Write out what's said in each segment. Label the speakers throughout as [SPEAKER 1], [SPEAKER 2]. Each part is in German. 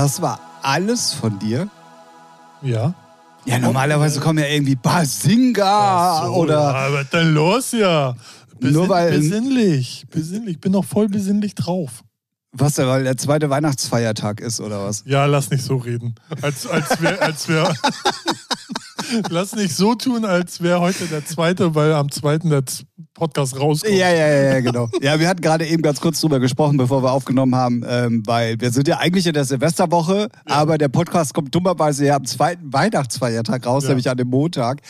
[SPEAKER 1] Das war alles von dir?
[SPEAKER 2] Ja.
[SPEAKER 1] Ja, normalerweise kommen ja irgendwie Basinga
[SPEAKER 2] So,
[SPEAKER 1] oder.
[SPEAKER 2] Ja, was denn los ja? Besinn,
[SPEAKER 1] Nur weil-
[SPEAKER 2] Besinnlich. Besinnlich. Ich bin noch voll besinnlich drauf.
[SPEAKER 1] Was denn, weil der zweite Weihnachtsfeiertag ist oder was?
[SPEAKER 2] Ja, lass nicht so reden. Als, als wär, als wär, lass nicht so tun, als wäre heute der zweite, weil am zweiten der Podcast rauskommt.
[SPEAKER 1] Ja, ja, ja, ja, genau. Ja, wir hatten gerade eben ganz kurz drüber gesprochen, bevor wir aufgenommen haben, ähm, weil wir sind ja eigentlich in der Silvesterwoche, aber der Podcast kommt dummerweise ja am zweiten Weihnachtsfeiertag raus,
[SPEAKER 2] Ja.
[SPEAKER 1] nämlich an dem Montag.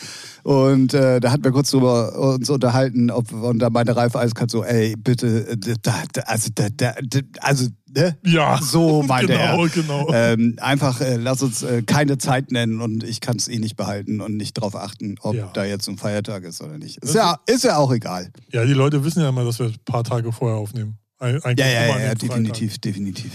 [SPEAKER 1] Und äh, da hatten wir kurz drüber uns unterhalten, ob, und da meinte Ralf Eiskalt so, ey, bitte, äh, da, da, also, da, da, also, ne?
[SPEAKER 2] Ja,
[SPEAKER 1] So meinte
[SPEAKER 2] genau,
[SPEAKER 1] er.
[SPEAKER 2] genau.
[SPEAKER 1] Ähm, einfach äh, lass uns äh, keine Zeit nennen und ich kann es eh nicht behalten und nicht darauf achten, ob
[SPEAKER 2] Ja.
[SPEAKER 1] da jetzt ein Feiertag ist oder nicht. Ist ja, ist ja auch egal.
[SPEAKER 2] Ja, die Leute wissen ja immer, dass wir ein paar Tage vorher aufnehmen. Eig- Eigentlich
[SPEAKER 1] Ja, ja, ja, ja definitiv, definitiv.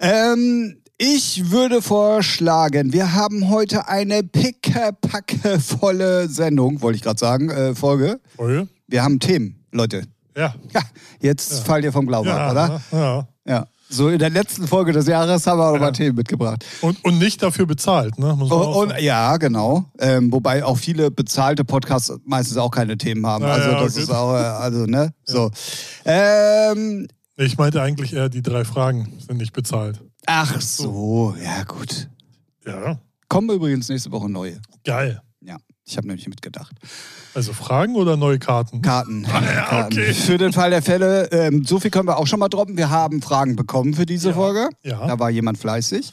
[SPEAKER 1] Ähm, ich würde vorschlagen, wir haben heute eine pickepackevolle Sendung, wollte ich gerade sagen, äh, Folge.
[SPEAKER 2] Folge?
[SPEAKER 1] Wir haben Themen, Leute.
[SPEAKER 2] Ja.
[SPEAKER 1] Ja, jetzt fallt ihr vom Glauben
[SPEAKER 2] Ja,
[SPEAKER 1] ab, oder?
[SPEAKER 2] ja.
[SPEAKER 1] Ja. So in der letzten Folge des Jahres haben wir auch noch mal
[SPEAKER 2] Ja.
[SPEAKER 1] Themen mitgebracht.
[SPEAKER 2] Und, und nicht dafür bezahlt, ne? Muss man
[SPEAKER 1] Und, ja, genau. Ähm, wobei auch viele bezahlte Podcasts meistens auch keine Themen haben.
[SPEAKER 2] Ja,
[SPEAKER 1] also
[SPEAKER 2] ja,
[SPEAKER 1] das
[SPEAKER 2] okay.
[SPEAKER 1] ist auch, äh, also ne, so. Ähm,
[SPEAKER 2] Ich meinte eigentlich eher, die drei Fragen sind nicht bezahlt.
[SPEAKER 1] ach so, ja gut.
[SPEAKER 2] Ja,
[SPEAKER 1] Kommen übrigens nächste Woche neue.
[SPEAKER 2] geil.
[SPEAKER 1] Ja, ich habe nämlich mitgedacht.
[SPEAKER 2] Also Fragen oder neue Karten?
[SPEAKER 1] Karten.
[SPEAKER 2] ja,
[SPEAKER 1] Karten.
[SPEAKER 2] okay.
[SPEAKER 1] Für den Fall der Fälle, ähm, so viel können wir auch schon mal droppen. Wir haben Fragen bekommen für diese
[SPEAKER 2] Ja,
[SPEAKER 1] Folge.
[SPEAKER 2] ja.
[SPEAKER 1] Da war jemand fleißig.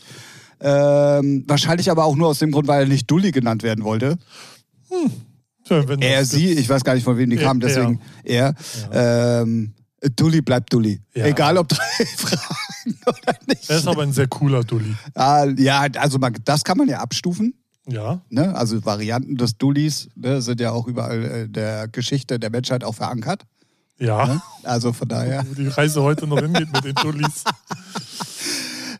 [SPEAKER 1] Ähm, wahrscheinlich aber auch nur aus dem Grund, weil er nicht Dulli genannt werden wollte.
[SPEAKER 2] Tja, wenn
[SPEAKER 1] Er, sie, ich weiß gar nicht, von wem die
[SPEAKER 2] Er-
[SPEAKER 1] kam, deswegen er. Ähm, Dulli bleibt Dulli.
[SPEAKER 2] Ja.
[SPEAKER 1] Egal ob drei Fragen oder nicht.
[SPEAKER 2] Er ist aber ein sehr cooler Dulli.
[SPEAKER 1] Ah, ja, also man, das kann man ja abstufen.
[SPEAKER 2] Ja,
[SPEAKER 1] Ne? Also Varianten des Dullis ne, sind ja auch überall äh, der Geschichte der Menschheit auch verankert.
[SPEAKER 2] ja.
[SPEAKER 1] Ne? Also von daher.
[SPEAKER 2] Wo die Reise heute noch hingeht mit den Dullis.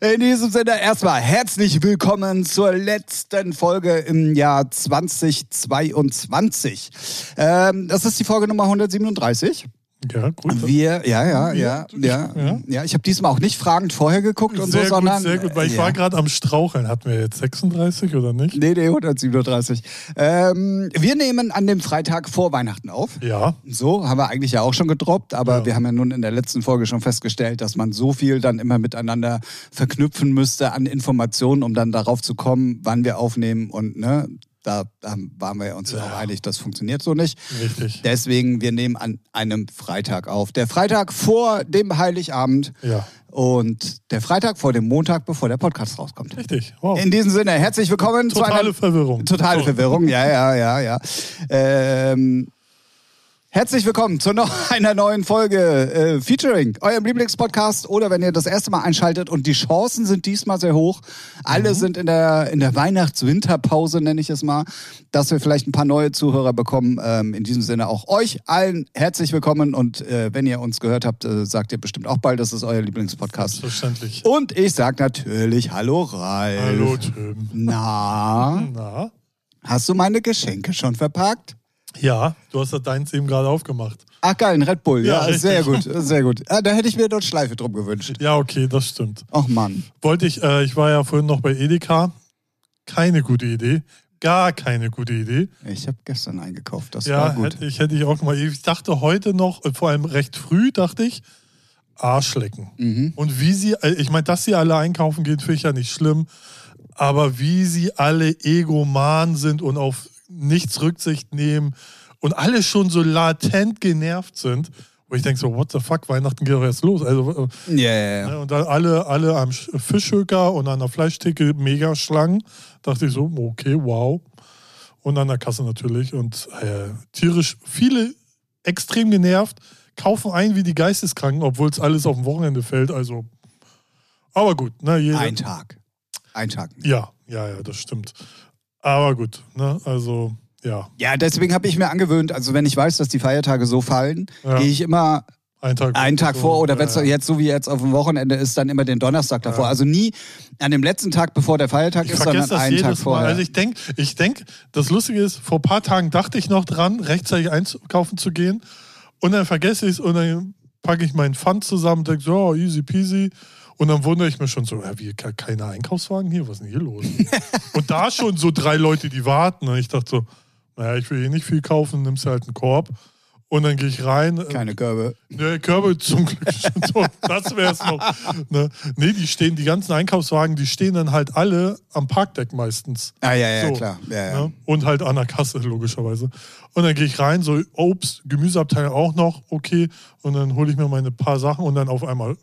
[SPEAKER 1] In diesem Sinne erstmal herzlich willkommen zur letzten Folge im Jahr 2022. Ähm, das ist die Folge Nummer 137.
[SPEAKER 2] Ja, gut.
[SPEAKER 1] Wir, ja, ja, ja,
[SPEAKER 2] Ja,
[SPEAKER 1] ja.
[SPEAKER 2] ja.
[SPEAKER 1] Ich habe diesmal auch nicht fragend vorher geguckt und
[SPEAKER 2] sehr
[SPEAKER 1] so, sondern.
[SPEAKER 2] gut, sehr gut, weil ich
[SPEAKER 1] ja.
[SPEAKER 2] war gerade am Straucheln. Hatten wir jetzt 36 oder nicht?
[SPEAKER 1] Nee, nee, 137. Ähm, wir nehmen an dem Freitag vor Weihnachten auf.
[SPEAKER 2] Ja,
[SPEAKER 1] So, haben wir eigentlich ja auch schon gedroppt, aber
[SPEAKER 2] Ja.
[SPEAKER 1] wir haben ja nun in der letzten Folge schon festgestellt, dass man so viel dann immer miteinander verknüpfen müsste an Informationen, um dann darauf zu kommen, wann wir aufnehmen und ne, da, da waren wir uns ja. Auch einig, das funktioniert so nicht.
[SPEAKER 2] richtig.
[SPEAKER 1] Deswegen, wir nehmen an einem Freitag auf. Der Freitag vor dem Heiligabend
[SPEAKER 2] Ja,
[SPEAKER 1] und der Freitag vor dem Montag, bevor der Podcast rauskommt.
[SPEAKER 2] richtig. Wow.
[SPEAKER 1] In diesem Sinne, herzlich willkommen zu
[SPEAKER 2] Totale
[SPEAKER 1] einer
[SPEAKER 2] Verwirrung.
[SPEAKER 1] Totale. Verwirrung, ja, ja, ja, ja. Ähm, herzlich willkommen zu noch einer neuen Folge äh, Featuring, eurem Lieblingspodcast. Oder wenn ihr das erste Mal einschaltet und die Chancen sind diesmal sehr hoch. Alle sind in der, in der Weihnachts-Winterpause, nenne ich es mal, dass wir vielleicht ein paar neue Zuhörer bekommen. Ähm, in diesem Sinne auch euch allen herzlich willkommen. Und äh, wenn ihr uns gehört habt, äh, sagt ihr bestimmt auch bald, das ist euer Lieblingspodcast.
[SPEAKER 2] Selbstverständlich.
[SPEAKER 1] Und ich sag natürlich Hallo Ralf.
[SPEAKER 2] Hallo, Tim.
[SPEAKER 1] Na,
[SPEAKER 2] Na?
[SPEAKER 1] hast du meine Geschenke schon verpackt?
[SPEAKER 2] Ja, du hast ja deins eben gerade aufgemacht.
[SPEAKER 1] Ach geil, ein Red Bull. Ja,
[SPEAKER 2] Ja,
[SPEAKER 1] sehr gut, sehr gut. Ah, da hätte ich mir dort Schleife drum gewünscht.
[SPEAKER 2] Ja, okay, das stimmt.
[SPEAKER 1] Ach Mann.
[SPEAKER 2] Wollte ich, äh, ich war ja vorhin noch bei Edeka. Keine gute Idee. Gar keine gute Idee.
[SPEAKER 1] Ich habe gestern eingekauft, das
[SPEAKER 2] ja,
[SPEAKER 1] war gut.
[SPEAKER 2] hätte ich, hätte ich auch mal. Ich dachte heute noch, äh, vor allem recht früh, dachte ich, Arschlecken.
[SPEAKER 1] Mhm.
[SPEAKER 2] Und wie sie, äh, ich meine, dass sie alle einkaufen gehen, finde ich ja nicht schlimm. Aber wie sie alle egoman sind und auf nichts Rücksicht nehmen und alle schon so latent genervt sind, wo ich denke so, what the fuck, Weihnachten geht doch erst los. Also,
[SPEAKER 1] ja, ja.
[SPEAKER 2] Ne, Und dann alle, alle am Sch- Fischhöker und an der Fleischtheke mega Schlangen. Dachte ich so, okay, wow. Und an der Kasse natürlich. Und äh, tierisch viele extrem genervt, kaufen ein wie die Geisteskranken, obwohl es alles auf dem Wochenende fällt. Also, aber gut, ne, jeder,
[SPEAKER 1] Ein Tag. Ein Tag.
[SPEAKER 2] ja, ja, ja, das stimmt. Aber gut, ne, also, ja,
[SPEAKER 1] Ja, deswegen habe ich mir angewöhnt, also wenn ich weiß, dass die Feiertage so fallen,
[SPEAKER 2] Ja.
[SPEAKER 1] gehe ich immer
[SPEAKER 2] ein Tag.
[SPEAKER 1] einen Tag
[SPEAKER 2] so,
[SPEAKER 1] vor oder wenn es
[SPEAKER 2] ja, ja.
[SPEAKER 1] jetzt so wie jetzt auf dem Wochenende ist, dann immer den Donnerstag davor. Also nie an dem letzten Tag, bevor der Feiertag
[SPEAKER 2] Ich
[SPEAKER 1] ist, sondern einen Tag vorher.
[SPEAKER 2] Also ich denke, ich denk, das Lustige ist, vor ein paar Tagen dachte ich noch dran, rechtzeitig einkaufen zu gehen. Und dann vergesse ich es und dann packe ich meinen Pfand zusammen und denke so, oh, easy peasy. Und dann wundere ich mich schon so, ja, wie, ke- keine Einkaufswagen hier? Was ist denn hier los? und da schon so drei Leute, die warten. Und ich dachte so, naja, ich will eh nicht viel kaufen, nimmst du halt einen Korb. Und dann gehe ich rein. äh,
[SPEAKER 1] Keine Körbe.
[SPEAKER 2] Ne, Körbe zum Glück schon so. Das wäre es noch. Ne? Nee, die stehen, die ganzen Einkaufswagen, die stehen dann halt alle am Parkdeck meistens.
[SPEAKER 1] Ah, ja, ja,
[SPEAKER 2] So,
[SPEAKER 1] klar. Ja, ja.
[SPEAKER 2] Ne? Und halt an der Kasse, logischerweise. Und dann gehe ich rein, so Obst, Gemüseabteil auch noch, okay. Und dann hole ich mir meine paar Sachen und dann auf einmal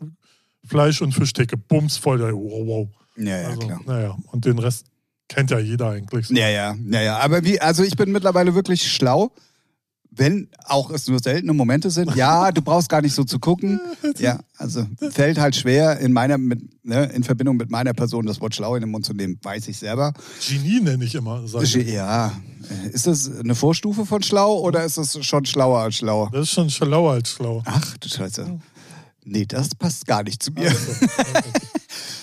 [SPEAKER 2] Fleisch und Fischtheke, bums, voll da. Wow, wow.
[SPEAKER 1] Ja, ja,
[SPEAKER 2] Also,
[SPEAKER 1] klar.
[SPEAKER 2] naja, und den Rest kennt ja jeder eigentlich. So.
[SPEAKER 1] Ja, ja, ja, ja. Aber wie, also ich bin mittlerweile wirklich schlau. Wenn auch es nur seltene Momente sind, ja, du brauchst gar nicht so zu gucken. Ja, also fällt halt schwer in meiner, mit, ne, in Verbindung mit meiner Person das Wort schlau in den Mund zu nehmen, weiß ich selber.
[SPEAKER 2] Genie nenne ich immer. Sag ich.
[SPEAKER 1] Ja, ist das eine Vorstufe von schlau oder ist es schon schlauer als schlau?
[SPEAKER 2] Das ist schon schlauer als schlau.
[SPEAKER 1] Ach du Scheiße. Nee, das passt gar nicht zu mir.
[SPEAKER 2] Also,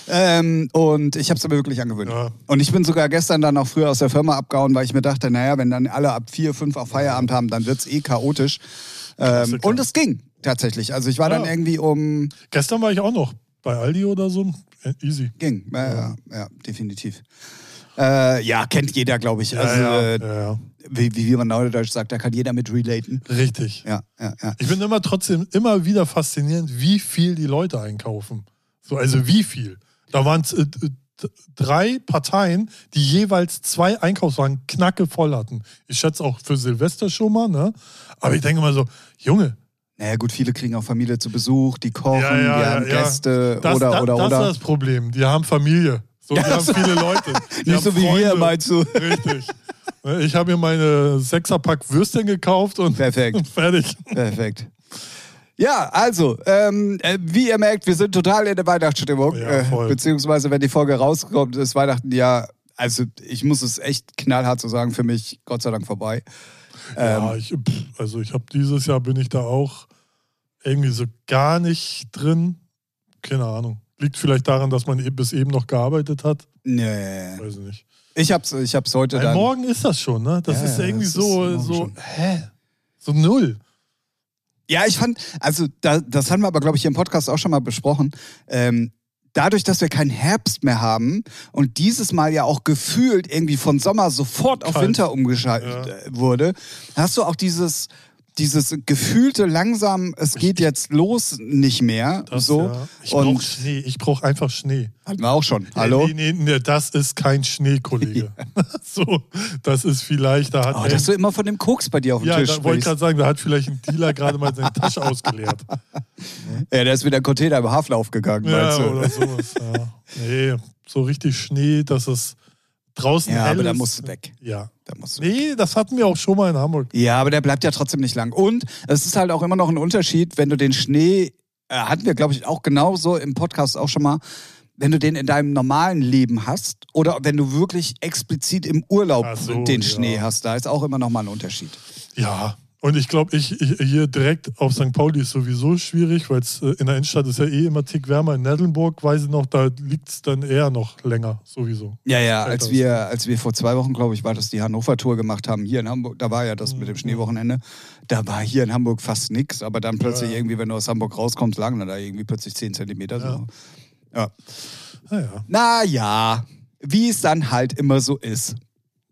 [SPEAKER 1] Ähm, und ich habe es mir wirklich angewöhnt.
[SPEAKER 2] Ja.
[SPEAKER 1] Und ich bin sogar gestern dann auch früher aus der Firma abgehauen, weil ich mir dachte, naja, wenn dann alle ab vier, fünf auf Feierabend haben, dann wird's eh chaotisch. Ähm, und es ging tatsächlich. Also ich war dann
[SPEAKER 2] Ja.
[SPEAKER 1] irgendwie um...
[SPEAKER 2] Gestern war ich auch noch bei Aldi oder so. Äh, Easy.
[SPEAKER 1] Ging, ja, ja, ja definitiv. Äh, ja, kennt jeder, glaube ich.
[SPEAKER 2] Ja,
[SPEAKER 1] Also,
[SPEAKER 2] ja,
[SPEAKER 1] äh,
[SPEAKER 2] ja, ja.
[SPEAKER 1] Wie, wie man neudeutsch sagt, da kann jeder mit relaten.
[SPEAKER 2] Richtig.
[SPEAKER 1] Ja, ja, ja.
[SPEAKER 2] Ich bin immer trotzdem immer wieder faszinierend, wie viel die Leute einkaufen. So, also wie viel. Da waren äh, äh, drei Parteien, die jeweils zwei Einkaufswagen knacke voll hatten. Ich schätze auch für Silvester schon mal, ne? Aber ich denke mal so, Junge,
[SPEAKER 1] Naja gut, viele kriegen auch Familie zu Besuch, die kochen,
[SPEAKER 2] Ja, ja,
[SPEAKER 1] die haben
[SPEAKER 2] ja.
[SPEAKER 1] Gäste
[SPEAKER 2] das,
[SPEAKER 1] oder,
[SPEAKER 2] das,
[SPEAKER 1] oder,
[SPEAKER 2] das
[SPEAKER 1] oder.
[SPEAKER 2] ist das Problem. Die haben Familie. So, die haben viele Leute. Die
[SPEAKER 1] Nicht so wie wir,
[SPEAKER 2] Freunde.
[SPEAKER 1] meinst du?
[SPEAKER 2] Richtig. Ich habe mir meine Sechserpack Würstchen gekauft und
[SPEAKER 1] Perfekt.
[SPEAKER 2] fertig.
[SPEAKER 1] Perfekt. Ja, also, ähm, äh, wie ihr merkt, wir sind total in der Weihnachtsstimmung.
[SPEAKER 2] Ja,
[SPEAKER 1] äh, beziehungsweise, wenn die Folge rauskommt, ist Weihnachten ja, also ich muss es echt knallhart so sagen, für mich Gott sei Dank vorbei. Ähm,
[SPEAKER 2] Ja, ich, also ich habe dieses Jahr bin ich da auch irgendwie so gar nicht drin. Keine Ahnung. Liegt vielleicht daran, dass man eben bis eben noch gearbeitet hat.
[SPEAKER 1] Nee.
[SPEAKER 2] Weiß ich nicht.
[SPEAKER 1] Ich hab's, ich hab's heute
[SPEAKER 2] Weil
[SPEAKER 1] dann.
[SPEAKER 2] morgen ist das schon, ne? Das
[SPEAKER 1] Ja,
[SPEAKER 2] ist
[SPEAKER 1] ja,
[SPEAKER 2] irgendwie
[SPEAKER 1] das ist
[SPEAKER 2] so,
[SPEAKER 1] morgen
[SPEAKER 2] so,
[SPEAKER 1] schon.
[SPEAKER 2] hä? So null.
[SPEAKER 1] Ja, ich fand, also da, das haben wir aber, glaube ich, hier im Podcast auch schon mal besprochen. Ähm, dadurch, dass wir keinen Herbst mehr haben und dieses Mal ja auch gefühlt irgendwie von Sommer sofort auf. Winter umgeschaltet äh, wurde, hast du auch dieses, dieses gefühlte langsam, es geht jetzt los nicht mehr.
[SPEAKER 2] Das,
[SPEAKER 1] so.
[SPEAKER 2] ja. Ich brauche Schnee. Ich brauche einfach Schnee.
[SPEAKER 1] hatten wir auch schon. Hallo?
[SPEAKER 2] Nee, nee, nee, das ist kein Schnee, Kollege. so, das ist vielleicht, da hat
[SPEAKER 1] Oh, dass du immer von dem Koks bei dir auf dem
[SPEAKER 2] ja,
[SPEAKER 1] Tisch
[SPEAKER 2] da wollte ich gerade sagen, da hat vielleicht ein Dealer gerade mal seine Tasche ausgeleert.
[SPEAKER 1] Ja, der ist wieder ein Container im Hafen gegangen,
[SPEAKER 2] Ja,
[SPEAKER 1] meinst du?
[SPEAKER 2] oder sowas. Ja. Nee, so richtig Schnee, dass es draußen
[SPEAKER 1] Ja,
[SPEAKER 2] hell
[SPEAKER 1] aber da musst du weg.
[SPEAKER 2] Ja.
[SPEAKER 1] Da musst du
[SPEAKER 2] Nee, das hatten wir auch schon mal in Hamburg.
[SPEAKER 1] Ja, aber der bleibt ja trotzdem nicht lang. Und es ist halt auch immer noch ein Unterschied, wenn du den Schnee, äh, hatten wir, glaube ich, auch genauso im Podcast auch schon mal, wenn du den in deinem normalen Leben hast oder wenn du wirklich explizit im Urlaub
[SPEAKER 2] so,
[SPEAKER 1] den
[SPEAKER 2] ja.
[SPEAKER 1] Schnee hast, da ist auch immer noch mal ein Unterschied.
[SPEAKER 2] Ja. Und ich glaube, ich, ich hier direkt auf St. Pauli ist sowieso schwierig, weil es äh, in der Innenstadt ist ja eh immer tick wärmer. In Nettelnburg weiß ich noch, da liegt es dann eher noch länger, sowieso.
[SPEAKER 1] Ja, ja, als wir, als wir vor zwei Wochen, glaube ich, war das die Hannover-Tour gemacht haben, hier in Hamburg, da war ja das
[SPEAKER 2] Mhm.
[SPEAKER 1] mit dem Schneewochenende, da war hier in Hamburg fast nix, aber dann plötzlich
[SPEAKER 2] Ja.
[SPEAKER 1] irgendwie, wenn du aus Hamburg rauskommst, lagen da irgendwie plötzlich 10 Zentimeter. So. Ja.
[SPEAKER 2] Naja,
[SPEAKER 1] Naja, wie es dann halt immer so ist.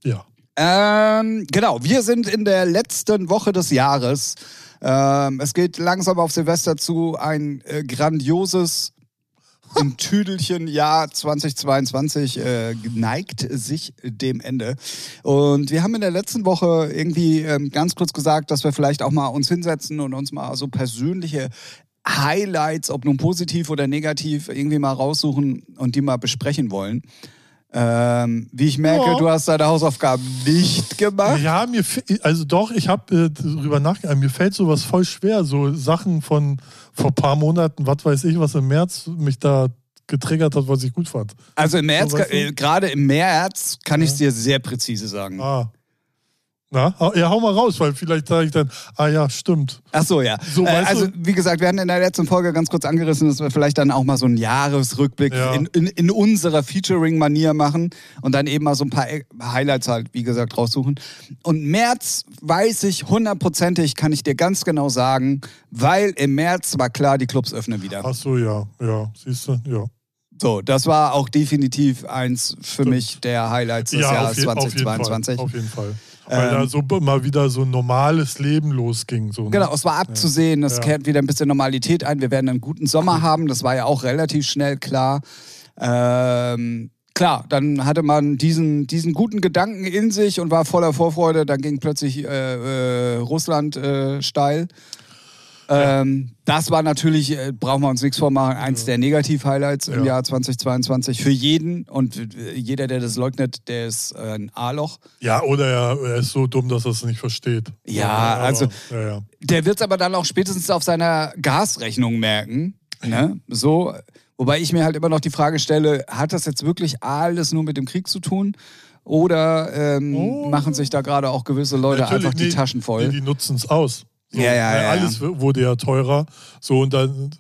[SPEAKER 2] ja.
[SPEAKER 1] Ähm, genau, wir sind in der letzten Woche des Jahres. Ähm, es geht langsam auf Silvester zu. Ein äh, grandioses im Tüdelchen Jahr 2022 äh, neigt sich dem Ende. Und wir haben in der letzten Woche irgendwie ähm, ganz kurz gesagt, dass wir vielleicht auch mal uns hinsetzen und uns mal so persönliche Highlights, ob nun positiv oder negativ, irgendwie mal raussuchen und die mal besprechen wollen. Ähm, wie ich merke,
[SPEAKER 2] Ja.
[SPEAKER 1] du hast deine Hausaufgaben nicht gemacht.
[SPEAKER 2] Ja, mir, also doch, ich habe äh, darüber nachgedacht, mir fällt sowas voll schwer, so Sachen von vor ein paar Monaten, was weiß ich, was im März mich da getriggert hat, was ich gut fand.
[SPEAKER 1] Also im März,
[SPEAKER 2] So, weißt du?
[SPEAKER 1] äh, gerade im März kann ich es dir sehr präzise sagen.
[SPEAKER 2] Ah. Na, ja, hau mal raus, weil vielleicht sage ich dann, ah ja, stimmt.
[SPEAKER 1] Ach so, ja.
[SPEAKER 2] So,
[SPEAKER 1] äh, also,
[SPEAKER 2] du-
[SPEAKER 1] wie gesagt, wir hatten in der letzten Folge ganz kurz angerissen, dass wir vielleicht dann auch mal so einen Jahresrückblick
[SPEAKER 2] Ja.
[SPEAKER 1] in, in, in unserer Featuring-Manier machen und dann eben mal so ein paar Highlights halt, wie gesagt, raussuchen. Und März weiß ich hundertprozentig, kann ich dir ganz genau sagen, weil im März war klar, die Clubs öffnen wieder.
[SPEAKER 2] Ach so, ja, ja, siehst du, ja.
[SPEAKER 1] So, das war auch definitiv eins für mich der Highlights des
[SPEAKER 2] ja,
[SPEAKER 1] Jahres
[SPEAKER 2] auf, je, auf jeden
[SPEAKER 1] 2022.
[SPEAKER 2] Fall. Auf jeden Fall. Weil
[SPEAKER 1] Ähm,
[SPEAKER 2] da so mal wieder so ein normales Leben losging. So, ne?
[SPEAKER 1] Genau, es war abzusehen, es
[SPEAKER 2] Ja.
[SPEAKER 1] kehrt wieder ein bisschen Normalität ein. Wir werden einen guten Sommer haben, das war ja auch relativ schnell klar. Ähm, klar, dann hatte man diesen, diesen guten Gedanken in sich und war voller Vorfreude. Dann ging plötzlich äh, äh, Russland äh, steil. Ähm, das war natürlich, äh, brauchen wir uns nichts vormachen, eins der Negativ-Highlights im
[SPEAKER 2] Ja.
[SPEAKER 1] Jahr 2022 für jeden. Und äh, jeder, der das leugnet, der ist äh, ein A-Loch.
[SPEAKER 2] Ja, oder er, er ist so dumm, dass er es nicht versteht.
[SPEAKER 1] Ja,
[SPEAKER 2] aber,
[SPEAKER 1] also-. Der wird es aber dann auch spätestens auf seiner Gasrechnung merken. Ne? So, wobei ich mir halt immer noch die Frage stelle, hat das jetzt wirklich alles nur mit dem Krieg zu tun? Oder ähm,
[SPEAKER 2] Oh.
[SPEAKER 1] machen sich da gerade auch gewisse Leute
[SPEAKER 2] Natürlich,
[SPEAKER 1] einfach die
[SPEAKER 2] nee,
[SPEAKER 1] Taschen voll?
[SPEAKER 2] Nee, die nutzen es aus. So,
[SPEAKER 1] Ja, ja, ja,
[SPEAKER 2] Alles wurde ja teurer. So, und dann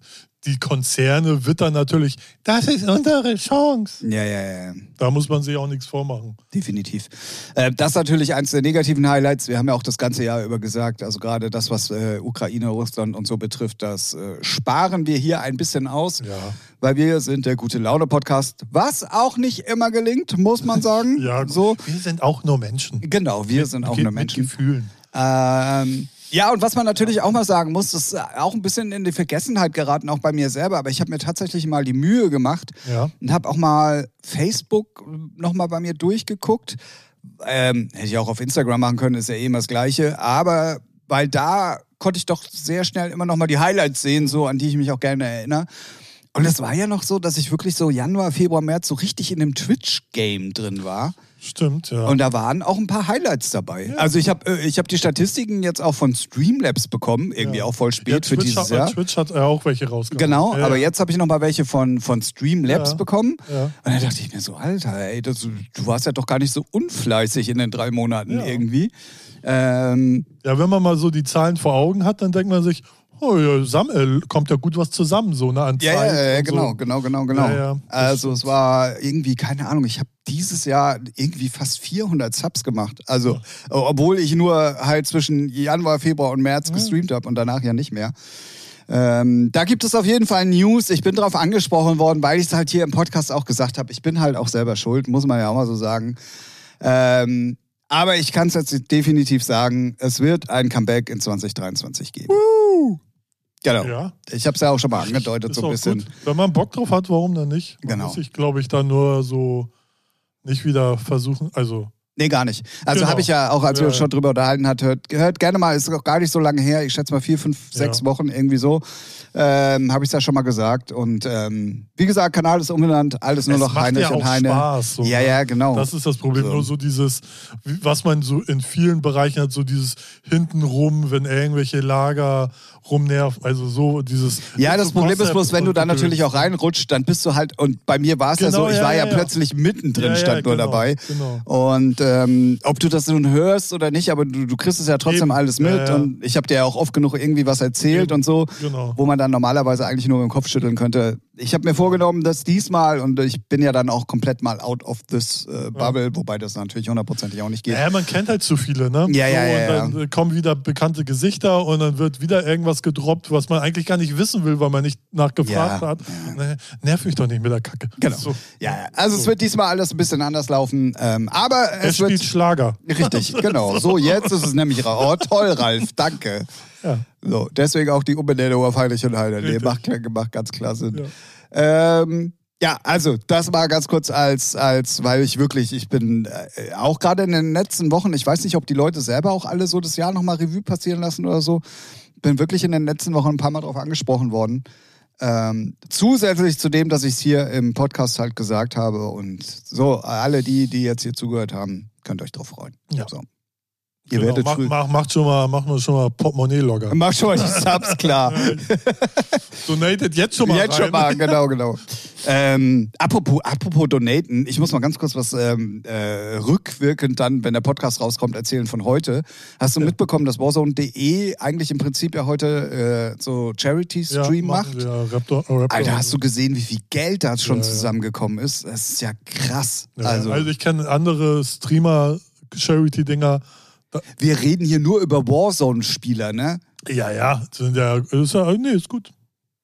[SPEAKER 2] die Konzerne wittern natürlich, das ist unsere Chance.
[SPEAKER 1] ja, ja, ja,
[SPEAKER 2] Da muss man sich auch nichts vormachen.
[SPEAKER 1] definitiv. Äh, das ist natürlich eins der negativen Highlights. Wir haben ja auch das ganze Jahr über gesagt, also gerade das, was äh, Ukraine, Russland und so betrifft, das äh, sparen wir hier ein bisschen aus.
[SPEAKER 2] Ja.
[SPEAKER 1] Weil wir sind der gute Laune Podcast, was auch nicht immer gelingt, muss man sagen.
[SPEAKER 2] Ja,
[SPEAKER 1] so.
[SPEAKER 2] wir sind auch nur Menschen.
[SPEAKER 1] Genau, wir sind auch
[SPEAKER 2] Geht
[SPEAKER 1] nur
[SPEAKER 2] mit
[SPEAKER 1] Menschen.
[SPEAKER 2] Gefühlen.
[SPEAKER 1] Ähm, ja, und was man natürlich auch mal sagen muss, das ist auch ein bisschen in die Vergessenheit geraten, auch bei mir selber, aber ich habe mir tatsächlich mal die Mühe gemacht
[SPEAKER 2] Ja.
[SPEAKER 1] und habe auch mal Facebook nochmal bei mir durchgeguckt. Ähm, hätte ich auch auf Instagram machen können, ist ja eh immer das Gleiche. Aber weil da konnte ich doch sehr schnell immer nochmal die Highlights sehen, so an die ich mich auch gerne erinnere. Und es war ja noch so, dass ich wirklich so Januar, Februar, März so richtig in dem Twitch-Game drin war.
[SPEAKER 2] Stimmt, ja.
[SPEAKER 1] Und da waren auch ein paar Highlights dabei. Also ich habe äh, ich hab die Statistiken jetzt auch von Streamlabs bekommen, irgendwie
[SPEAKER 2] Ja.
[SPEAKER 1] auch voll
[SPEAKER 2] ja,
[SPEAKER 1] spät für
[SPEAKER 2] Twitch,
[SPEAKER 1] dieses
[SPEAKER 2] hat,
[SPEAKER 1] Jahr.
[SPEAKER 2] Twitch hat ja auch welche rausgebracht.
[SPEAKER 1] Genau,
[SPEAKER 2] ja,
[SPEAKER 1] aber
[SPEAKER 2] ja.
[SPEAKER 1] jetzt habe ich noch mal welche von, von Streamlabs
[SPEAKER 2] Ja.
[SPEAKER 1] bekommen.
[SPEAKER 2] Ja.
[SPEAKER 1] Und dann dachte ich mir so, Alter, ey, das, du warst ja doch gar nicht so unfleißig in den drei Monaten
[SPEAKER 2] Ja.
[SPEAKER 1] irgendwie. Ähm,
[SPEAKER 2] Ja, wenn man mal so die Zahlen vor Augen hat, dann denkt man sich, oh ja, sam- äh, kommt ja gut was zusammen, so ne, an
[SPEAKER 1] ja, ja, ja, genau,
[SPEAKER 2] So.
[SPEAKER 1] genau, genau, genau.
[SPEAKER 2] Ja,
[SPEAKER 1] also es war irgendwie, keine Ahnung, ich habe dieses Jahr irgendwie fast 400 Subs gemacht. Also, obwohl ich nur halt zwischen Januar, Februar und März gestreamt habe und danach ja nicht mehr. Ähm, da gibt es auf jeden Fall News. Ich bin darauf angesprochen worden, weil ich es halt hier im Podcast auch gesagt habe. Ich bin halt auch selber schuld, muss man ja auch mal so sagen. Ähm, aber ich kann es jetzt definitiv sagen, es wird ein Comeback in 2023 geben. Genau.
[SPEAKER 2] Ja.
[SPEAKER 1] Ich habe es ja auch schon mal angedeutet,
[SPEAKER 2] Ist
[SPEAKER 1] so ein bisschen.
[SPEAKER 2] gut. Wenn man Bock drauf hat, warum dann nicht? Man
[SPEAKER 1] Genau.
[SPEAKER 2] muss sich, glaube ich, dann nur so nicht wieder versuchen, also
[SPEAKER 1] Nee, gar nicht. Also
[SPEAKER 2] Genau.
[SPEAKER 1] habe ich ja auch, als wir
[SPEAKER 2] Ja,
[SPEAKER 1] uns schon drüber unterhalten hat, hört, hört gerne mal, ist auch gar nicht so lange her, ich schätze mal vier, fünf, sechs
[SPEAKER 2] Ja.
[SPEAKER 1] Wochen irgendwie so, ähm, habe ich es ja schon mal gesagt. Und ähm, wie gesagt, Kanal ist umbenannt, alles nur
[SPEAKER 2] es
[SPEAKER 1] noch Heinrich
[SPEAKER 2] ja
[SPEAKER 1] und Heine.
[SPEAKER 2] Spaß. So,
[SPEAKER 1] ja,
[SPEAKER 2] ne?
[SPEAKER 1] ja, genau.
[SPEAKER 2] Das ist das Problem.
[SPEAKER 1] So.
[SPEAKER 2] Nur so dieses, was man so in vielen Bereichen hat, so dieses hintenrum, wenn irgendwelche Lager rumnerven, also so dieses.
[SPEAKER 1] ja, das
[SPEAKER 2] so
[SPEAKER 1] Problem ist bloß, wenn du dann
[SPEAKER 2] Gedöns.
[SPEAKER 1] natürlich auch reinrutscht, dann bist du halt, und bei mir war es ja
[SPEAKER 2] Genau,
[SPEAKER 1] so, ich
[SPEAKER 2] ja,
[SPEAKER 1] war ja,
[SPEAKER 2] ja, ja.
[SPEAKER 1] plötzlich mittendrin,
[SPEAKER 2] Ja, ja,
[SPEAKER 1] stand nur
[SPEAKER 2] genau,
[SPEAKER 1] dabei.
[SPEAKER 2] genau.
[SPEAKER 1] Und ähm, ob du das nun hörst oder nicht, aber du, du kriegst es ja trotzdem
[SPEAKER 2] Eben.
[SPEAKER 1] alles mit.
[SPEAKER 2] Ja, ja.
[SPEAKER 1] Und ich habe dir ja auch oft genug irgendwie was erzählt
[SPEAKER 2] Eben.
[SPEAKER 1] und so,
[SPEAKER 2] Genau.
[SPEAKER 1] wo man dann normalerweise eigentlich nur mit dem Kopf schütteln könnte. Ich habe mir vorgenommen, dass diesmal, und ich bin ja dann auch komplett mal out of this äh, bubble, wobei das natürlich hundertprozentig auch nicht geht.
[SPEAKER 2] Ja, man kennt halt zu viele, ne?
[SPEAKER 1] Ja, ja,
[SPEAKER 2] so,
[SPEAKER 1] ja,
[SPEAKER 2] Und dann kommen wieder bekannte Gesichter und dann wird wieder irgendwas gedroppt, was man eigentlich gar nicht wissen will, weil man nicht nachgefragt
[SPEAKER 1] Ja,
[SPEAKER 2] hat. Ne, nerv mich doch nicht mit der Kacke.
[SPEAKER 1] Genau.
[SPEAKER 2] So.
[SPEAKER 1] Ja, ja. also es wird diesmal alles ein bisschen anders laufen. Ähm, aber
[SPEAKER 2] Er
[SPEAKER 1] es wird.
[SPEAKER 2] spielt Schlager.
[SPEAKER 1] Richtig, genau. So, jetzt ist es nämlich raus. Oh, toll, Ralf, danke.
[SPEAKER 2] Ja.
[SPEAKER 1] So, deswegen auch die Umbenennung auf Heinrich und Heine. Nee, macht, macht ganz klar Sinn.
[SPEAKER 2] Ja.
[SPEAKER 1] Ähm, ja, also das war ganz kurz als, als weil ich wirklich, ich bin äh, auch gerade in den letzten Wochen, ich weiß nicht, ob die Leute selber auch alle so das Jahr nochmal Revue passieren lassen oder so, bin wirklich in den letzten Wochen ein paar Mal drauf angesprochen worden. Ähm, zusätzlich zu dem, dass ich es hier im Podcast halt gesagt habe und so, alle die, die jetzt hier zugehört haben, könnt euch drauf freuen.
[SPEAKER 2] Ja.
[SPEAKER 1] So. Ihr
[SPEAKER 2] Genau,
[SPEAKER 1] werdet
[SPEAKER 2] mach,
[SPEAKER 1] früh.
[SPEAKER 2] mach, macht schon mal, mach mal schon mal Portemonnaie-Logger.
[SPEAKER 1] Mach schon mal die Subs klar.
[SPEAKER 2] Donatet jetzt schon mal
[SPEAKER 1] Jetzt
[SPEAKER 2] rein.
[SPEAKER 1] schon mal, genau, genau. Ähm, apropos, apropos Donaten, ich muss mal ganz kurz was ähm, äh, rückwirkend dann, wenn der Podcast rauskommt, erzählen von heute. Hast du mitbekommen, dass Warzone.de eigentlich im Prinzip ja heute äh, so Charity-Stream
[SPEAKER 2] ja,
[SPEAKER 1] macht?
[SPEAKER 2] machen wir, Raptor, Raptor
[SPEAKER 1] Alter, hast du gesehen, wie viel Geld da schon
[SPEAKER 2] Ja, ja.
[SPEAKER 1] zusammengekommen ist? Das ist ja krass.
[SPEAKER 2] Ja,
[SPEAKER 1] also,
[SPEAKER 2] also, ich kenne andere Streamer-Charity-Dinger.
[SPEAKER 1] Wir reden hier nur über Warzone-Spieler, ne?
[SPEAKER 2] Ja, ja, sind ja, ist ja, nee, ist gut.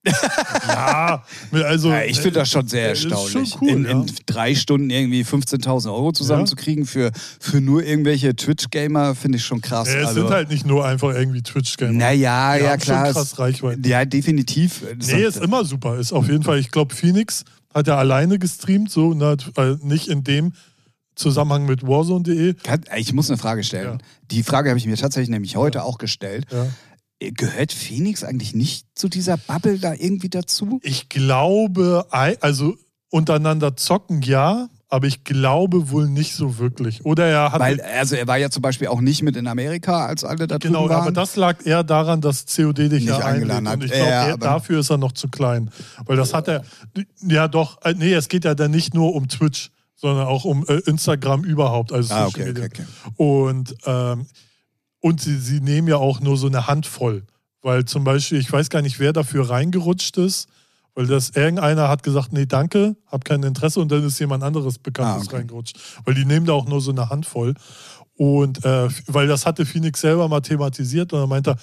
[SPEAKER 2] ja, also.
[SPEAKER 1] Ja, ich finde das schon sehr
[SPEAKER 2] äh, ist schon
[SPEAKER 1] erstaunlich.
[SPEAKER 2] cool,
[SPEAKER 1] in, in
[SPEAKER 2] ja.
[SPEAKER 1] drei Stunden irgendwie 15.000 Euro zusammenzukriegen für, für nur irgendwelche Twitch-Gamer, finde ich schon krass.
[SPEAKER 2] äh, es
[SPEAKER 1] also,
[SPEAKER 2] sind halt nicht nur einfach irgendwie Twitch-Gamer.
[SPEAKER 1] naja, ja klar.
[SPEAKER 2] Schon krass Reichweite.
[SPEAKER 1] Ja, definitiv. Das
[SPEAKER 2] Nee, ist immer super. Ist auf jeden Fall, ich glaube, Phoenix hat ja alleine gestreamt, so ne, äh, nicht in dem Zusammenhang mit Warzone.de.
[SPEAKER 1] Kann- Ich muss eine Frage stellen.
[SPEAKER 2] Ja.
[SPEAKER 1] Die Frage habe ich mir tatsächlich nämlich heute auch gestellt.
[SPEAKER 2] Ja.
[SPEAKER 1] Gehört Phoenix eigentlich nicht zu dieser Bubble da irgendwie dazu?
[SPEAKER 2] Ich glaube, also untereinander zocken ja, aber ich glaube wohl nicht so wirklich. Oder er hat.
[SPEAKER 1] Weil, also er war ja zum Beispiel auch nicht mit in Amerika, als alle da
[SPEAKER 2] Genau,
[SPEAKER 1] waren.
[SPEAKER 2] aber das lag eher daran, dass COD dich
[SPEAKER 1] Nicht
[SPEAKER 2] ja
[SPEAKER 1] eingeladen hat.
[SPEAKER 2] Und ich glaube,
[SPEAKER 1] Ja,
[SPEAKER 2] dafür ist er noch zu klein. Weil das hat er, ja doch, äh, nee, es geht ja dann nicht nur um Twitch, sondern auch um äh, Instagram überhaupt, also
[SPEAKER 1] ah,
[SPEAKER 2] Social
[SPEAKER 1] okay, okay,
[SPEAKER 2] Media.
[SPEAKER 1] okay.
[SPEAKER 2] Und, ähm, und sie, sie nehmen ja auch nur so eine Handvoll. Weil zum Beispiel, ich weiß gar nicht, wer dafür reingerutscht ist, weil das irgendeiner hat gesagt, nee, danke, hab kein Interesse und dann ist jemand anderes Bekanntes
[SPEAKER 1] Ah,
[SPEAKER 2] reingerutscht. Weil die nehmen da auch nur so eine Handvoll. Und äh, weil das hatte Phoenix selber mal thematisiert und er meinte,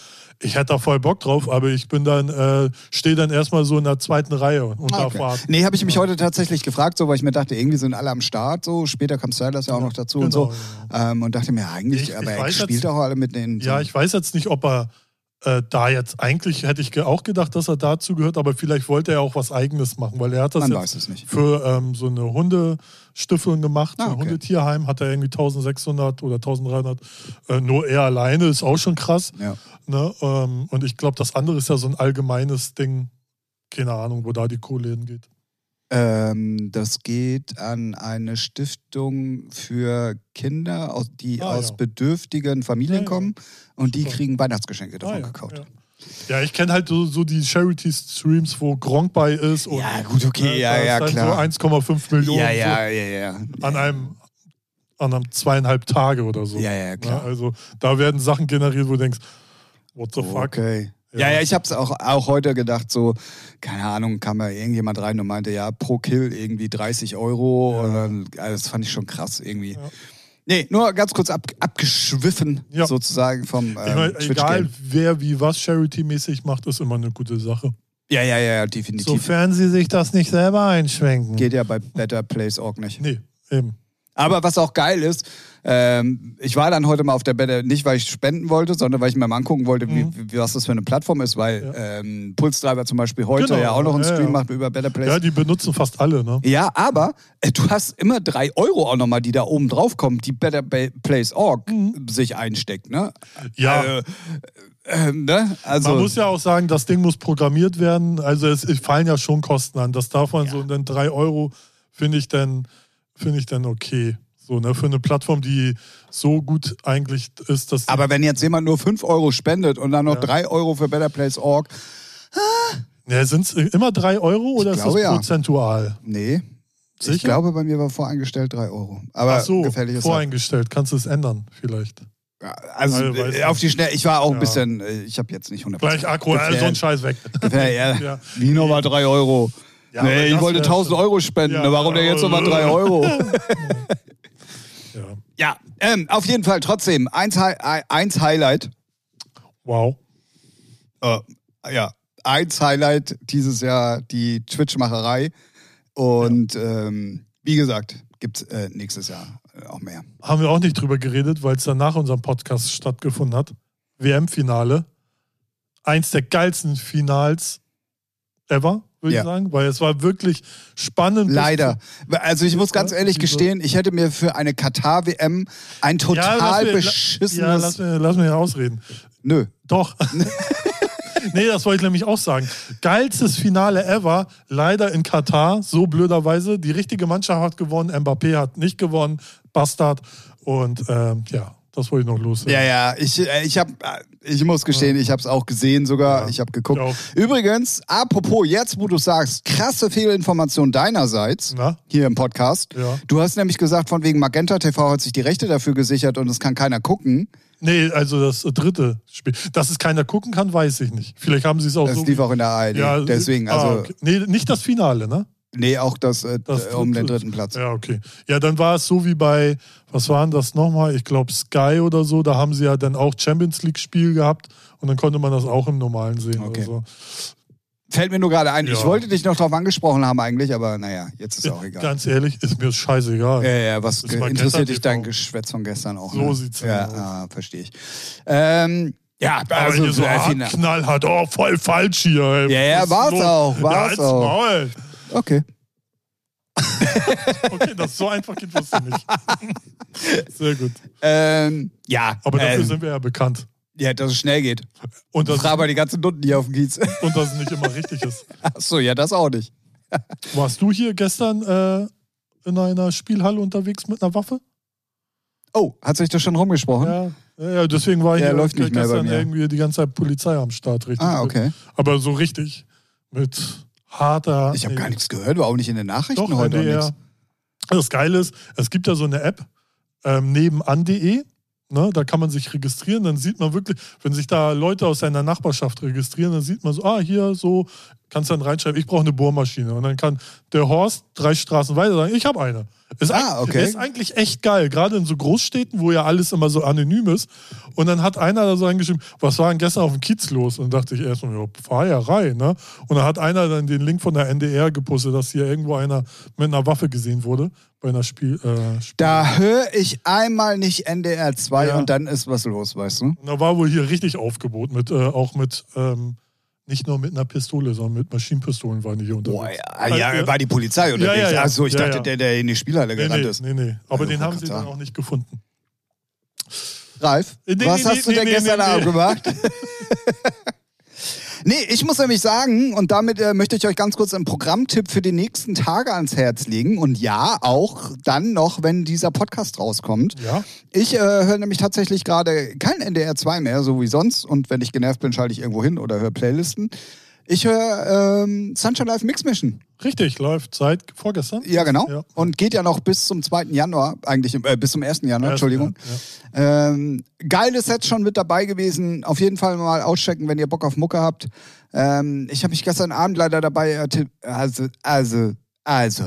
[SPEAKER 2] ich hätte da voll Bock drauf, aber ich bin dann, äh, stehe dann erstmal so in der zweiten Reihe und
[SPEAKER 1] Ah,
[SPEAKER 2] darf
[SPEAKER 1] okay.
[SPEAKER 2] warten.
[SPEAKER 1] Nee, habe ich mich heute tatsächlich gefragt, so, weil ich mir dachte, irgendwie sind alle am Start. So. Später kam Silas ja auch noch dazu und
[SPEAKER 2] Genau,
[SPEAKER 1] so. Ähm, und dachte mir, eigentlich,
[SPEAKER 2] Ich- ich
[SPEAKER 1] aber er
[SPEAKER 2] weiß
[SPEAKER 1] spielt
[SPEAKER 2] jetzt-
[SPEAKER 1] auch alle mit den.
[SPEAKER 2] Ja, ich weiß jetzt nicht, ob er äh, da jetzt eigentlich hätte ich auch gedacht, dass er dazu gehört, aber vielleicht wollte er auch was Eigenes machen, weil er hat das
[SPEAKER 1] Man
[SPEAKER 2] jetzt für ähm, so eine Hundestiftung gemacht,
[SPEAKER 1] Ah,
[SPEAKER 2] ein
[SPEAKER 1] okay.
[SPEAKER 2] Hundetierheim, hat er irgendwie 1600 oder 1300, äh, nur er alleine, ist auch schon krass.
[SPEAKER 1] Ja.
[SPEAKER 2] Ne? Ähm, und ich glaube, das andere ist ja so ein allgemeines Ding, keine Ahnung, wo da die Kohle hingeht.
[SPEAKER 1] Ähm, das geht an eine Stiftung für Kinder, die
[SPEAKER 2] Ah,
[SPEAKER 1] aus
[SPEAKER 2] ja.
[SPEAKER 1] bedürftigen Familien
[SPEAKER 2] Ja,
[SPEAKER 1] kommen und die
[SPEAKER 2] Super.
[SPEAKER 1] kriegen Weihnachtsgeschenke davon
[SPEAKER 2] Ah,
[SPEAKER 1] gekauft.
[SPEAKER 2] Ja. Ich kenne halt so, so die Charity-Streams, wo Gronk bei ist. Und,
[SPEAKER 1] Ja, gut, okay,
[SPEAKER 2] ne,
[SPEAKER 1] ja, ja, klar.
[SPEAKER 2] So 1,5 Millionen
[SPEAKER 1] Ja, ja, ja, ja.
[SPEAKER 2] an einem an einem zweieinhalb Tage oder so.
[SPEAKER 1] Ja, ja, klar.
[SPEAKER 2] Ne, Also da werden Sachen generiert, wo du denkst, what the fuck?
[SPEAKER 1] Okay. Ja,
[SPEAKER 2] Ja.
[SPEAKER 1] ich habe es auch, auch heute gedacht, so, keine Ahnung, kam da irgendjemand rein und meinte, ja, pro Kill irgendwie 30 Euro.
[SPEAKER 2] Ja.
[SPEAKER 1] Und dann, also das fand ich schon krass irgendwie.
[SPEAKER 2] Ja.
[SPEAKER 1] Nee, nur ganz kurz ab, abgeschwiffen
[SPEAKER 2] Ja.
[SPEAKER 1] sozusagen vom
[SPEAKER 2] Ich
[SPEAKER 1] ähm,
[SPEAKER 2] mein,
[SPEAKER 1] Twitch
[SPEAKER 2] egal wer wie was Charity-mäßig macht, ist immer eine gute Sache.
[SPEAKER 1] Ja, ja, ja, ja, definitiv.
[SPEAKER 2] Sofern sie sich das nicht selber einschwenken.
[SPEAKER 1] Geht ja bei Better Place Org nicht.
[SPEAKER 2] Nee, eben.
[SPEAKER 1] Aber was auch geil ist, ähm, ich war dann heute mal auf der Better, nicht weil ich spenden wollte, sondern weil ich mir mal angucken wollte, wie, wie, was das für eine Plattform ist, weil
[SPEAKER 2] Mhm. Ja.
[SPEAKER 1] ähm, Pulsdriver zum Beispiel heute
[SPEAKER 2] Genau,
[SPEAKER 1] ja auch noch einen
[SPEAKER 2] ja,
[SPEAKER 1] Stream
[SPEAKER 2] ja.
[SPEAKER 1] macht über Better Place.
[SPEAKER 2] Ja, die benutzen fast alle, ne?
[SPEAKER 1] Ja, aber äh, du hast immer drei Euro auch nochmal, die da oben drauf kommen, die Better Place Org sich einsteckt, ne?
[SPEAKER 2] Mhm. Ja.
[SPEAKER 1] Äh, äh, ne? Also,
[SPEAKER 2] Man muss ja auch sagen, das Ding muss programmiert werden. Also es, es fallen ja schon Kosten an. Das darf man so, dann drei Euro finde ich dann finde ich dann okay. So, ne, für eine Plattform, die so gut eigentlich ist, dass
[SPEAKER 1] aber wenn jetzt jemand nur 5 Euro spendet und dann noch
[SPEAKER 2] Ja.
[SPEAKER 1] 3 Euro für Better Place Org,
[SPEAKER 2] ja, sind es immer drei Euro oder ist
[SPEAKER 1] glaube,
[SPEAKER 2] das
[SPEAKER 1] ja.
[SPEAKER 2] prozentual?
[SPEAKER 1] nee. Ich
[SPEAKER 2] Sicher?
[SPEAKER 1] glaube, bei mir war voreingestellt 3 Euro. Aber
[SPEAKER 2] Ach so,
[SPEAKER 1] gefährliches
[SPEAKER 2] voreingestellt. Kannst du es ändern vielleicht?
[SPEAKER 1] Also
[SPEAKER 2] Also,
[SPEAKER 1] auf die Schnelle, ich war auch ein
[SPEAKER 2] Ja.
[SPEAKER 1] bisschen, äh, ich habe jetzt nicht 100%
[SPEAKER 2] Gleich Akku, äh, so ein Scheiß weg.
[SPEAKER 1] Ja,
[SPEAKER 2] Ja.
[SPEAKER 1] Wie nochmal 3 Euro?
[SPEAKER 2] Ja,
[SPEAKER 1] nee, ich wollte
[SPEAKER 2] wär
[SPEAKER 1] 1000
[SPEAKER 2] schon-
[SPEAKER 1] Euro spenden.
[SPEAKER 2] Ja,
[SPEAKER 1] Warum denn jetzt nochmal 3 Euro?
[SPEAKER 2] Ja.
[SPEAKER 1] ähm, auf jeden Fall trotzdem. Eins, eins Highlight.
[SPEAKER 2] Wow.
[SPEAKER 1] Äh, ja, eins Highlight dieses Jahr die Twitch-Macherei. Und ähm, wie gesagt, gibt es äh, nächstes Jahr äh, auch mehr.
[SPEAKER 2] Haben wir auch nicht drüber geredet, weil es dann nach unserem Podcast stattgefunden hat. WM-Finale. Eins der geilsten Finals ever, würde
[SPEAKER 1] Ja.
[SPEAKER 2] ich sagen, weil es war wirklich spannend.
[SPEAKER 1] Leider. Also ich muss ganz
[SPEAKER 2] Ja,
[SPEAKER 1] ehrlich gestehen, ich hätte mir für eine Katar-WM ein
[SPEAKER 2] Ja,
[SPEAKER 1] total
[SPEAKER 2] mir-
[SPEAKER 1] beschissenes...
[SPEAKER 2] Ja, lass mir, lass mir ausreden.
[SPEAKER 1] Nö.
[SPEAKER 2] Doch. nee, das wollte ich nämlich auch sagen. Geilstes Finale ever, leider in Katar, so blöderweise. Die richtige Mannschaft hat gewonnen, Mbappé hat nicht gewonnen, Bastard. Und ähm, ja, Das wollte ich noch los.
[SPEAKER 1] Ja, ja, ich, äh, ich habe, ich muss gestehen, ich habe es auch gesehen sogar.
[SPEAKER 2] Ja.
[SPEAKER 1] Ich habe geguckt.
[SPEAKER 2] Ich.
[SPEAKER 1] Übrigens, apropos, jetzt wo du sagst, krasse Fehlinformation deinerseits
[SPEAKER 2] Na?
[SPEAKER 1] hier im Podcast.
[SPEAKER 2] Ja.
[SPEAKER 1] Du hast nämlich gesagt, von wegen Magenta TV hat sich die Rechte dafür gesichert und es kann keiner gucken.
[SPEAKER 2] Nee, also das dritte Spiel. Dass es keiner gucken kann, weiß ich nicht. Vielleicht haben sie es auch
[SPEAKER 1] Das
[SPEAKER 2] so.
[SPEAKER 1] lief auch in der ARD.
[SPEAKER 2] ja,
[SPEAKER 1] Deswegen,
[SPEAKER 2] ah,
[SPEAKER 1] also,
[SPEAKER 2] okay. Nee, nicht das Finale, ne?
[SPEAKER 1] Nee, auch das, äh,
[SPEAKER 2] Das
[SPEAKER 1] um den
[SPEAKER 2] dritte.
[SPEAKER 1] dritten Platz.
[SPEAKER 2] Ja, okay. Ja, dann war es so wie bei, was waren das nochmal? Ich glaube Sky oder so. Da haben sie ja dann auch Champions League-Spiel gehabt und dann konnte man das auch im Normalen sehen.
[SPEAKER 1] Okay.
[SPEAKER 2] So.
[SPEAKER 1] Fällt mir nur gerade ein. Ich
[SPEAKER 2] Ja.
[SPEAKER 1] wollte dich noch drauf angesprochen haben eigentlich, aber naja, jetzt ist auch egal.
[SPEAKER 2] Ganz ehrlich, ist mir scheißegal.
[SPEAKER 1] Ja, ja, was interessiert dich dein. Geschwätz von gestern auch?
[SPEAKER 2] So
[SPEAKER 1] ne?
[SPEAKER 2] sieht's
[SPEAKER 1] Ja,
[SPEAKER 2] aus.
[SPEAKER 1] ah, verstehe ich. Ähm, ja,
[SPEAKER 2] Aber
[SPEAKER 1] also
[SPEAKER 2] hier so
[SPEAKER 1] äh,
[SPEAKER 2] knallhart, oh, voll falsch hier. Ey.
[SPEAKER 1] Ja, ja, war's auch,
[SPEAKER 2] ja,
[SPEAKER 1] war's
[SPEAKER 2] halt's
[SPEAKER 1] auch.
[SPEAKER 2] Maul.
[SPEAKER 1] Okay.
[SPEAKER 2] Okay, das so einfach geht das nicht. Sehr gut.
[SPEAKER 1] Ähm, ja,
[SPEAKER 2] Aber dafür
[SPEAKER 1] ähm,
[SPEAKER 2] sind wir ja bekannt.
[SPEAKER 1] ja, dass es schnell geht.
[SPEAKER 2] Und dass,
[SPEAKER 1] Frage mal die ganzen Nutten hier auf dem Kiez.
[SPEAKER 2] und dass es nicht immer richtig ist.
[SPEAKER 1] Achso, ja, das auch nicht.
[SPEAKER 2] Warst du hier gestern äh, in einer Spielhalle unterwegs mit einer Waffe?
[SPEAKER 1] Oh, hat sich das schon rumgesprochen?
[SPEAKER 2] Ja, ja, deswegen war
[SPEAKER 1] Ja,
[SPEAKER 2] hier
[SPEAKER 1] läuft nicht
[SPEAKER 2] gestern irgendwie die ganze Zeit Polizei am Start, richtig.
[SPEAKER 1] Ah, okay.
[SPEAKER 2] Aber so richtig mit harter.
[SPEAKER 1] Ich habe gar nichts gehört, war auch nicht in den Nachrichten
[SPEAKER 2] Doch,
[SPEAKER 1] heute.
[SPEAKER 2] NDR. Das Geile ist, es gibt ja so eine App, ähm, nebenan.de. Ne, da kann man sich registrieren, dann sieht man wirklich, wenn sich da Leute aus seiner Nachbarschaft registrieren, dann sieht man so, ah, hier so, kannst dann reinschreiben, ich brauche eine Bohrmaschine. Und dann kann der Horst drei Straßen weiter sagen, ich habe eine. Ist,
[SPEAKER 1] Ah, okay.
[SPEAKER 2] ist eigentlich echt geil, gerade in so Großstädten, wo ja alles immer so anonym ist. Und dann hat einer da so eingeschrieben, was war denn gestern auf dem Kiez los? Und dann dachte ich erstmal, ja, Feierei, ne? Und dann hat einer dann den Link von der NDR gepostet, dass hier irgendwo einer mit einer Waffe gesehen wurde bei einer Spiel. Äh, Spiel.
[SPEAKER 1] Da höre ich einmal nicht NDR 2
[SPEAKER 2] Ja.
[SPEAKER 1] und dann ist was los, weißt du?
[SPEAKER 2] Und da war wohl hier richtig Aufgebot mit, äh, auch mit, ähm, nicht nur mit einer Pistole, sondern mit Maschinenpistolen waren die hier unterwegs.
[SPEAKER 1] Boah, ja, ja, war die Polizei unterwegs.
[SPEAKER 2] ja, ja.
[SPEAKER 1] Achso, ich
[SPEAKER 2] Ja,
[SPEAKER 1] dachte, der, der in die Spielhalle
[SPEAKER 2] nee,
[SPEAKER 1] gerannt
[SPEAKER 2] nee,
[SPEAKER 1] ist.
[SPEAKER 2] nee, nee. Aber
[SPEAKER 1] Ja,
[SPEAKER 2] den haben sie dann auch nicht gefunden.
[SPEAKER 1] Ralf,
[SPEAKER 2] Nee, nee,
[SPEAKER 1] was
[SPEAKER 2] nee,
[SPEAKER 1] hast du denn gestern Abend gemacht? nee, ich muss nämlich sagen, und damit äh, möchte ich euch ganz kurz einen Programmtipp für die nächsten Tage ans Herz legen. Und ja, auch dann noch, wenn dieser Podcast rauskommt.
[SPEAKER 2] Ja.
[SPEAKER 1] Ich äh, höre nämlich tatsächlich gerade kein NDR 2 mehr, so wie sonst. Und wenn ich genervt bin, schalte ich irgendwo hin oder höre Playlisten. Ich höre ähm, Sunshine Live Mix Mission.
[SPEAKER 2] Richtig, läuft seit vorgestern.
[SPEAKER 1] Ja, genau.
[SPEAKER 2] Ja.
[SPEAKER 1] Und geht ja noch bis zum 2. Januar, eigentlich äh, bis zum 1. Januar,
[SPEAKER 2] Erst,
[SPEAKER 1] Entschuldigung.
[SPEAKER 2] ja,
[SPEAKER 1] Ähm, geile Sets schon mit dabei gewesen. Auf jeden Fall mal auschecken, wenn ihr Bock auf Mucke habt. Ähm, ich habe mich gestern Abend leider dabei ertippt. Also, also, also.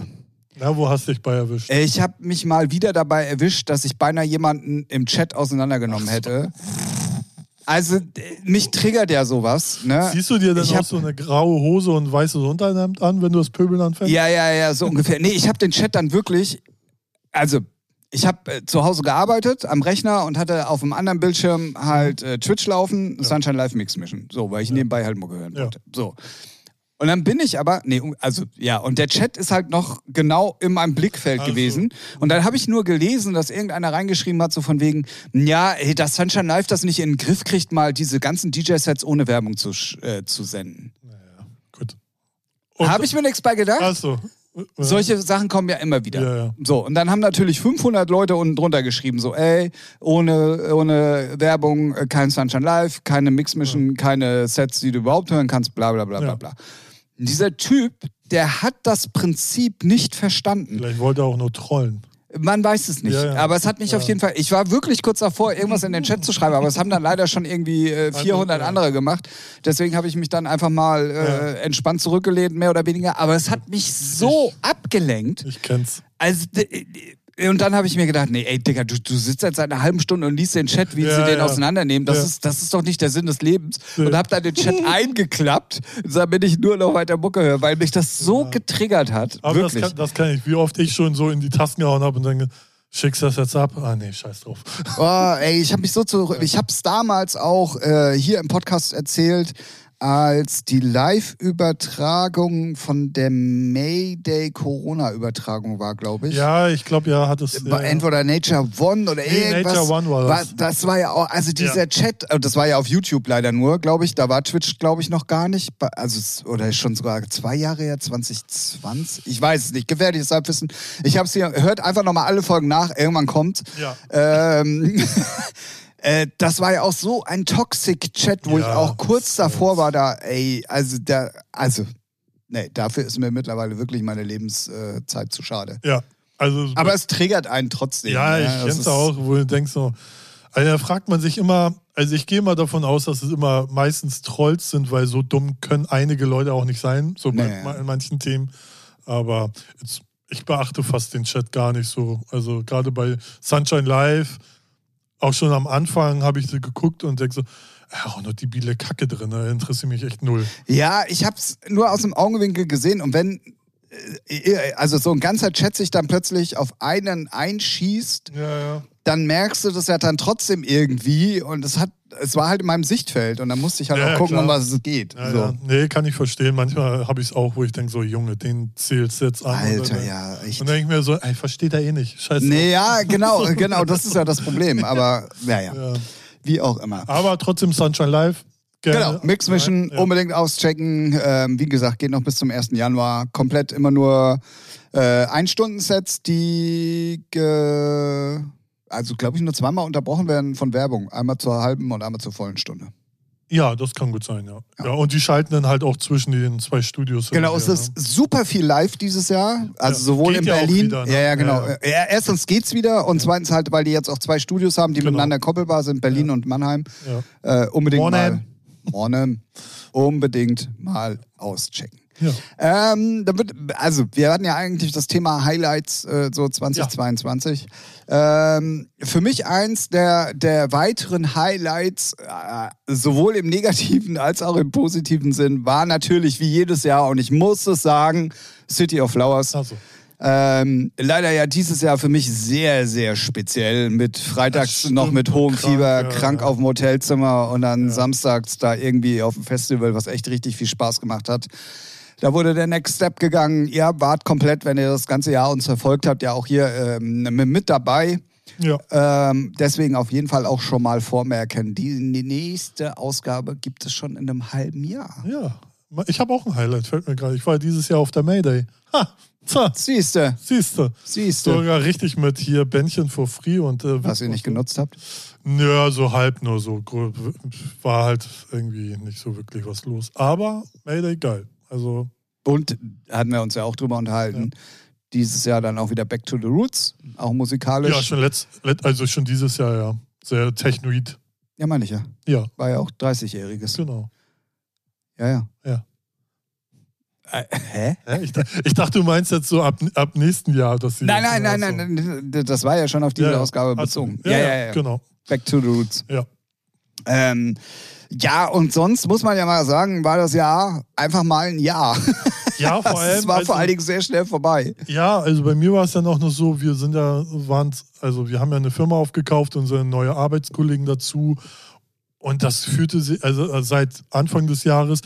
[SPEAKER 2] Na, wo hast du dich bei erwischt?
[SPEAKER 1] Ich habe mich mal wieder dabei erwischt, dass ich beinahe jemanden im Chat auseinandergenommen hätte. Also, mich triggert ja sowas. Ne?
[SPEAKER 2] Siehst du dir dann
[SPEAKER 1] ich
[SPEAKER 2] auch
[SPEAKER 1] hab-
[SPEAKER 2] so eine graue Hose und ein weißes Unterhemd an, wenn du das Pöbeln anfängst?
[SPEAKER 1] Ja, ja, ja, so ungefähr. Nee, ich habe den Chat dann wirklich, also ich habe äh, zu Hause gearbeitet am Rechner und hatte auf dem anderen Bildschirm halt äh, Twitch laufen, Sunshine Live Mix Mission. So, weil ich nebenbei halt Mucke hören
[SPEAKER 2] Ja.
[SPEAKER 1] wollte. So. Und dann bin ich aber, nee, also ja, und der Chat ist halt noch genau in meinem Blickfeld
[SPEAKER 2] Also.
[SPEAKER 1] gewesen. Und dann habe ich nur gelesen, dass irgendeiner reingeschrieben hat, so von wegen, ja, ey, dass Sunshine Live das nicht in den Griff kriegt, mal diese ganzen DJ-Sets ohne Werbung zu, äh, zu senden.
[SPEAKER 2] Gut. Und-
[SPEAKER 1] Habe ich mir nichts bei gedacht?
[SPEAKER 2] Achso.
[SPEAKER 1] Solche Sachen kommen ja immer wieder.
[SPEAKER 2] Ja, ja.
[SPEAKER 1] So, und dann haben natürlich 500 Leute unten drunter geschrieben, so, ey, ohne, ohne Werbung, äh, kein Sunshine Live, keine Mix-Mission, keine Sets, die du überhaupt hören kannst, bla bla bla bla
[SPEAKER 2] Ja.
[SPEAKER 1] bla. Dieser Typ, der hat das Prinzip nicht verstanden.
[SPEAKER 2] Vielleicht wollte er auch nur trollen.
[SPEAKER 1] Man weiß es nicht.
[SPEAKER 2] Ja, ja.
[SPEAKER 1] Aber es hat mich auf jeden Fall. Ich war wirklich kurz davor, irgendwas in den Chat zu schreiben, aber es haben dann leider schon irgendwie äh, 400
[SPEAKER 2] ja.
[SPEAKER 1] andere gemacht. Deswegen habe ich mich dann einfach mal äh,
[SPEAKER 2] Ja.
[SPEAKER 1] entspannt zurückgelehnt, mehr oder weniger. Aber es hat mich so abgelenkt.
[SPEAKER 2] Ich kenn's.
[SPEAKER 1] Also, d- und dann habe ich mir gedacht, nee, ey, Digga, du, du sitzt jetzt seit einer halben Stunde und liest den Chat, wie
[SPEAKER 2] Ja,
[SPEAKER 1] sie den
[SPEAKER 2] ja.
[SPEAKER 1] auseinandernehmen. Das,
[SPEAKER 2] Ja.
[SPEAKER 1] ist, das ist doch nicht der Sinn des Lebens.
[SPEAKER 2] Ja.
[SPEAKER 1] Und habe dann den Chat eingeklappt, damit ich nur noch weiter Mucke höre, weil mich das so getriggert hat.
[SPEAKER 2] Aber das
[SPEAKER 1] wirklich.
[SPEAKER 2] kann, das kann ich. Wie oft ich schon so in die Tasten gehauen habe und dann schickst du das jetzt ab? Ah, nee, scheiß drauf.
[SPEAKER 1] Oh, ey, ich habe mich so zu. Ich habe es damals auch äh, hier im Podcast erzählt, als die Live-Übertragung von der Mayday Corona-Übertragung war, glaube ich.
[SPEAKER 2] Ja, ich glaube, ja, hat es.
[SPEAKER 1] War
[SPEAKER 2] ja.
[SPEAKER 1] Entweder Nature One oder
[SPEAKER 2] Nee,
[SPEAKER 1] irgendwas.
[SPEAKER 2] Nature One war das.
[SPEAKER 1] das war ja auch, also dieser
[SPEAKER 2] Ja.
[SPEAKER 1] Chat, äh, das war ja auf YouTube leider nur, glaube ich. Da war Twitch, glaube ich, noch gar nicht. Also, oder schon sogar zwei Jahre her, 2020. Ich weiß es nicht. Gefährliches Halbwissen. Ich habe es hier, hört einfach nochmal alle Folgen nach. Irgendwann kommt.
[SPEAKER 2] Ja.
[SPEAKER 1] Ähm, äh, das war ja auch so ein toxic Chat, wo ich
[SPEAKER 2] Ja,
[SPEAKER 1] auch kurz davor war, da, ey, also da, also, nee, dafür ist mir mittlerweile wirklich meine Lebenszeit zu schade.
[SPEAKER 2] Ja, also.
[SPEAKER 1] Aber es triggert einen trotzdem.
[SPEAKER 2] ja,
[SPEAKER 1] ne?
[SPEAKER 2] ich kenn's auch, wo du denkst so. Also da fragt man sich immer, also ich gehe mal davon aus, dass es immer meistens Trolls sind, weil so dumm können einige Leute auch nicht sein, so bei-
[SPEAKER 1] Nee.
[SPEAKER 2] in manchen Themen. Aber jetzt, ich beachte fast den Chat gar nicht so. Also gerade bei Sunshine Live, auch schon am Anfang habe ich so geguckt und denke so, ja, auch noch die biele Kacke drin, da interessiert mich echt null.
[SPEAKER 1] Ja, ich hab's nur aus dem Augenwinkel gesehen und wenn, äh, also so ein ganzer Chat sich dann plötzlich auf einen einschießt,
[SPEAKER 2] Ja, ja.
[SPEAKER 1] Dann merkst du das ja dann trotzdem irgendwie und es hat, es war halt in meinem Sichtfeld und dann musste ich halt
[SPEAKER 2] Ja,
[SPEAKER 1] auch gucken,
[SPEAKER 2] klar.
[SPEAKER 1] um was es geht.
[SPEAKER 2] Ja,
[SPEAKER 1] so.
[SPEAKER 2] ja. Nee, kann ich verstehen. Manchmal habe ich es auch, wo ich denke, so, Junge, den zählst du jetzt an.
[SPEAKER 1] Alter,
[SPEAKER 2] Oder-
[SPEAKER 1] ja, echt.
[SPEAKER 2] Und dann denke ich mir so, ey, versteht er eh nicht. Scheiße.
[SPEAKER 1] Nee, ja, genau, genau, das ist ja das Problem. Aber naja,
[SPEAKER 2] Ja.
[SPEAKER 1] wie auch immer.
[SPEAKER 2] Aber trotzdem Sunshine Live. Gerne.
[SPEAKER 1] Genau, Mix Mission
[SPEAKER 2] Ja.
[SPEAKER 1] unbedingt auschecken. Ähm, wie gesagt, geht noch bis zum 1. Januar. Komplett immer nur äh, Ein-Stunden-Sets, die, ge also glaube ich, nur zweimal unterbrochen werden von Werbung. Einmal zur halben und einmal zur vollen Stunde.
[SPEAKER 2] Ja, das kann gut sein, ja. ja. und die schalten dann halt auch zwischen den zwei Studios.
[SPEAKER 1] Genau, es ist
[SPEAKER 2] her,
[SPEAKER 1] super viel live dieses Jahr. Also
[SPEAKER 2] Ja,
[SPEAKER 1] sowohl
[SPEAKER 2] geht
[SPEAKER 1] in
[SPEAKER 2] ja
[SPEAKER 1] Berlin.
[SPEAKER 2] wieder, ne?
[SPEAKER 1] Ja, ja, genau.
[SPEAKER 2] Ja,
[SPEAKER 1] Ja, erstens geht's wieder und zweitens halt, weil die jetzt auch zwei Studios haben, die
[SPEAKER 2] Genau.
[SPEAKER 1] miteinander koppelbar sind, Berlin und Mannheim.
[SPEAKER 2] ne? Ja.
[SPEAKER 1] Äh, unbedingt
[SPEAKER 2] Mornem.
[SPEAKER 1] mal. Mornem. Unbedingt mal auschecken.
[SPEAKER 2] Ja.
[SPEAKER 1] Ähm, da wird, also wir hatten ja eigentlich das Thema Highlights äh, so 2022. Ähm, für mich eins der, der weiteren Highlights, äh, sowohl im negativen als auch im positiven Sinn, war natürlich wie jedes Jahr, und ich muss es sagen, City of Flowers.
[SPEAKER 2] Also,
[SPEAKER 1] Ähm, leider ja dieses Jahr für mich sehr, sehr speziell. Mit freitags
[SPEAKER 2] stimmt,
[SPEAKER 1] noch mit hohem
[SPEAKER 2] krank,
[SPEAKER 1] Fieber,
[SPEAKER 2] ja,
[SPEAKER 1] krank
[SPEAKER 2] ja.
[SPEAKER 1] auf dem Hotelzimmer und dann samstags da irgendwie auf dem Festival, was echt richtig viel Spaß gemacht hat. Da wurde der Next Step gegangen. Ihr wart komplett, wenn ihr das ganze Jahr uns verfolgt habt, ja auch hier ähm, mit dabei.
[SPEAKER 2] ja.
[SPEAKER 1] Ähm, deswegen auf jeden Fall auch schon mal vormerken. Die nächste Ausgabe gibt es schon in einem halben Jahr.
[SPEAKER 2] Ja. Ich habe auch ein Highlight, fällt mir gerade. Ich war dieses Jahr auf der Mayday. Ha!
[SPEAKER 1] Siehste,
[SPEAKER 2] siehste.
[SPEAKER 1] siehste,
[SPEAKER 2] Sogar richtig mit hier Bändchen for free und. Äh,
[SPEAKER 1] was ihr nicht genutzt habt.
[SPEAKER 2] Ja, so halb nur so. War halt irgendwie nicht so wirklich was los. Aber Mayday geil. Also,
[SPEAKER 1] Und hatten wir uns ja auch drüber unterhalten. Dieses Jahr dann auch wieder Back to the Roots, auch musikalisch.
[SPEAKER 2] ja, schon letzt, let, also schon dieses Jahr, ja. Sehr technoid.
[SPEAKER 1] Ja, meine ich ja.
[SPEAKER 2] Ja,
[SPEAKER 1] War ja auch 30-Jähriges.
[SPEAKER 2] genau.
[SPEAKER 1] Ja, ja.
[SPEAKER 2] Ja.
[SPEAKER 1] Äh, hä?
[SPEAKER 2] Ich, ich dachte, du meinst jetzt so ab, ab nächsten Jahr, dass sie.
[SPEAKER 1] Nein, nein, nein,
[SPEAKER 2] also-
[SPEAKER 1] nein, nein. Das war ja schon auf diese
[SPEAKER 2] Ja, ja.
[SPEAKER 1] Ausgabe
[SPEAKER 2] Also,
[SPEAKER 1] bezogen.
[SPEAKER 2] Ja, ja, genau.
[SPEAKER 1] Back to the Roots.
[SPEAKER 2] Ja.
[SPEAKER 1] Ähm, ja, und sonst muss man ja mal sagen, war das Jahr einfach mal ein Jahr.
[SPEAKER 2] Ja, vor allem.
[SPEAKER 1] Es war
[SPEAKER 2] also,
[SPEAKER 1] vor allen Dingen sehr schnell vorbei.
[SPEAKER 2] Ja, also bei mir war es dann auch noch so, wir sind ja, waren, also wir haben ja eine Firma aufgekauft, unsere neue Arbeitskollegen dazu. Und das fühlte sich, also äh, seit Anfang des Jahres,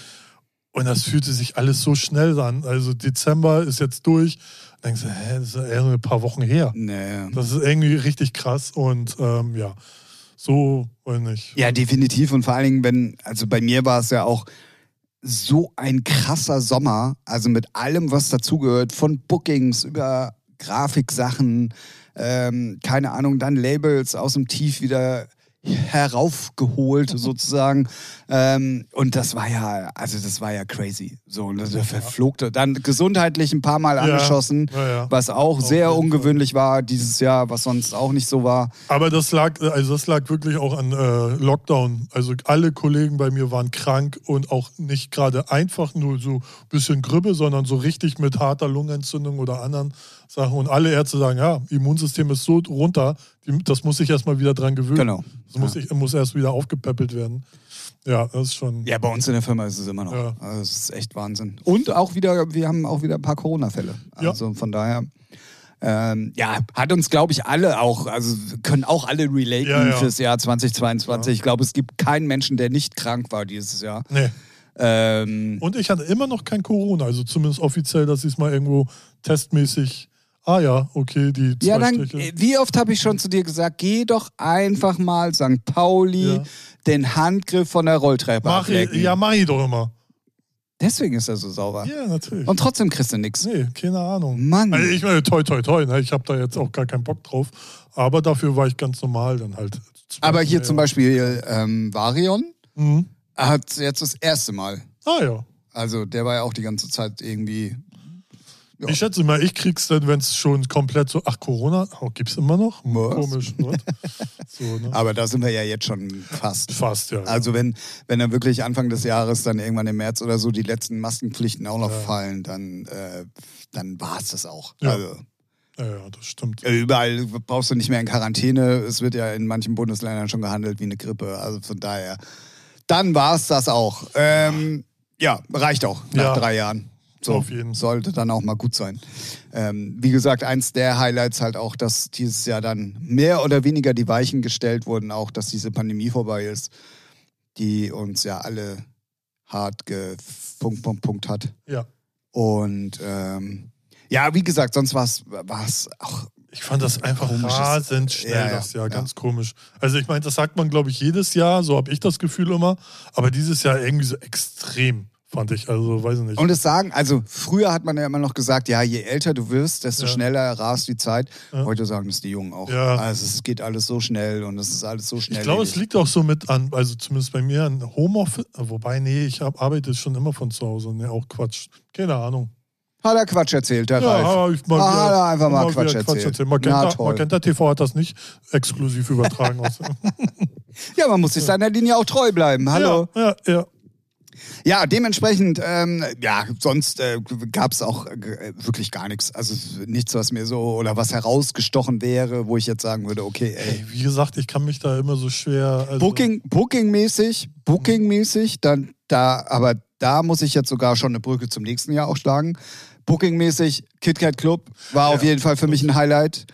[SPEAKER 2] und das fühlte sich alles so schnell an. Also Dezember ist jetzt durch. Dann denkst du, hä, das ist ja eher ein paar Wochen her.
[SPEAKER 1] Nee.
[SPEAKER 2] Das ist irgendwie richtig krass und ähm, ja, so und nicht.
[SPEAKER 1] Ja, definitiv. Und vor allen Dingen, wenn, also bei mir war es ja auch so ein krasser Sommer, also mit allem, was dazugehört, von Bookings über Grafiksachen, ähm, keine Ahnung, dann Labels aus dem Tief wieder heraufgeholt sozusagen. Ähm, und das war ja also das war ja crazy. So und das verflog dann gesundheitlich ein paar Mal
[SPEAKER 2] Ja,
[SPEAKER 1] angeschossen
[SPEAKER 2] ja,
[SPEAKER 1] was auch
[SPEAKER 2] Auf
[SPEAKER 1] sehr
[SPEAKER 2] Fall.
[SPEAKER 1] ungewöhnlich war dieses Jahr was sonst auch nicht so war.
[SPEAKER 2] Aber das lag, also das lag wirklich auch an äh, Lockdown. Also alle Kollegen bei mir waren krank und auch nicht gerade einfach nur so ein bisschen Grippe, sondern so richtig mit harter Lungenentzündung oder anderen Sachen. Und alle Ärzte sagen, ja, Immunsystem ist so runter, das muss sich erstmal wieder dran gewöhnen.
[SPEAKER 1] Genau.
[SPEAKER 2] Das muss, ich, muss erst wieder aufgepäppelt werden. Ja, das ist schon.
[SPEAKER 1] Ja, bei uns in der Firma ist es immer noch.
[SPEAKER 2] Ja.
[SPEAKER 1] Also, das ist echt Wahnsinn. Und auch wieder, wir haben auch wieder ein paar Corona-Fälle.
[SPEAKER 2] Ja.
[SPEAKER 1] Also von daher. Ähm, ja, hat uns, glaube ich, alle auch, also können auch alle relaten
[SPEAKER 2] Ja, ja.
[SPEAKER 1] fürs Jahr 2022. Ich glaube, es gibt keinen Menschen, der nicht krank war dieses Jahr.
[SPEAKER 2] Nee.
[SPEAKER 1] Ähm,
[SPEAKER 2] Und ich hatte immer noch kein Corona, also zumindest offiziell, dass ich es mal irgendwo testmäßig. Ah ja, okay, die zwei
[SPEAKER 1] ja, dann,
[SPEAKER 2] Striche.
[SPEAKER 1] äh, wie oft habe ich schon zu dir gesagt, geh doch einfach mal St. Pauli
[SPEAKER 2] Ja.
[SPEAKER 1] den Handgriff von der Rolltreppe
[SPEAKER 2] Mach ich, ja, mach ich doch immer.
[SPEAKER 1] Deswegen ist er so sauber.
[SPEAKER 2] Ja, natürlich.
[SPEAKER 1] Und trotzdem kriegst du nichts.
[SPEAKER 2] nee, keine Ahnung.
[SPEAKER 1] Mann.
[SPEAKER 2] Also ich meine, toi, toi, toi, ne? ich habe da jetzt auch gar keinen Bock drauf. Aber dafür war ich ganz normal dann halt.
[SPEAKER 1] Aber hier
[SPEAKER 2] Ja.
[SPEAKER 1] zum Beispiel ähm, Varion
[SPEAKER 2] Mhm.
[SPEAKER 1] hat jetzt das erste Mal.
[SPEAKER 2] Ah ja.
[SPEAKER 1] Also der war ja auch die ganze Zeit irgendwie. Ja.
[SPEAKER 2] Ich schätze mal, ich krieg's dann, wenn es schon komplett so, ach, Corona, oh, gibt's immer noch?
[SPEAKER 1] Was?
[SPEAKER 2] Komisch, so, ne?
[SPEAKER 1] Aber da sind wir ja jetzt schon fast.
[SPEAKER 2] Fast, ja.
[SPEAKER 1] Also wenn, wenn dann wirklich Anfang des Jahres dann irgendwann im März oder so die letzten Maskenpflichten auch noch
[SPEAKER 2] Ja.
[SPEAKER 1] fallen, dann, äh, dann war es das auch.
[SPEAKER 2] Ja.
[SPEAKER 1] Also
[SPEAKER 2] ja, ja, das stimmt.
[SPEAKER 1] äh, überall brauchst du nicht mehr in Quarantäne. Es wird ja in manchen Bundesländern schon gehandelt wie eine Grippe. Also von daher, dann war es das auch. Ähm, ja, reicht auch nach
[SPEAKER 2] Ja.
[SPEAKER 1] drei Jahren. So,
[SPEAKER 2] Auf jeden.
[SPEAKER 1] sollte dann auch mal gut sein. Ähm, wie gesagt, eins der Highlights halt auch, dass dieses Jahr dann mehr oder weniger die Weichen gestellt wurden, auch dass diese Pandemie vorbei ist, die uns ja alle hart gepunkt, Punkt, Punkt hat.
[SPEAKER 2] Ja.
[SPEAKER 1] Und ähm, ja, wie gesagt, sonst war es auch
[SPEAKER 2] Ich fand das einfach rasend schnell,
[SPEAKER 1] Ja, ja,
[SPEAKER 2] das Jahr,
[SPEAKER 1] ja.
[SPEAKER 2] ganz komisch. Also ich meine, das sagt man, glaube ich, jedes Jahr, so habe ich das Gefühl immer. Aber dieses Jahr irgendwie so extrem, fand ich. Also, weiß ich nicht.
[SPEAKER 1] Und es sagen, also früher hat man ja immer noch gesagt, ja, je älter du wirst, desto
[SPEAKER 2] Ja.
[SPEAKER 1] schneller rast die Zeit.
[SPEAKER 2] Ja.
[SPEAKER 1] Heute sagen das die Jungen auch.
[SPEAKER 2] Ja.
[SPEAKER 1] Also es geht alles so schnell und es ist alles so schnell.
[SPEAKER 2] ich glaube, es liegt auch so mit an, also zumindest bei mir an Homeoffice. Wobei, nee, ich hab, arbeite schon immer von zu Hause. Nee, auch Quatsch. Keine Ahnung.
[SPEAKER 1] Hat er Quatsch erzählt, der Ralf.
[SPEAKER 2] hab ich mal
[SPEAKER 1] Ah,
[SPEAKER 2] wieder-
[SPEAKER 1] hat er einfach mal
[SPEAKER 2] wieder
[SPEAKER 1] Quatsch erzählt. Na,
[SPEAKER 2] Magenta,
[SPEAKER 1] toll.
[SPEAKER 2] Magenta TV hat das nicht exklusiv übertragen. aus-
[SPEAKER 1] Ja, man muss sich seiner Linie auch treu bleiben. Hallo.
[SPEAKER 2] Ja, ja, ja.
[SPEAKER 1] Ja, dementsprechend, ähm, ja, sonst äh, gab es auch äh, wirklich gar nichts. Also nichts, was mir so oder was herausgestochen wäre, wo ich jetzt sagen würde, okay, ey.
[SPEAKER 2] Wie gesagt, ich kann mich da immer so schwer. Also,
[SPEAKER 1] Booking, Booking-mäßig, Booking-mäßig, dann da, aber da muss ich jetzt sogar schon eine Brücke zum nächsten Jahr auch schlagen. Booking-mäßig, KitKat Club war auf
[SPEAKER 2] Ja.
[SPEAKER 1] jeden Fall für mich ein Highlight.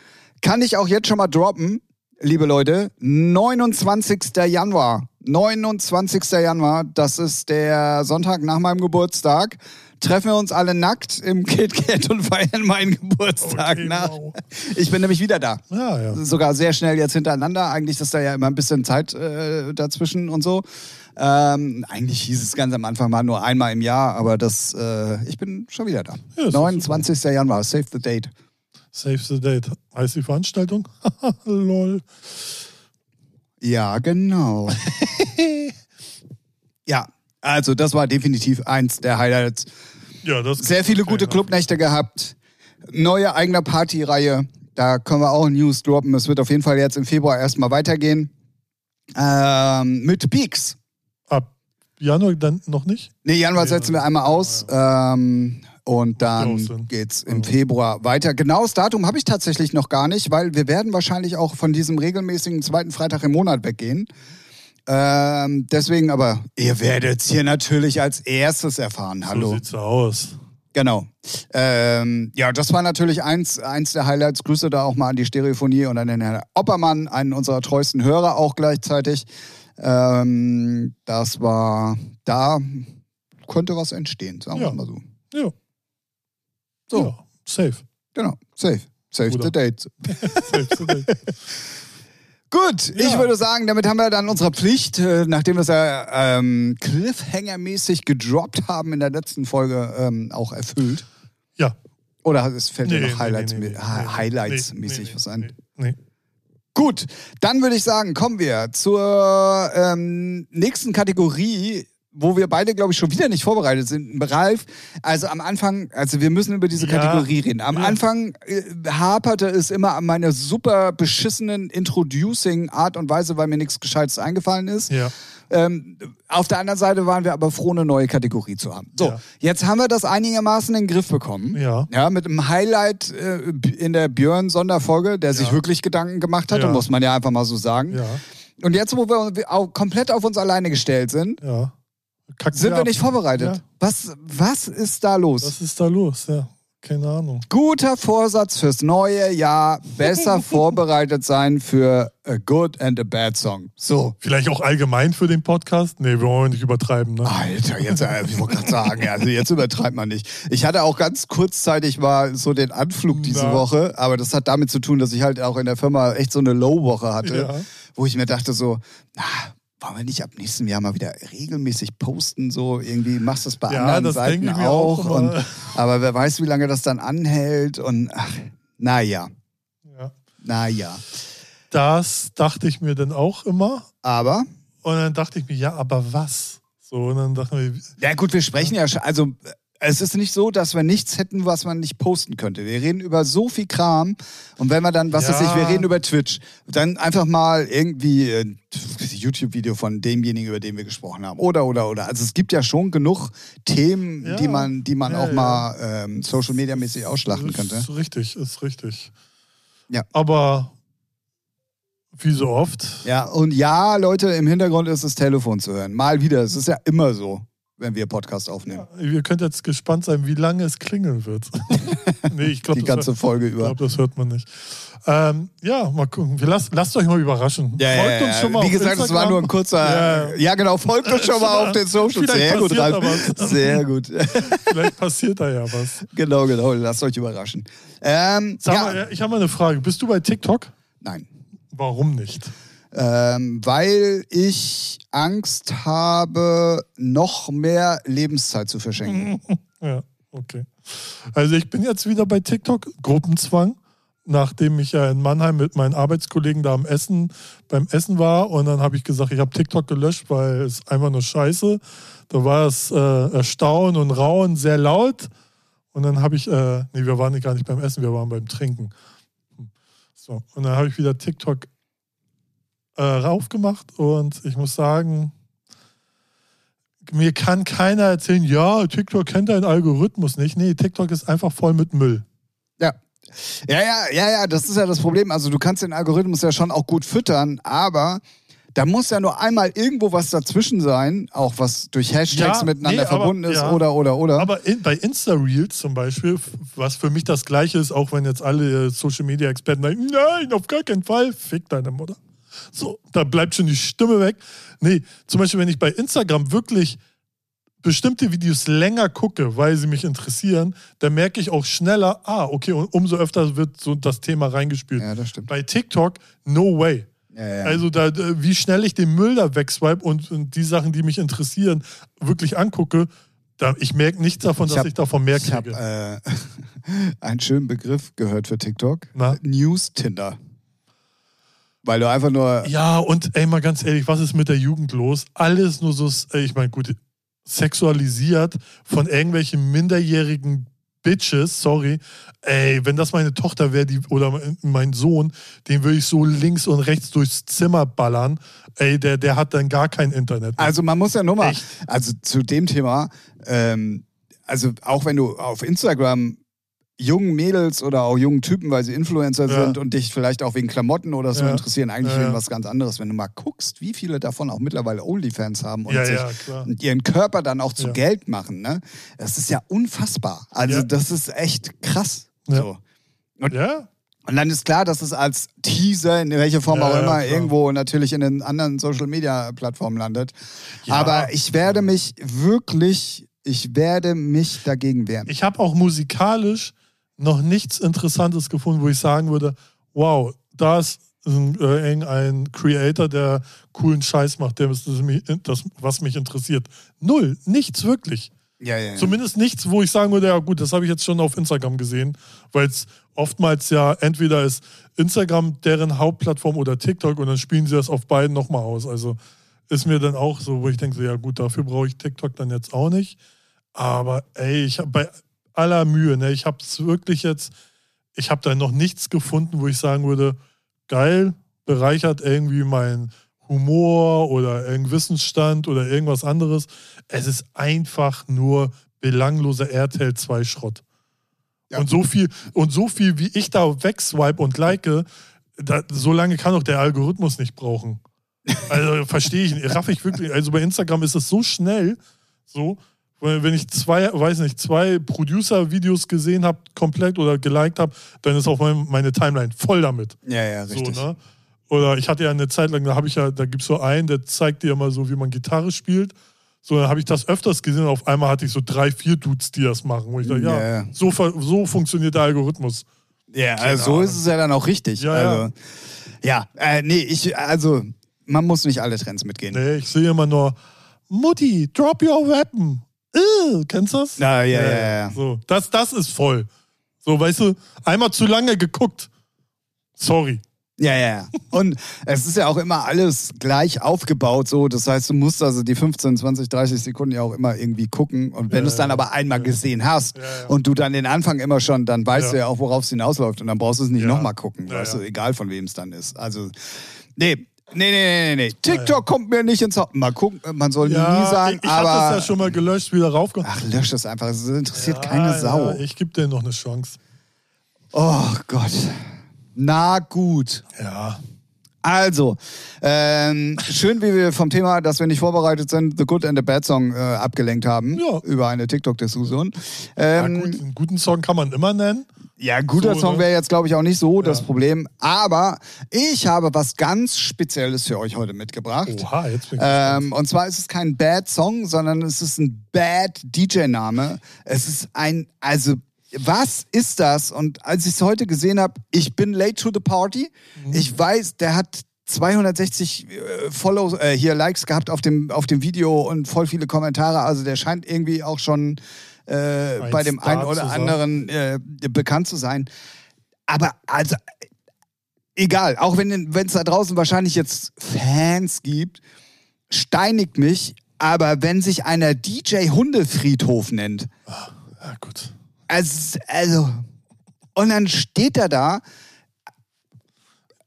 [SPEAKER 1] Kann ich auch jetzt schon mal droppen, liebe Leute, 29. Januar. 29. Januar, das ist der Sonntag nach meinem Geburtstag. Treffen wir uns alle nackt im KitKat und feiern meinen Geburtstag
[SPEAKER 2] Okay,
[SPEAKER 1] nach.
[SPEAKER 2] wow.
[SPEAKER 1] Ich bin nämlich wieder da
[SPEAKER 2] Ja, ja.
[SPEAKER 1] sogar sehr schnell jetzt hintereinander. Eigentlich ist da ja immer ein bisschen Zeit äh, dazwischen und so. Ähm, eigentlich hieß es ganz am Anfang mal nur einmal im Jahr, aber das, äh, ich bin schon wieder da.
[SPEAKER 2] Ja, ist doch
[SPEAKER 1] 29. Januar, save the date.
[SPEAKER 2] Save the Date. Heißt die Veranstaltung? Lol.
[SPEAKER 1] Ja, genau. ja, also das war definitiv eins der Highlights.
[SPEAKER 2] Ja, das
[SPEAKER 1] Sehr viele gute. Clubnächte gehabt. Neue eigene Partyreihe. Da können wir auch News droppen. Es wird auf jeden Fall jetzt im Februar erstmal weitergehen. Ähm, mit Peaks.
[SPEAKER 2] Ab Januar dann noch nicht?
[SPEAKER 1] Nee, Januar
[SPEAKER 2] Ja.
[SPEAKER 1] setzen wir einmal aus. Ähm, und dann
[SPEAKER 2] Sinn.
[SPEAKER 1] geht's im
[SPEAKER 2] Ja.
[SPEAKER 1] Februar weiter. Genaues Datum habe ich tatsächlich noch gar nicht, weil wir werden wahrscheinlich auch von diesem regelmäßigen zweiten Freitag im Monat weggehen. Ähm, deswegen aber, ihr werdet hier natürlich als erstes erfahren. Hallo.
[SPEAKER 2] So sieht's aus.
[SPEAKER 1] Genau. Ähm, ja, das war natürlich eins, eins der Highlights. Grüße da auch mal an die Stereophonie und an den Herrn Oppermann, einen unserer treuesten Hörer auch gleichzeitig. Ähm, das war, da konnte was entstehen, sagen wir
[SPEAKER 2] Ja.
[SPEAKER 1] mal so.
[SPEAKER 2] Ja.
[SPEAKER 1] So.
[SPEAKER 2] Ja, safe.
[SPEAKER 1] Genau, safe. Save
[SPEAKER 2] Bruder.
[SPEAKER 1] the date.
[SPEAKER 2] safe the Date.
[SPEAKER 1] Gut, ich
[SPEAKER 2] Ja.
[SPEAKER 1] würde sagen, damit haben wir dann unsere Pflicht, äh, nachdem wir es ja ähm, Cliffhanger-mäßig gedroppt haben in der letzten Folge, ähm, auch erfüllt.
[SPEAKER 2] Ja.
[SPEAKER 1] Oder es fällt dir
[SPEAKER 2] Nee,
[SPEAKER 1] noch
[SPEAKER 2] nee,
[SPEAKER 1] Highlights,
[SPEAKER 2] nee, nee,
[SPEAKER 1] mi-
[SPEAKER 2] nee,
[SPEAKER 1] Hi-
[SPEAKER 2] nee.
[SPEAKER 1] Highlights-mäßig
[SPEAKER 2] Nee,
[SPEAKER 1] was ein?
[SPEAKER 2] Nee, nee.
[SPEAKER 1] Gut, dann würde ich sagen, kommen wir zur ähm, nächsten Kategorie, wo wir beide, glaube ich, schon wieder nicht vorbereitet sind. Ralf, also am Anfang, also wir müssen über diese
[SPEAKER 2] Ja.
[SPEAKER 1] Kategorie reden. Am
[SPEAKER 2] Ja.
[SPEAKER 1] Anfang äh, haperte es immer an meiner super beschissenen Introducing-Art und Weise, weil mir nichts Gescheites eingefallen ist.
[SPEAKER 2] Ja.
[SPEAKER 1] Ähm, auf der anderen Seite waren wir aber froh, eine neue Kategorie zu haben. So,
[SPEAKER 2] Ja.
[SPEAKER 1] jetzt haben wir das einigermaßen in den Griff bekommen.
[SPEAKER 2] Ja.
[SPEAKER 1] Ja, mit einem Highlight äh, in der Björn-Sonderfolge, der sich
[SPEAKER 2] Ja.
[SPEAKER 1] wirklich Gedanken gemacht hatte,
[SPEAKER 2] Ja.
[SPEAKER 1] muss man ja einfach mal so sagen.
[SPEAKER 2] Ja.
[SPEAKER 1] Und jetzt, wo wir auch komplett auf uns alleine gestellt sind,
[SPEAKER 2] Ja. Kacken
[SPEAKER 1] sind wir
[SPEAKER 2] ab.
[SPEAKER 1] nicht vorbereitet.
[SPEAKER 2] Ja.
[SPEAKER 1] Was, was ist da los?
[SPEAKER 2] Was ist da los? Ja. Keine Ahnung.
[SPEAKER 1] Guter Vorsatz fürs neue Jahr. Besser vorbereitet sein für a good and a bad song. So.
[SPEAKER 2] Vielleicht auch allgemein für den Podcast? Nee, wir wollen nicht übertreiben, ne?
[SPEAKER 1] Alter, jetzt, äh, ich wollte gerade sagen, also jetzt übertreibt man nicht. Ich hatte auch ganz kurzzeitig mal so den Anflug diese
[SPEAKER 2] Na.
[SPEAKER 1] Woche, aber das hat damit zu tun, dass ich halt auch in der Firma echt so eine Low-Woche hatte,
[SPEAKER 2] Ja.
[SPEAKER 1] wo ich mir dachte so, na, wollen wir nicht ab nächstem Jahr mal wieder regelmäßig posten, so irgendwie machst du es bei
[SPEAKER 2] Ja,
[SPEAKER 1] anderen
[SPEAKER 2] das
[SPEAKER 1] Seiten auch.
[SPEAKER 2] auch
[SPEAKER 1] und, aber wer weiß, wie lange das dann anhält und ach, naja,
[SPEAKER 2] Ja.
[SPEAKER 1] naja.
[SPEAKER 2] Das dachte ich mir dann auch immer.
[SPEAKER 1] Aber,
[SPEAKER 2] Und dann dachte ich mir, ja, aber was? So, und dann dachten wir,
[SPEAKER 1] ja gut, wir sprechen ja schon, also es ist nicht so, dass wir nichts hätten, was man nicht posten könnte. Wir reden über so viel Kram und wenn wir dann, was weiß
[SPEAKER 2] Ja.
[SPEAKER 1] ich, wir reden über Twitch, dann einfach mal irgendwie ein YouTube-Video von demjenigen, über den wir gesprochen haben. Oder, oder, oder. Also es gibt ja schon genug Themen,
[SPEAKER 2] Ja.
[SPEAKER 1] die man, die man
[SPEAKER 2] Ja,
[SPEAKER 1] auch mal ähm, Social-Media-mäßig ausschlachten könnte.
[SPEAKER 2] Ist richtig, ist richtig.
[SPEAKER 1] Ja.
[SPEAKER 2] Aber wie so oft,
[SPEAKER 1] Ja, und ja, Leute, im Hintergrund ist das Telefon zu hören. Mal wieder. Es ist ja immer so, wenn wir Podcast aufnehmen.
[SPEAKER 2] ihr könnt jetzt gespannt sein, wie lange es klingeln wird. nee, ich glaube,
[SPEAKER 1] Die ganze Folge
[SPEAKER 2] ich
[SPEAKER 1] über.
[SPEAKER 2] glaub, das hört man nicht. Ähm, ja, mal gucken. Wir lasst, lasst euch mal überraschen.
[SPEAKER 1] Ja, ja,
[SPEAKER 2] Folgt
[SPEAKER 1] ja,
[SPEAKER 2] uns
[SPEAKER 1] ja.
[SPEAKER 2] schon mal
[SPEAKER 1] Wie gesagt, es war nur ein kurzer.
[SPEAKER 2] Ja.
[SPEAKER 1] Ja, genau, folgt uns schon mal auf den Socials. Sehr gut, Ralf. Sehr gut.
[SPEAKER 2] Vielleicht passiert da ja was.
[SPEAKER 1] genau, genau. Lasst euch überraschen. Ähm,
[SPEAKER 2] Sag
[SPEAKER 1] ja,
[SPEAKER 2] mal, ich habe mal eine Frage. Bist du bei TikTok?
[SPEAKER 1] nein.
[SPEAKER 2] Warum nicht?
[SPEAKER 1] Ähm, weil ich Angst habe, noch mehr Lebenszeit zu verschenken.
[SPEAKER 2] Ja, okay. Also ich bin jetzt wieder bei TikTok, Gruppenzwang, nachdem ich ja in Mannheim mit meinen Arbeitskollegen da am Essen, beim Essen war und dann habe ich gesagt, ich habe TikTok gelöscht, weil es einfach nur scheiße. Da war es äh, Erstaunen und Rauen sehr laut und dann habe ich, äh, nee, wir waren gar nicht beim Essen, wir waren beim Trinken. So, und dann habe ich wieder TikTok äh, raufgemacht und ich muss sagen, mir kann keiner erzählen, ja, TikTok kennt deinen Algorithmus nicht. Nee, TikTok ist einfach voll mit Müll.
[SPEAKER 1] Ja. Ja, ja, ja, ja, das ist ja das Problem. Also du kannst den Algorithmus ja schon auch gut füttern, aber da muss ja nur einmal irgendwo was dazwischen sein, auch was durch Hashtags
[SPEAKER 2] Ja,
[SPEAKER 1] miteinander
[SPEAKER 2] nee, aber-
[SPEAKER 1] verbunden ist
[SPEAKER 2] ja.
[SPEAKER 1] oder, oder, oder.
[SPEAKER 2] Aber in, bei Insta-Reels zum Beispiel, was für mich das Gleiche ist, auch wenn jetzt alle äh, Social-Media-Experten sagen, nein, auf gar keinen Fall, fick deine Mutter. So, da bleibt schon die Stimme weg. Nee, zum Beispiel, wenn ich bei Instagram wirklich bestimmte Videos länger gucke, weil sie mich interessieren, dann merke ich auch schneller, ah, okay, und umso öfter wird so das Thema reingespielt.
[SPEAKER 1] ja, das stimmt.
[SPEAKER 2] Bei TikTok, no way.
[SPEAKER 1] Ja, ja.
[SPEAKER 2] Also da, äh, wie schnell ich den Müll da wegswipe und, und die Sachen, die mich interessieren, wirklich angucke, da, ich merke nichts davon,
[SPEAKER 1] Ich
[SPEAKER 2] dass
[SPEAKER 1] hab-
[SPEAKER 2] ich davon mehr
[SPEAKER 1] ich habe
[SPEAKER 2] kriege.
[SPEAKER 1] äh, einen schönen Begriff gehört für TikTok.
[SPEAKER 2] Na?
[SPEAKER 1] News-Tinder. Weil du einfach nur.
[SPEAKER 2] ja, und ey, mal ganz ehrlich, was ist mit der Jugend los? Alles nur so, äh, ich meine, gut, sexualisiert von irgendwelchen minderjährigen Bitches, sorry. Ey, wenn das meine Tochter wäre, die oder mein Sohn, den würde ich so links und rechts durchs Zimmer ballern. Ey, der, der hat dann gar kein Internet. mehr.
[SPEAKER 1] Also man muss ja nur mal,
[SPEAKER 2] Echt?
[SPEAKER 1] also zu dem Thema, ähm, also auch wenn du auf Instagram jungen Mädels oder auch jungen Typen, weil sie Influencer
[SPEAKER 2] Ja.
[SPEAKER 1] sind und dich vielleicht auch wegen Klamotten oder so
[SPEAKER 2] Ja.
[SPEAKER 1] interessieren, eigentlich
[SPEAKER 2] Ja,
[SPEAKER 1] was ganz anderes. Wenn du mal guckst, wie viele davon auch mittlerweile Onlyfans haben und sich und ihren Körper dann auch zu. Geld machen, ne? Das ist ja unfassbar. Also das ist echt krass.
[SPEAKER 2] Ja.
[SPEAKER 1] So.
[SPEAKER 2] Ja,
[SPEAKER 1] Und dann ist klar, dass es als Teaser, in welcher Form auch immer, irgendwo natürlich in den anderen Social-Media-Plattformen landet.
[SPEAKER 2] Ja.
[SPEAKER 1] Aber ich werde mich wirklich, ich werde mich dagegen wehren.
[SPEAKER 2] Ich habe auch musikalisch noch nichts Interessantes gefunden, wo ich sagen würde, wow, da ist ein, äh, irgendein Creator, der coolen Scheiß macht, der ist das, was mich interessiert. Null, nichts wirklich.
[SPEAKER 1] ja, ja, ja.
[SPEAKER 2] Zumindest nichts, wo ich sagen würde, ja gut, das habe ich jetzt schon auf Instagram gesehen, weil es oftmals ja entweder ist Instagram deren Hauptplattform oder TikTok und dann spielen sie das auf beiden nochmal aus. Also ist mir dann auch so, wo ich denke, so, ja gut, dafür brauche ich TikTok dann jetzt auch nicht. Aber ey, ich habe bei aller Mühe, ne, ich habe es wirklich jetzt, ich habe da noch nichts gefunden, wo ich sagen würde, geil, bereichert irgendwie mein Humor oder irgendein Wissensstand oder irgendwas anderes. Es ist einfach nur belangloser RTL 2 Schrott.
[SPEAKER 1] Ja.
[SPEAKER 2] Und so viel, und so viel, wie ich da wegswipe und like, da, so lange kann doch der Algorithmus nicht brauchen. Also verstehe ich, nicht, raff ich wirklich. Also bei Instagram ist es so schnell, so Wenn ich zwei, weiß nicht, zwei Producer-Videos gesehen habe, komplett oder geliked habe, dann ist auch mein, meine Timeline voll damit.
[SPEAKER 1] Ja, ja,
[SPEAKER 2] So,
[SPEAKER 1] richtig.
[SPEAKER 2] ne? Oder ich hatte ja eine Zeit lang, da habe ich ja, da gibt es so einen, der zeigt dir immer so, wie man Gitarre spielt. So, dann habe ich das öfters gesehen und auf einmal hatte ich so drei, vier Dudes, die das machen. Wo ich dachte, ja,
[SPEAKER 1] Ja, ja.
[SPEAKER 2] So, so funktioniert der Algorithmus.
[SPEAKER 1] Ja, also so ist es ja dann auch richtig.
[SPEAKER 2] Ja, ja.
[SPEAKER 1] also, ja äh, nee, ich, also, man muss nicht alle Trends mitgehen.
[SPEAKER 2] Nee, ich sehe immer nur, Mutti, drop your weapon. Äh, kennst du das?
[SPEAKER 1] Ja, ja, ja, ja.
[SPEAKER 2] So, das, das ist voll. So, weißt du, einmal zu lange geguckt. Sorry.
[SPEAKER 1] Ja, ja, ja. Und es ist ja auch immer alles gleich aufgebaut, so. Das heißt, du musst also die 15, 20, 30 Sekunden ja auch immer irgendwie gucken. Und wenn
[SPEAKER 2] Ja,
[SPEAKER 1] du es dann
[SPEAKER 2] ja,
[SPEAKER 1] aber einmal gesehen hast
[SPEAKER 2] Ja, ja.
[SPEAKER 1] und du dann den Anfang immer schon, dann weißt
[SPEAKER 2] Ja.
[SPEAKER 1] du ja auch, worauf es hinausläuft. Und dann brauchst du es nicht
[SPEAKER 2] Ja.
[SPEAKER 1] nochmal gucken,
[SPEAKER 2] Ja,
[SPEAKER 1] weißt
[SPEAKER 2] ja.
[SPEAKER 1] du, egal von wem es dann ist. Also, nee. Nee, nee, nee, nee, nee. TikTok kommt mir nicht ins Haus. Mal gucken, man soll nie sagen,
[SPEAKER 2] ich, ich habe
[SPEAKER 1] aber.
[SPEAKER 2] das ja schon mal gelöscht, wieder raufgekommen.
[SPEAKER 1] Ach, lösch das einfach. Es interessiert keine Sau.
[SPEAKER 2] Ja, ich gebe dir noch eine Chance.
[SPEAKER 1] oh Gott. Na gut.
[SPEAKER 2] Ja.
[SPEAKER 1] Also, ähm, schön, wie wir vom Thema, dass wir nicht vorbereitet sind, The Good and the Bad Song äh, abgelenkt haben.
[SPEAKER 2] Ja.
[SPEAKER 1] Über eine TikTok-Diskussion.
[SPEAKER 2] ja
[SPEAKER 1] Ähm,
[SPEAKER 2] gut, einen guten Song kann man immer nennen.
[SPEAKER 1] ja, ein guter
[SPEAKER 2] So,
[SPEAKER 1] Song
[SPEAKER 2] ne?
[SPEAKER 1] wäre jetzt, glaube ich, auch nicht so das
[SPEAKER 2] Ja.
[SPEAKER 1] Problem. Aber ich habe was ganz Spezielles für euch heute mitgebracht.
[SPEAKER 2] Oha, jetzt bin ich
[SPEAKER 1] Ähm, und zwar ist es kein Bad Song, sondern es ist ein Bad DJ-Name. Es ist ein, also, was ist das? Und als ich es heute gesehen habe, ich bin late to the party. Ich weiß, der hat 260 äh, Follows, äh, hier Likes gehabt auf dem, auf dem Video und voll viele Kommentare. Also der scheint irgendwie auch schon äh,
[SPEAKER 2] Ein
[SPEAKER 1] bei dem
[SPEAKER 2] Star
[SPEAKER 1] einen oder anderen äh, bekannt zu sein. Aber also egal, auch wenn es da draußen wahrscheinlich jetzt Fans gibt, steinigt mich, aber wenn sich einer DJ Hundefriedhof nennt,
[SPEAKER 2] Ja, gut.
[SPEAKER 1] Also, also und dann steht er da,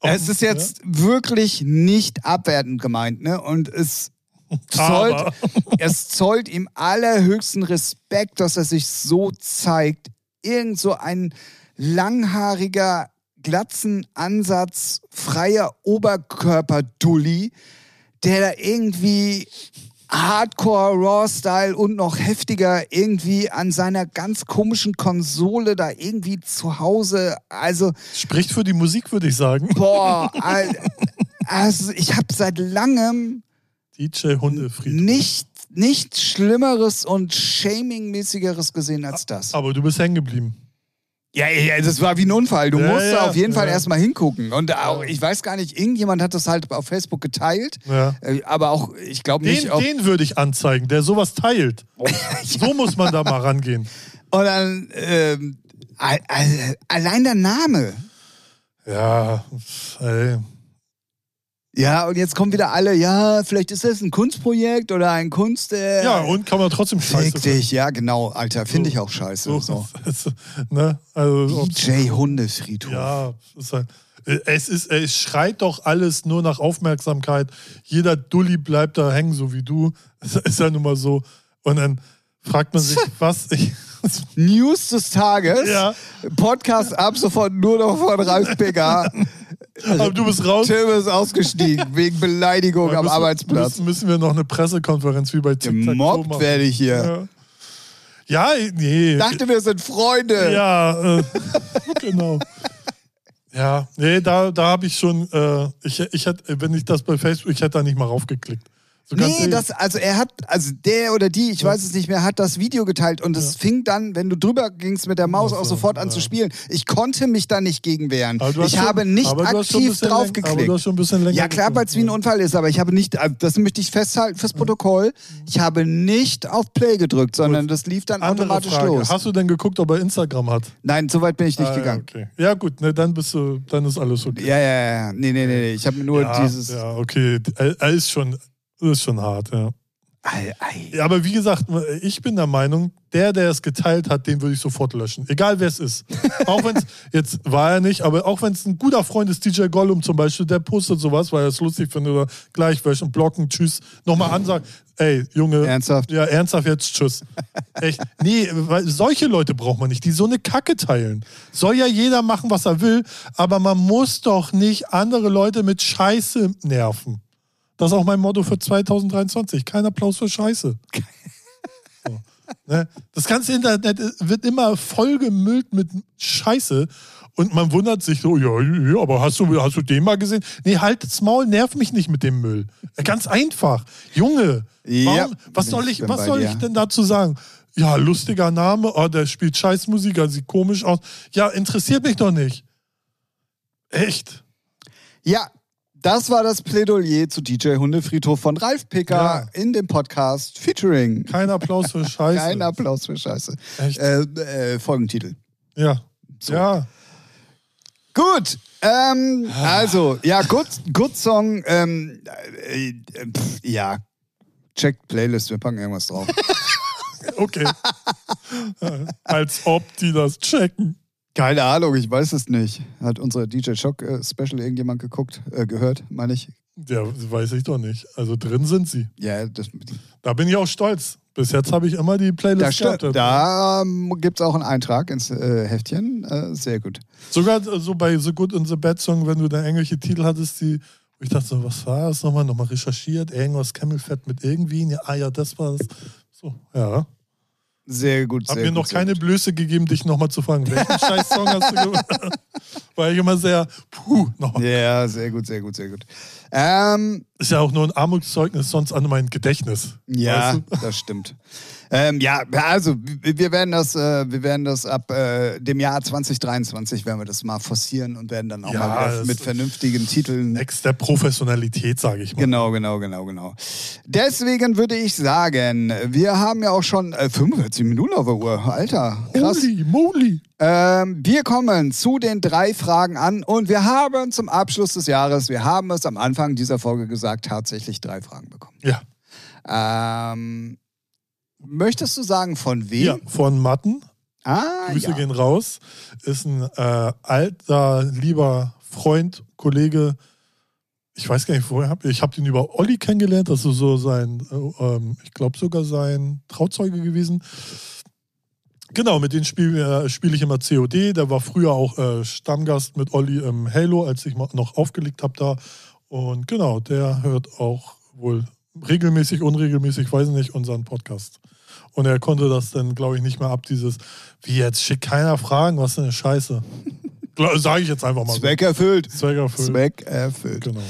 [SPEAKER 1] es ist jetzt wirklich nicht abwertend gemeint, ne? Und es zollt, es zollt ihm allerhöchsten Respekt, dass er sich so zeigt. Irgend so ein langhaariger Glatzenansatz, freier Oberkörper-Dulli, der da irgendwie Hardcore, Raw-Style und noch heftiger irgendwie an seiner ganz komischen Konsole da irgendwie zu Hause, also
[SPEAKER 2] Spricht für die Musik, würde ich sagen.
[SPEAKER 1] boah, al- also ich habe seit langem
[SPEAKER 2] DJ Hundefried.
[SPEAKER 1] nicht, nichts Schlimmeres und Shaming-mäßigeres gesehen als das.
[SPEAKER 2] Aber du bist hängen geblieben.
[SPEAKER 1] Ja, ja, das war wie ein Unfall. Du
[SPEAKER 2] Ja,
[SPEAKER 1] musst
[SPEAKER 2] ja,
[SPEAKER 1] auf jeden Fall
[SPEAKER 2] ja.
[SPEAKER 1] erstmal hingucken. Und auch, ich weiß gar nicht, irgendjemand hat das halt auf Facebook geteilt. Äh, Aber auch, ich glaube nicht,
[SPEAKER 2] Den, den würde ich anzeigen, der sowas teilt. So muss man da mal rangehen.
[SPEAKER 1] Und dann, ähm, al- al- allein der Name.
[SPEAKER 2] Ja, ey.
[SPEAKER 1] Ja, und jetzt kommen wieder alle, ja, vielleicht ist das ein Kunstprojekt oder ein Kunst. Äh,
[SPEAKER 2] Ja, und kann man trotzdem scheiße
[SPEAKER 1] dich, ja, genau, Alter, finde ich auch scheiße.
[SPEAKER 2] So,
[SPEAKER 1] So.
[SPEAKER 2] ne? Also,
[SPEAKER 1] DJ Hundefriedhof.
[SPEAKER 2] ja, ist halt, es, ist, es schreit doch alles nur nach Aufmerksamkeit. Jeder Dulli bleibt da hängen, so wie du. Das ist ja nun mal so. Und dann fragt man sich, was ich.
[SPEAKER 1] News des Tages.
[SPEAKER 2] Ja.
[SPEAKER 1] Podcast ab sofort nur noch von Ralf Pegger.
[SPEAKER 2] Aber du bist raus.
[SPEAKER 1] Tim ist ausgestiegen wegen Beleidigung
[SPEAKER 2] Da
[SPEAKER 1] am
[SPEAKER 2] müssen-
[SPEAKER 1] Arbeitsplatz.
[SPEAKER 2] Müssen, müssen wir noch eine Pressekonferenz wie bei TikTok
[SPEAKER 1] Gemobbt werde ich hier.
[SPEAKER 2] Ja, ja nee.
[SPEAKER 1] Dachte, wir sind Freunde.
[SPEAKER 2] Ja, äh, genau. Ja, nee, da, da habe ich schon, äh, ich, ich hätte, wenn ich das bei Facebook, ich hätte da nicht mal raufgeklickt. So
[SPEAKER 1] Nee, das, also er hat, also der oder die, ich weiß es nicht mehr, hat das Video geteilt und es fing dann, wenn du drüber gingst mit der Maus, auch
[SPEAKER 2] so,
[SPEAKER 1] sofort an
[SPEAKER 2] ja.
[SPEAKER 1] zu spielen. Ich konnte mich da nicht gegen wehren. Ich
[SPEAKER 2] schon-
[SPEAKER 1] habe nicht aktiv
[SPEAKER 2] bisschen
[SPEAKER 1] drauf
[SPEAKER 2] läng- Aber
[SPEAKER 1] geklickt.
[SPEAKER 2] du hast schon ein bisschen länger
[SPEAKER 1] Ja, klar, weil es wie ein Unfall ist, aber ich habe nicht, also das möchte ich festhalten fürs Protokoll, ich habe nicht auf Play gedrückt, sondern das lief dann
[SPEAKER 2] Andere
[SPEAKER 1] automatisch
[SPEAKER 2] Frage.
[SPEAKER 1] los.
[SPEAKER 2] Hast du denn geguckt, ob er Instagram hat?
[SPEAKER 1] Nein, so weit bin ich nicht
[SPEAKER 2] Ah,
[SPEAKER 1] gegangen.
[SPEAKER 2] Ja, okay. ja gut, ne, dann bist du, dann ist alles okay.
[SPEAKER 1] Ja, ja, ja. Nee, nee, nee, nee. Ich habe mir nur
[SPEAKER 2] ja,
[SPEAKER 1] dieses.
[SPEAKER 2] ja, okay. Er ist schon, ist schon hart, ja.
[SPEAKER 1] Ei, ei.
[SPEAKER 2] Ja, aber wie gesagt, ich bin der Meinung, der, der es geteilt hat, den würde ich sofort löschen. Egal wer es ist. auch wenn es, jetzt war er nicht, aber auch wenn es ein guter Freund ist, DJ Gollum zum Beispiel, der postet sowas, weil er es lustig findet oder gleich löschen, blocken, tschüss, nochmal ansagen, ey, Junge.
[SPEAKER 1] Ernsthaft?
[SPEAKER 2] Ja, ernsthaft jetzt, tschüss. Echt. Nee, weil solche Leute braucht man nicht, die so eine Kacke teilen. Soll ja jeder machen, was er will, aber man muss doch nicht andere Leute mit Scheiße nerven. Das ist auch mein Motto für 2023. Kein Applaus für Scheiße. So. Ne? Das ganze Internet wird immer vollgemüllt mit Scheiße. Und man wundert sich so, ja, ja, aber hast du, hast du den mal gesehen? Nee, halt das Maul, nerv mich nicht mit dem Müll. Ganz einfach. Junge, warum,
[SPEAKER 1] Ja,
[SPEAKER 2] was soll ich, was soll
[SPEAKER 1] dir.
[SPEAKER 2] ich denn dazu sagen? Ja, lustiger Name, oh, der spielt Scheißmusik, er sieht komisch aus. Ja, interessiert mich doch nicht. Echt?
[SPEAKER 1] Ja, das war das Plädoyer zu DJ Hundefriedhof von Ralf Picker
[SPEAKER 2] Ja.
[SPEAKER 1] in dem Podcast Featuring.
[SPEAKER 2] Kein Applaus für Scheiße.
[SPEAKER 1] Kein Applaus für Scheiße.
[SPEAKER 2] Echt?
[SPEAKER 1] Äh, äh, Folgentitel.
[SPEAKER 2] Ja. Ja.
[SPEAKER 1] Gut, ähm, also, ja, Good, good Song, ähm, äh, äh, pff, ja, check Playlist, wir packen irgendwas drauf.
[SPEAKER 2] Okay. Als ob die das checken.
[SPEAKER 1] Keine Ahnung, ich weiß es nicht. Hat unsere DJ Shock äh, Special irgendjemand geguckt, äh, gehört, meine ich?
[SPEAKER 2] Ja, weiß ich doch nicht. Also drin sind sie.
[SPEAKER 1] Ja, das,
[SPEAKER 2] Da bin ich auch stolz. Bis jetzt habe ich immer die Playlist
[SPEAKER 1] da,
[SPEAKER 2] gehabt.
[SPEAKER 1] da ähm, gibt es auch einen Eintrag ins äh, Heftchen. Äh, sehr gut.
[SPEAKER 2] Sogar so bei The Good and the Bad Song, wenn du da irgendwelche Titel hattest, die. Ich dachte so, was war das nochmal? Nochmal recherchiert, irgendwas Camelfett mit irgendwie. Ja, ah ja, das war es. So, ja.
[SPEAKER 1] Sehr gut,
[SPEAKER 2] Hab
[SPEAKER 1] sehr
[SPEAKER 2] mir
[SPEAKER 1] gut.
[SPEAKER 2] noch keine
[SPEAKER 1] gut.
[SPEAKER 2] Blöße gegeben, dich nochmal zu fragen, welchen scheiß Song hast du gemacht? War ich immer sehr, puh, nochmal.
[SPEAKER 1] Ja, sehr gut, sehr gut, sehr gut. Ähm,
[SPEAKER 2] Ist ja auch nur ein Armutszeugnis sonst an mein Gedächtnis.
[SPEAKER 1] Ja,
[SPEAKER 2] Weißt du?
[SPEAKER 1] das stimmt. Ähm, ja, also wir werden das, äh, wir werden das ab äh, dem Jahr 2023 werden wir das mal forcieren und werden dann auch
[SPEAKER 2] Ja,
[SPEAKER 1] mal mit vernünftigen Titeln.
[SPEAKER 2] Next der Professionalität, sage ich mal.
[SPEAKER 1] Genau, genau, genau, genau. Deswegen würde ich sagen, wir haben ja auch schon äh, 45 Minuten auf der Uhr. Alter, krass.
[SPEAKER 2] Holy moly.
[SPEAKER 1] Ähm, wir kommen zu den drei Fragen an und wir haben zum Abschluss des Jahres, wir haben es am Anfang dieser Folge gesagt, tatsächlich drei Fragen bekommen.
[SPEAKER 2] Ja.
[SPEAKER 1] Ähm, möchtest du sagen, von wem?
[SPEAKER 2] ja, von Matten.
[SPEAKER 1] Ah,
[SPEAKER 2] Grüße
[SPEAKER 1] ja.
[SPEAKER 2] gehen raus. Ist ein äh, alter, lieber Freund, Kollege. Ich weiß gar nicht, woher hab ich habe ihn über Olli kennengelernt. Das ist so sein, äh, ähm, ich glaube sogar sein Trauzeuge gewesen. Genau, mit dem spiele äh, spiel ich immer COD. Der war früher auch äh, Stammgast mit Olli im Halo, als ich noch aufgelegt habe da. Und genau, der hört auch wohl regelmäßig, unregelmäßig, weiß nicht, unseren Podcast. Und er konnte das dann, glaube ich, nicht mehr ab, dieses, wie jetzt schickt keiner Fragen, was für eine Scheiße. Sage ich jetzt einfach mal.
[SPEAKER 1] Zweck erfüllt.
[SPEAKER 2] Zweck erfüllt.
[SPEAKER 1] Zweck erfüllt.
[SPEAKER 2] Genau.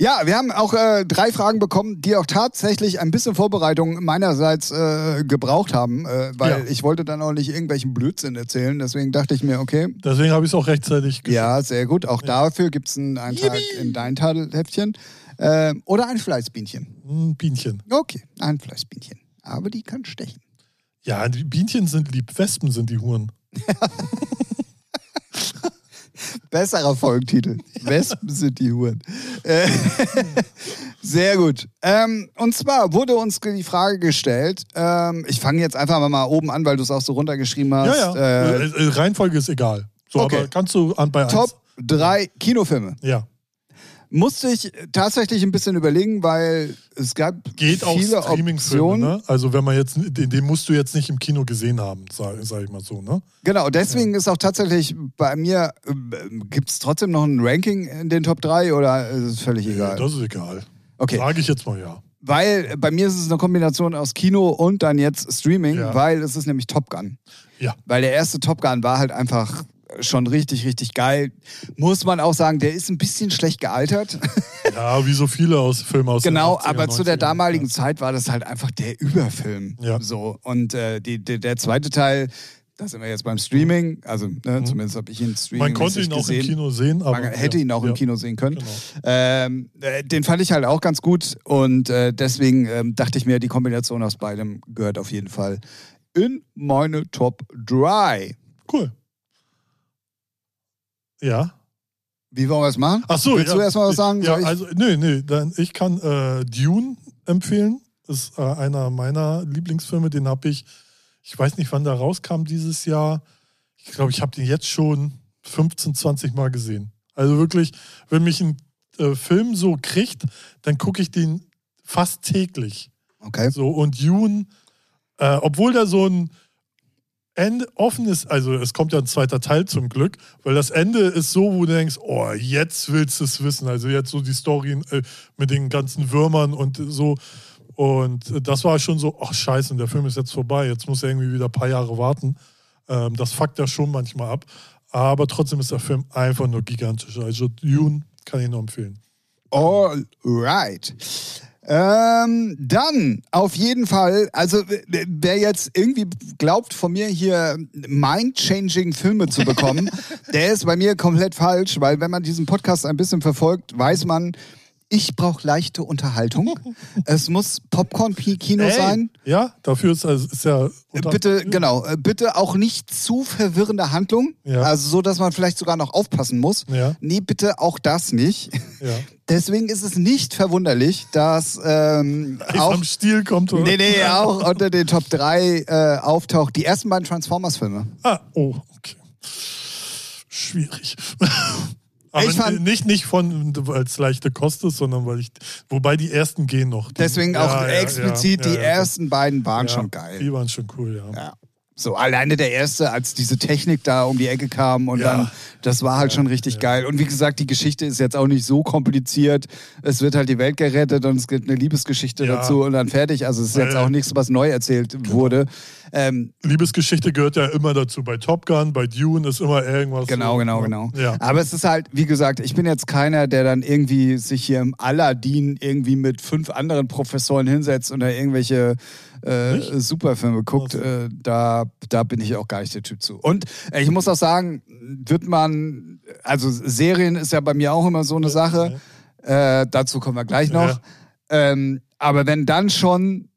[SPEAKER 1] Ja, wir haben auch äh, drei Fragen bekommen, die auch tatsächlich ein bisschen Vorbereitung meinerseits äh, gebraucht haben, äh, weil
[SPEAKER 2] Ja.
[SPEAKER 1] ich wollte dann auch nicht irgendwelchen Blödsinn erzählen. Deswegen dachte ich mir, okay,
[SPEAKER 2] Deswegen habe ich es auch rechtzeitig gesagt.
[SPEAKER 1] ja, sehr gut. Auch dafür gibt es einen Eintrag in dein Tadelheftchen. Äh, oder ein Fleißbienchen.
[SPEAKER 2] Ein Bienchen.
[SPEAKER 1] Okay, ein Fleißbienchen. Aber die kann stechen.
[SPEAKER 2] Ja, die Bienchen sind lieb, Wespen sind die Huren.
[SPEAKER 1] Besserer Folgentitel. Wespen sind die Huren. Äh, Sehr gut. Ähm, und zwar wurde uns die Frage gestellt, ähm, ich fange jetzt einfach mal oben an, weil du es auch so runtergeschrieben hast.
[SPEAKER 2] Ja, ja.
[SPEAKER 1] Äh,
[SPEAKER 2] Äh, äh, Reihenfolge ist egal. So,
[SPEAKER 1] Okay.
[SPEAKER 2] aber kannst du an bei
[SPEAKER 1] Top drei Kinofilme.
[SPEAKER 2] eins. Ja.
[SPEAKER 1] Musste ich tatsächlich ein bisschen überlegen, weil es gab
[SPEAKER 2] Geht auch
[SPEAKER 1] viele
[SPEAKER 2] Streaming-Filme,
[SPEAKER 1] Optionen.
[SPEAKER 2] ne? Also wenn man jetzt, den, den musst du jetzt nicht im Kino gesehen haben, sag, sag ich mal so, ne?
[SPEAKER 1] Genau, deswegen ist auch tatsächlich bei mir, äh, gibt es trotzdem noch ein Ranking in den Top 3 oder ist es völlig egal?
[SPEAKER 2] Das ist egal.
[SPEAKER 1] Okay.
[SPEAKER 2] Sage ich jetzt mal ja.
[SPEAKER 1] Weil bei mir ist es eine Kombination aus Kino und dann jetzt Streaming,
[SPEAKER 2] Ja.
[SPEAKER 1] weil es ist nämlich Top Gun.
[SPEAKER 2] Ja.
[SPEAKER 1] Weil der erste Top Gun war halt einfach schon richtig, richtig geil. Muss man auch sagen, der ist ein bisschen schlecht gealtert.
[SPEAKER 2] Ja, wie so viele aus Filme aus
[SPEAKER 1] genau,
[SPEAKER 2] 80er,
[SPEAKER 1] aber zu der
[SPEAKER 2] 90er.
[SPEAKER 1] damaligen Zeit war das halt einfach der Überfilm.
[SPEAKER 2] Ja.
[SPEAKER 1] So. Und äh, die, die, der zweite Teil, da sind wir jetzt beim Streaming, also ne, zumindest habe ich ihn Streaming
[SPEAKER 2] Mhm. Man konnte ihn auch
[SPEAKER 1] gesehen.
[SPEAKER 2] im Kino sehen, aber.
[SPEAKER 1] Man hätte
[SPEAKER 2] ja,
[SPEAKER 1] ihn auch
[SPEAKER 2] ja.
[SPEAKER 1] im Kino sehen können.
[SPEAKER 2] Genau.
[SPEAKER 1] Ähm, äh, den fand ich halt auch ganz gut und äh, deswegen ähm, dachte ich mir, die Kombination aus beidem gehört auf jeden Fall in meine Top 3.
[SPEAKER 2] Cool. Ja.
[SPEAKER 1] Wie wollen wir es machen?
[SPEAKER 2] Ach so,
[SPEAKER 1] Willst
[SPEAKER 2] ja.
[SPEAKER 1] du erstmal was sagen?
[SPEAKER 2] Ja, also, nee, nee, dann, ich kann äh, Dune empfehlen. Ist äh, einer meiner Lieblingsfilme, den habe ich, ich weiß nicht, wann der rauskam dieses Jahr. Ich glaube, ich habe den jetzt schon 15, 20 Mal gesehen. Also wirklich, wenn mich ein äh, Film so kriegt, dann gucke ich den fast täglich.
[SPEAKER 1] okay.
[SPEAKER 2] So, und Dune, äh, obwohl der so ein Ende offen ist, also es kommt ja ein zweiter Teil zum Glück, weil das Ende ist so, wo du denkst, oh, jetzt willst du es wissen. Also jetzt so die Story äh, mit den ganzen Würmern und so. Und äh, das war schon so, ach scheiße, der Film ist jetzt vorbei, jetzt muss er irgendwie wieder ein paar Jahre warten. Ähm, das fuckt ja schon manchmal ab. Aber trotzdem ist der Film einfach nur gigantisch. Also Dune kann ich nur empfehlen.
[SPEAKER 1] All right. Ähm, dann auf jeden Fall, also wer jetzt irgendwie glaubt, von mir hier mind-changing Filme zu bekommen, der ist bei mir komplett falsch, weil wenn man diesen Podcast ein bisschen verfolgt, weiß man, ich brauche leichte Unterhaltung. es muss Popcorn-Kino
[SPEAKER 2] Ey,
[SPEAKER 1] sein.
[SPEAKER 2] Ja, dafür ist, also ist ja. unter-
[SPEAKER 1] Bitte, genau, äh, bitte auch nicht zu verwirrende Handlung.
[SPEAKER 2] Ja.
[SPEAKER 1] Also so, dass man vielleicht sogar noch aufpassen muss.
[SPEAKER 2] Ja.
[SPEAKER 1] Nee, bitte auch das nicht.
[SPEAKER 2] Ja.
[SPEAKER 1] Deswegen ist es nicht verwunderlich, dass ähm, auch
[SPEAKER 2] am Stiel kommt. Oder?
[SPEAKER 1] Nee, nee, auch unter den Top 3 äh, auftaucht. Die ersten beiden Transformers-Filme.
[SPEAKER 2] Ah, oh, okay. Schwierig. Aber
[SPEAKER 1] Ich fand-
[SPEAKER 2] nicht, nicht von, weil es leichte Kost ist, sondern weil ich. Wobei die ersten gehen noch. Die,
[SPEAKER 1] Deswegen auch
[SPEAKER 2] Ja,
[SPEAKER 1] explizit,
[SPEAKER 2] ja,
[SPEAKER 1] die
[SPEAKER 2] ja,
[SPEAKER 1] ersten beiden waren schon geil.
[SPEAKER 2] Die waren schon cool, ja.
[SPEAKER 1] Ja. So, alleine der erste, als diese Technik da um die Ecke kam und
[SPEAKER 2] Ja.
[SPEAKER 1] dann, das war halt schon richtig geil. Und wie gesagt, die Geschichte ist jetzt auch nicht so kompliziert. Es wird halt die Welt gerettet und es gibt eine Liebesgeschichte
[SPEAKER 2] Ja.
[SPEAKER 1] dazu und dann fertig. Also es ist jetzt auch nichts, was neu erzählt wurde. Ähm,
[SPEAKER 2] Liebesgeschichte gehört ja immer dazu. Bei Top Gun, bei Dune ist immer irgendwas.
[SPEAKER 1] Genau,
[SPEAKER 2] so,
[SPEAKER 1] genau,
[SPEAKER 2] ja.
[SPEAKER 1] genau.
[SPEAKER 2] Ja.
[SPEAKER 1] Aber es ist halt, wie gesagt, ich bin jetzt keiner, der dann irgendwie sich hier im Aladdin irgendwie mit fünf anderen Professoren hinsetzt und da irgendwelche äh,
[SPEAKER 2] Nicht?
[SPEAKER 1] Superfilme guckt.
[SPEAKER 2] Also.
[SPEAKER 1] Äh, da, da bin ich auch gar nicht der Typ zu. Und äh, ich muss auch sagen, wird man, also Serien ist ja bei mir auch immer so eine Sache. Äh, dazu kommen wir gleich noch. Ähm, aber wenn dann schon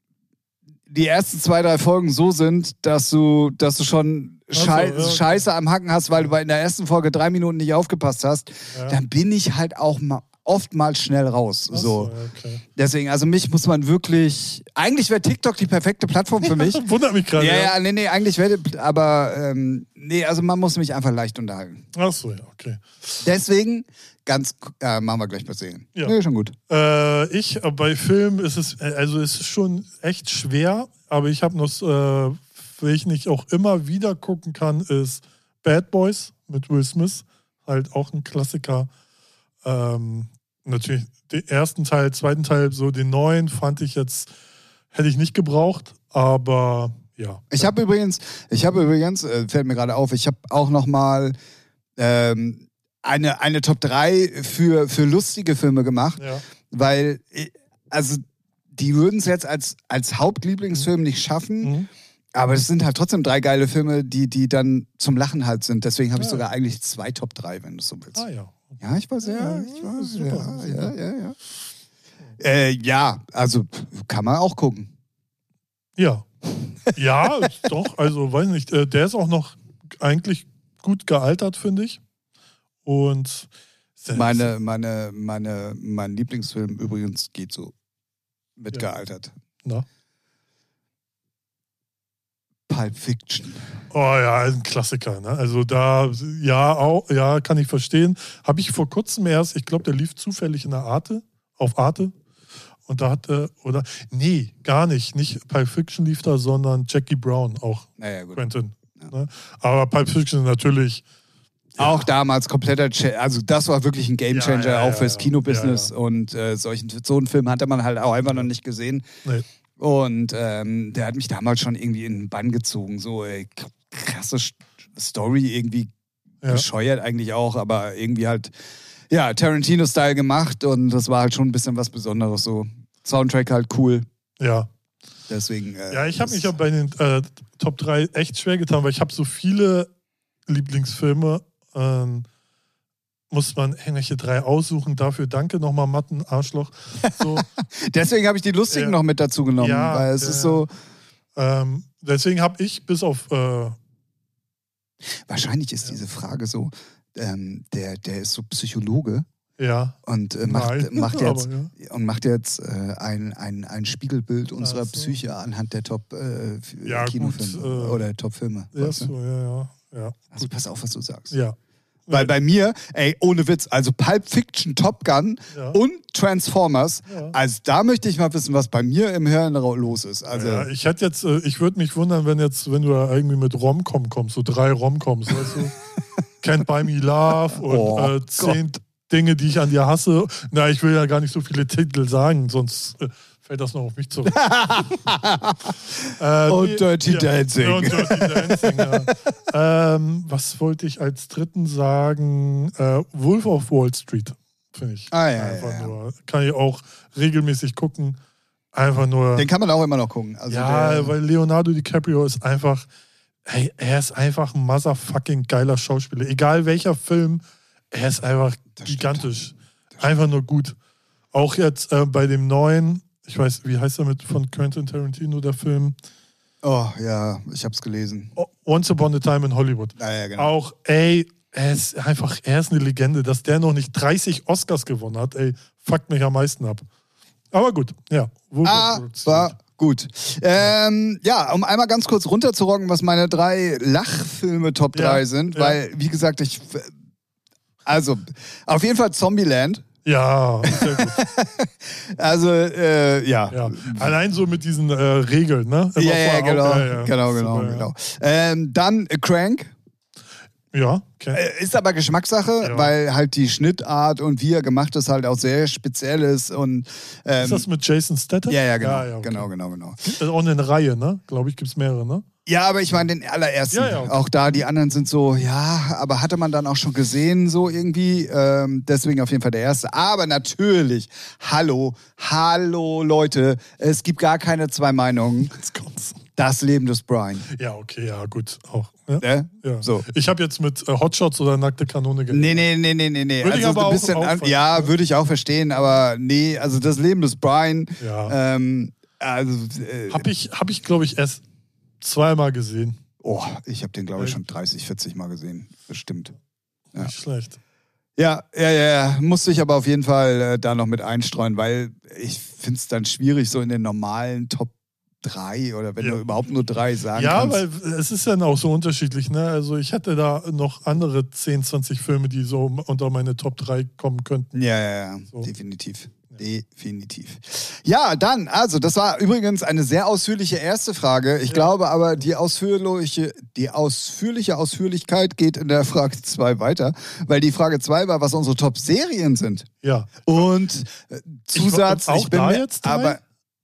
[SPEAKER 1] die ersten zwei, drei Folgen so sind, dass du, dass du schon Schei
[SPEAKER 2] ja.
[SPEAKER 1] Scheiße am Hacken hast, weil du bei in der ersten Folge drei Minuten nicht aufgepasst hast,
[SPEAKER 2] Ja.
[SPEAKER 1] dann bin ich halt auch mal oftmals schnell raus.
[SPEAKER 2] Ach
[SPEAKER 1] So.
[SPEAKER 2] okay.
[SPEAKER 1] Deswegen, also mich muss man wirklich. Eigentlich wäre TikTok die perfekte Plattform für mich.
[SPEAKER 2] Wundert mich gerade.
[SPEAKER 1] ja, ja, nee, nee, eigentlich wäre, aber ähm, nee, also man muss mich einfach leicht unterhalten.
[SPEAKER 2] Ach so, ja, okay.
[SPEAKER 1] Deswegen, ganz, äh, machen wir gleich mal sehen.
[SPEAKER 2] Ja.
[SPEAKER 1] Nee, schon gut.
[SPEAKER 2] Äh, ich, äh, bei Filmen ist es, äh, also es ist schon echt schwer, aber ich habe noch, äh, welchen ich auch immer wieder gucken kann, ist Bad Boys mit Will Smith. Halt auch ein Klassiker. Ähm, natürlich den ersten Teil, zweiten Teil, so den neuen fand ich jetzt, hätte ich nicht gebraucht, aber ja.
[SPEAKER 1] Ich habe übrigens, ich habe übrigens, äh, fällt mir gerade auf, ich habe auch noch mal ähm, eine, eine Top 3 für, für lustige Filme gemacht,
[SPEAKER 2] Ja,
[SPEAKER 1] weil, äh, also die würden es jetzt als, als Hauptlieblingsfilm nicht schaffen,
[SPEAKER 2] mhm.
[SPEAKER 1] aber es sind halt trotzdem drei geile Filme, die, die dann zum Lachen halt sind. Deswegen habe ich
[SPEAKER 2] Ja.
[SPEAKER 1] sogar eigentlich zwei Top 3, wenn du so willst.
[SPEAKER 2] ah ja.
[SPEAKER 1] Ja, ich weiß, ja,
[SPEAKER 2] Ja,
[SPEAKER 1] ich weiß,
[SPEAKER 2] super,
[SPEAKER 1] ja,
[SPEAKER 2] super.
[SPEAKER 1] ja, ja, ja. Äh, ja, also kann man auch gucken.
[SPEAKER 2] Ja. Ja, doch, also weiß nicht, äh, der ist auch noch eigentlich gut gealtert, finde ich. Und
[SPEAKER 1] Meine, meine, meine, mein Lieblingsfilm übrigens geht so mit
[SPEAKER 2] Ja.
[SPEAKER 1] gealtert.
[SPEAKER 2] Na?
[SPEAKER 1] Pulp Fiction.
[SPEAKER 2] Oh ja, ein Klassiker, ne? Also da, ja, auch, ja, kann ich verstehen. Habe ich vor kurzem erst, ich glaube, der lief zufällig in der Arte, auf Arte. Und da hatte, oder, nee, gar nicht. Nicht Pulp Fiction lief da, sondern Jackie Brown, auch
[SPEAKER 1] Naja, gut.
[SPEAKER 2] Quentin. Ne? Aber Pulp Fiction natürlich,
[SPEAKER 1] Auch damals kompletter, also das war wirklich ein Gamechanger
[SPEAKER 2] Ja, ja,
[SPEAKER 1] auch
[SPEAKER 2] ja,
[SPEAKER 1] fürs
[SPEAKER 2] ja.
[SPEAKER 1] Kinobusiness
[SPEAKER 2] Ja,
[SPEAKER 1] und äh, solchen, so einen Film hatte man halt auch einfach noch nicht gesehen.
[SPEAKER 2] nee.
[SPEAKER 1] Und ähm, der hat mich damals schon irgendwie in den Bann gezogen. So ey, krasse St- Story, irgendwie
[SPEAKER 2] Ja.
[SPEAKER 1] bescheuert eigentlich auch, aber irgendwie halt, ja, Tarantino-Style gemacht und das war halt schon ein bisschen was Besonderes so. Soundtrack halt cool.
[SPEAKER 2] Ja.
[SPEAKER 1] Deswegen. Äh,
[SPEAKER 2] Ja, ich habe mich auch bei den äh, Top 3 echt schwer getan, weil ich habe so viele Lieblingsfilme. Ähm, muss man irgendwelche drei aussuchen. Dafür danke nochmal, Matten, Arschloch. So,
[SPEAKER 1] Deswegen habe ich die lustigen
[SPEAKER 2] Ja.
[SPEAKER 1] noch mit dazu genommen,
[SPEAKER 2] Ja,
[SPEAKER 1] weil es
[SPEAKER 2] ja.
[SPEAKER 1] ist so.
[SPEAKER 2] ähm, deswegen habe ich bis auf. Äh,
[SPEAKER 1] Wahrscheinlich ist
[SPEAKER 2] Ja.
[SPEAKER 1] diese Frage so. Ähm, der, der ist so Psychologe
[SPEAKER 2] ja.
[SPEAKER 1] und äh, macht,
[SPEAKER 2] Nein,
[SPEAKER 1] macht jetzt
[SPEAKER 2] aber ja.
[SPEAKER 1] und macht jetzt äh, ein, ein, ein Spiegelbild unserer
[SPEAKER 2] Ach so.
[SPEAKER 1] Psyche anhand der Top äh,
[SPEAKER 2] Ja,
[SPEAKER 1] Kinofilme
[SPEAKER 2] gut, äh,
[SPEAKER 1] oder Top-Filme.
[SPEAKER 2] Ja,
[SPEAKER 1] weißt du?
[SPEAKER 2] so, ja, ja. ja.
[SPEAKER 1] Also pass auf, was du sagst.
[SPEAKER 2] Ja.
[SPEAKER 1] Weil bei mir, ey, ohne Witz, also Pulp Fiction, Top Gun
[SPEAKER 2] Ja.
[SPEAKER 1] und Transformers,
[SPEAKER 2] Ja.
[SPEAKER 1] also da möchte ich mal wissen, was bei mir im Hirn los ist. Also,
[SPEAKER 2] ja, ich hätte jetzt, äh, ich würde mich wundern, wenn jetzt, wenn du da irgendwie mit Romcom kommst, so drei Romcoms, weißt du? Can't Buy Me Love und
[SPEAKER 1] Oh
[SPEAKER 2] äh, zehn Dinge, die ich an dir hasse. Na, ich will ja gar nicht so viele Titel sagen, sonst äh, fällt das noch auf mich zurück.
[SPEAKER 1] äh, und Dirty Dancing.
[SPEAKER 2] Ja, und Dirty Dancing, ja. ähm, was wollte ich als dritten sagen? Äh, Wolf of Wall Street, finde ich.
[SPEAKER 1] Ah, ja,
[SPEAKER 2] Einfach
[SPEAKER 1] ja,
[SPEAKER 2] nur. Kann ich auch regelmäßig gucken. Einfach nur.
[SPEAKER 1] Den kann man auch immer noch gucken. Also
[SPEAKER 2] ja,
[SPEAKER 1] der,
[SPEAKER 2] weil Leonardo DiCaprio ist einfach. Hey, er ist einfach ein motherfucking geiler Schauspieler. Egal welcher Film, er ist einfach gigantisch. Einfach nur gut. Auch jetzt äh, bei dem neuen, ich weiß, wie heißt er mit von Quentin Tarantino, der Film?
[SPEAKER 1] Oh, ja, ich hab's gelesen.
[SPEAKER 2] Once Upon a Time in Hollywood.
[SPEAKER 1] Ja, ja, genau.
[SPEAKER 2] Auch, ey, er ist einfach, er ist eine Legende. Dass der noch nicht 30 Oscars gewonnen hat, ey, fuckt mich am meisten ab. Aber gut, ja. Street.
[SPEAKER 1] Aber gut. Ähm, ja, um einmal ganz kurz runterzurocken, was meine drei Lachfilme Top
[SPEAKER 2] Ja,
[SPEAKER 1] 3 sind,
[SPEAKER 2] ja.
[SPEAKER 1] weil, wie gesagt, ich. Also, auf jeden Fall Zombieland.
[SPEAKER 2] Ja, sehr gut.
[SPEAKER 1] Also, äh, ja.
[SPEAKER 2] Ja. Allein so mit diesen äh, Regeln, ne? Immer
[SPEAKER 1] Ja, ja, genau,
[SPEAKER 2] auf- ja, ja.
[SPEAKER 1] genau, genau,
[SPEAKER 2] Super,
[SPEAKER 1] genau. Ähm, dann äh, Crank.
[SPEAKER 2] Ja, okay.
[SPEAKER 1] Äh, Ist aber Geschmackssache,
[SPEAKER 2] Ja.
[SPEAKER 1] weil halt die Schnittart und wie er gemacht ist halt auch sehr speziell ist und ähm,
[SPEAKER 2] ist das mit Jason Statham?
[SPEAKER 1] ja, ja, genau,
[SPEAKER 2] Ja, ja, okay.
[SPEAKER 1] genau, genau, genau.
[SPEAKER 2] Das ist auch eine Reihe, ne? Glaube ich, gibt es mehrere, ne?
[SPEAKER 1] Ja, aber ich meine den allerersten.
[SPEAKER 2] Ja, ja, okay.
[SPEAKER 1] Auch da, die anderen sind so, ja, aber hatte man dann auch schon gesehen, so irgendwie. Ähm, deswegen auf jeden Fall der erste. Aber natürlich, hallo, hallo Leute, es gibt gar keine zwei Meinungen.
[SPEAKER 2] Jetzt kommt's.
[SPEAKER 1] Das Leben des Brian.
[SPEAKER 2] Ja, okay, ja, gut. Auch. Ja?
[SPEAKER 1] Ne?
[SPEAKER 2] Ja.
[SPEAKER 1] So.
[SPEAKER 2] Ich habe jetzt mit äh, Hotshots oder nackte Kanone gerechnet.
[SPEAKER 1] Nee, nee, nee, nee, nee, nee.
[SPEAKER 2] Würde ich aber
[SPEAKER 1] ein bisschen
[SPEAKER 2] auch
[SPEAKER 1] an, ja, würde ich auch verstehen, aber nee, also das Leben des Brian,
[SPEAKER 2] Ja.
[SPEAKER 1] ähm, also, äh,
[SPEAKER 2] Habe ich, hab ich glaube ich, erst zweimal gesehen.
[SPEAKER 1] oh, ich habe den, glaube ich,
[SPEAKER 2] Echt?
[SPEAKER 1] schon 30, 40 Mal gesehen. Bestimmt. Ja.
[SPEAKER 2] Nicht schlecht.
[SPEAKER 1] Ja, ja, ja, ja. Musste ich aber auf jeden Fall äh, da noch mit einstreuen, weil ich finde es dann schwierig, so in den normalen Top 3 oder wenn
[SPEAKER 2] Ja.
[SPEAKER 1] du überhaupt nur drei sagen
[SPEAKER 2] Ja,
[SPEAKER 1] kannst.
[SPEAKER 2] weil es ist dann auch so unterschiedlich, ne? Also ich hätte da noch andere 10, 20 Filme, die so unter meine Top 3 kommen könnten.
[SPEAKER 1] Ja, ja, ja,
[SPEAKER 2] So.
[SPEAKER 1] definitiv. Definitiv. Ja, dann, also, das war übrigens eine sehr ausführliche erste Frage. Ich glaube aber, die ausführliche, die ausführliche Ausführlichkeit geht in der Frage 2 weiter, weil die Frage 2 war, was unsere Top-Serien sind.
[SPEAKER 2] Ja.
[SPEAKER 1] Und äh, Zusatz,
[SPEAKER 2] auch
[SPEAKER 1] ich bin
[SPEAKER 2] da jetzt
[SPEAKER 1] aber,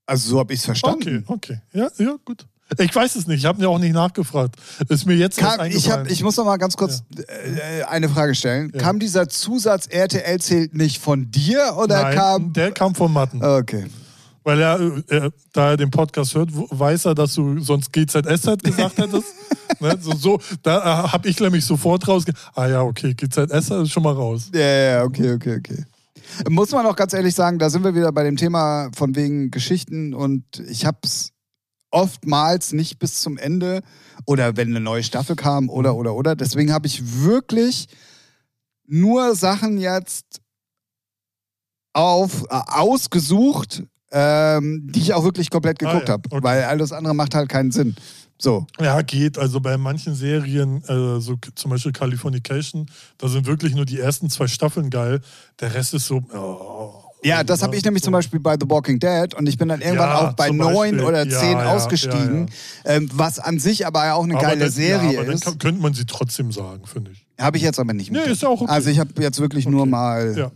[SPEAKER 1] also so habe ich es verstanden.
[SPEAKER 2] Okay, okay. Ja, ja, gut. Ich weiß es nicht, ich habe mir auch nicht nachgefragt. Ist mir jetzt
[SPEAKER 1] Kam, ich, hab, ich muss noch mal ganz kurz äh, eine Frage stellen.
[SPEAKER 2] Ja.
[SPEAKER 1] Kam dieser Zusatz RTL zählt nicht von dir oder
[SPEAKER 2] Nein,
[SPEAKER 1] kam.
[SPEAKER 2] der kam von Matten.
[SPEAKER 1] Okay.
[SPEAKER 2] Weil er, äh, da er den Podcast hört, weiß er, dass du sonst GZSZ gesagt hättest. ne? so, so, da äh, habe ich nämlich sofort rausge... Ah ja, okay, GZSZ ist schon mal raus.
[SPEAKER 1] Ja, ja, ja, okay, okay, okay. Muss man auch ganz ehrlich sagen, da sind wir wieder bei dem Thema von wegen Geschichten und ich hab's oftmals nicht bis zum Ende oder wenn eine neue Staffel kam oder oder oder. Deswegen habe ich wirklich nur Sachen jetzt auf äh, ausgesucht, ähm, die ich auch wirklich komplett
[SPEAKER 2] Ah,
[SPEAKER 1] geguckt
[SPEAKER 2] ja,
[SPEAKER 1] habe,
[SPEAKER 2] okay.
[SPEAKER 1] weil alles andere macht halt keinen Sinn. So.
[SPEAKER 2] Ja, geht. Also bei manchen Serien, äh, so zum Beispiel Californication, da sind wirklich nur die ersten zwei Staffeln geil. Der Rest ist so. Oh,
[SPEAKER 1] Ja, das habe ich nämlich zum Beispiel bei The Walking Dead und ich bin dann irgendwann
[SPEAKER 2] Ja,
[SPEAKER 1] auch bei neun oder
[SPEAKER 2] Ja,
[SPEAKER 1] zehn
[SPEAKER 2] ja,
[SPEAKER 1] ausgestiegen, Ähm, was an sich aber ja auch eine
[SPEAKER 2] Aber
[SPEAKER 1] geile
[SPEAKER 2] das-
[SPEAKER 1] Serie
[SPEAKER 2] ja, aber
[SPEAKER 1] ist.
[SPEAKER 2] Dann kann, könnte man sie trotzdem sagen, finde ich.
[SPEAKER 1] Habe ich jetzt aber nicht
[SPEAKER 2] Nee,
[SPEAKER 1] mit.
[SPEAKER 2] ist ja auch okay.
[SPEAKER 1] Also ich habe jetzt wirklich nur
[SPEAKER 2] Okay.
[SPEAKER 1] mal,
[SPEAKER 2] Ja,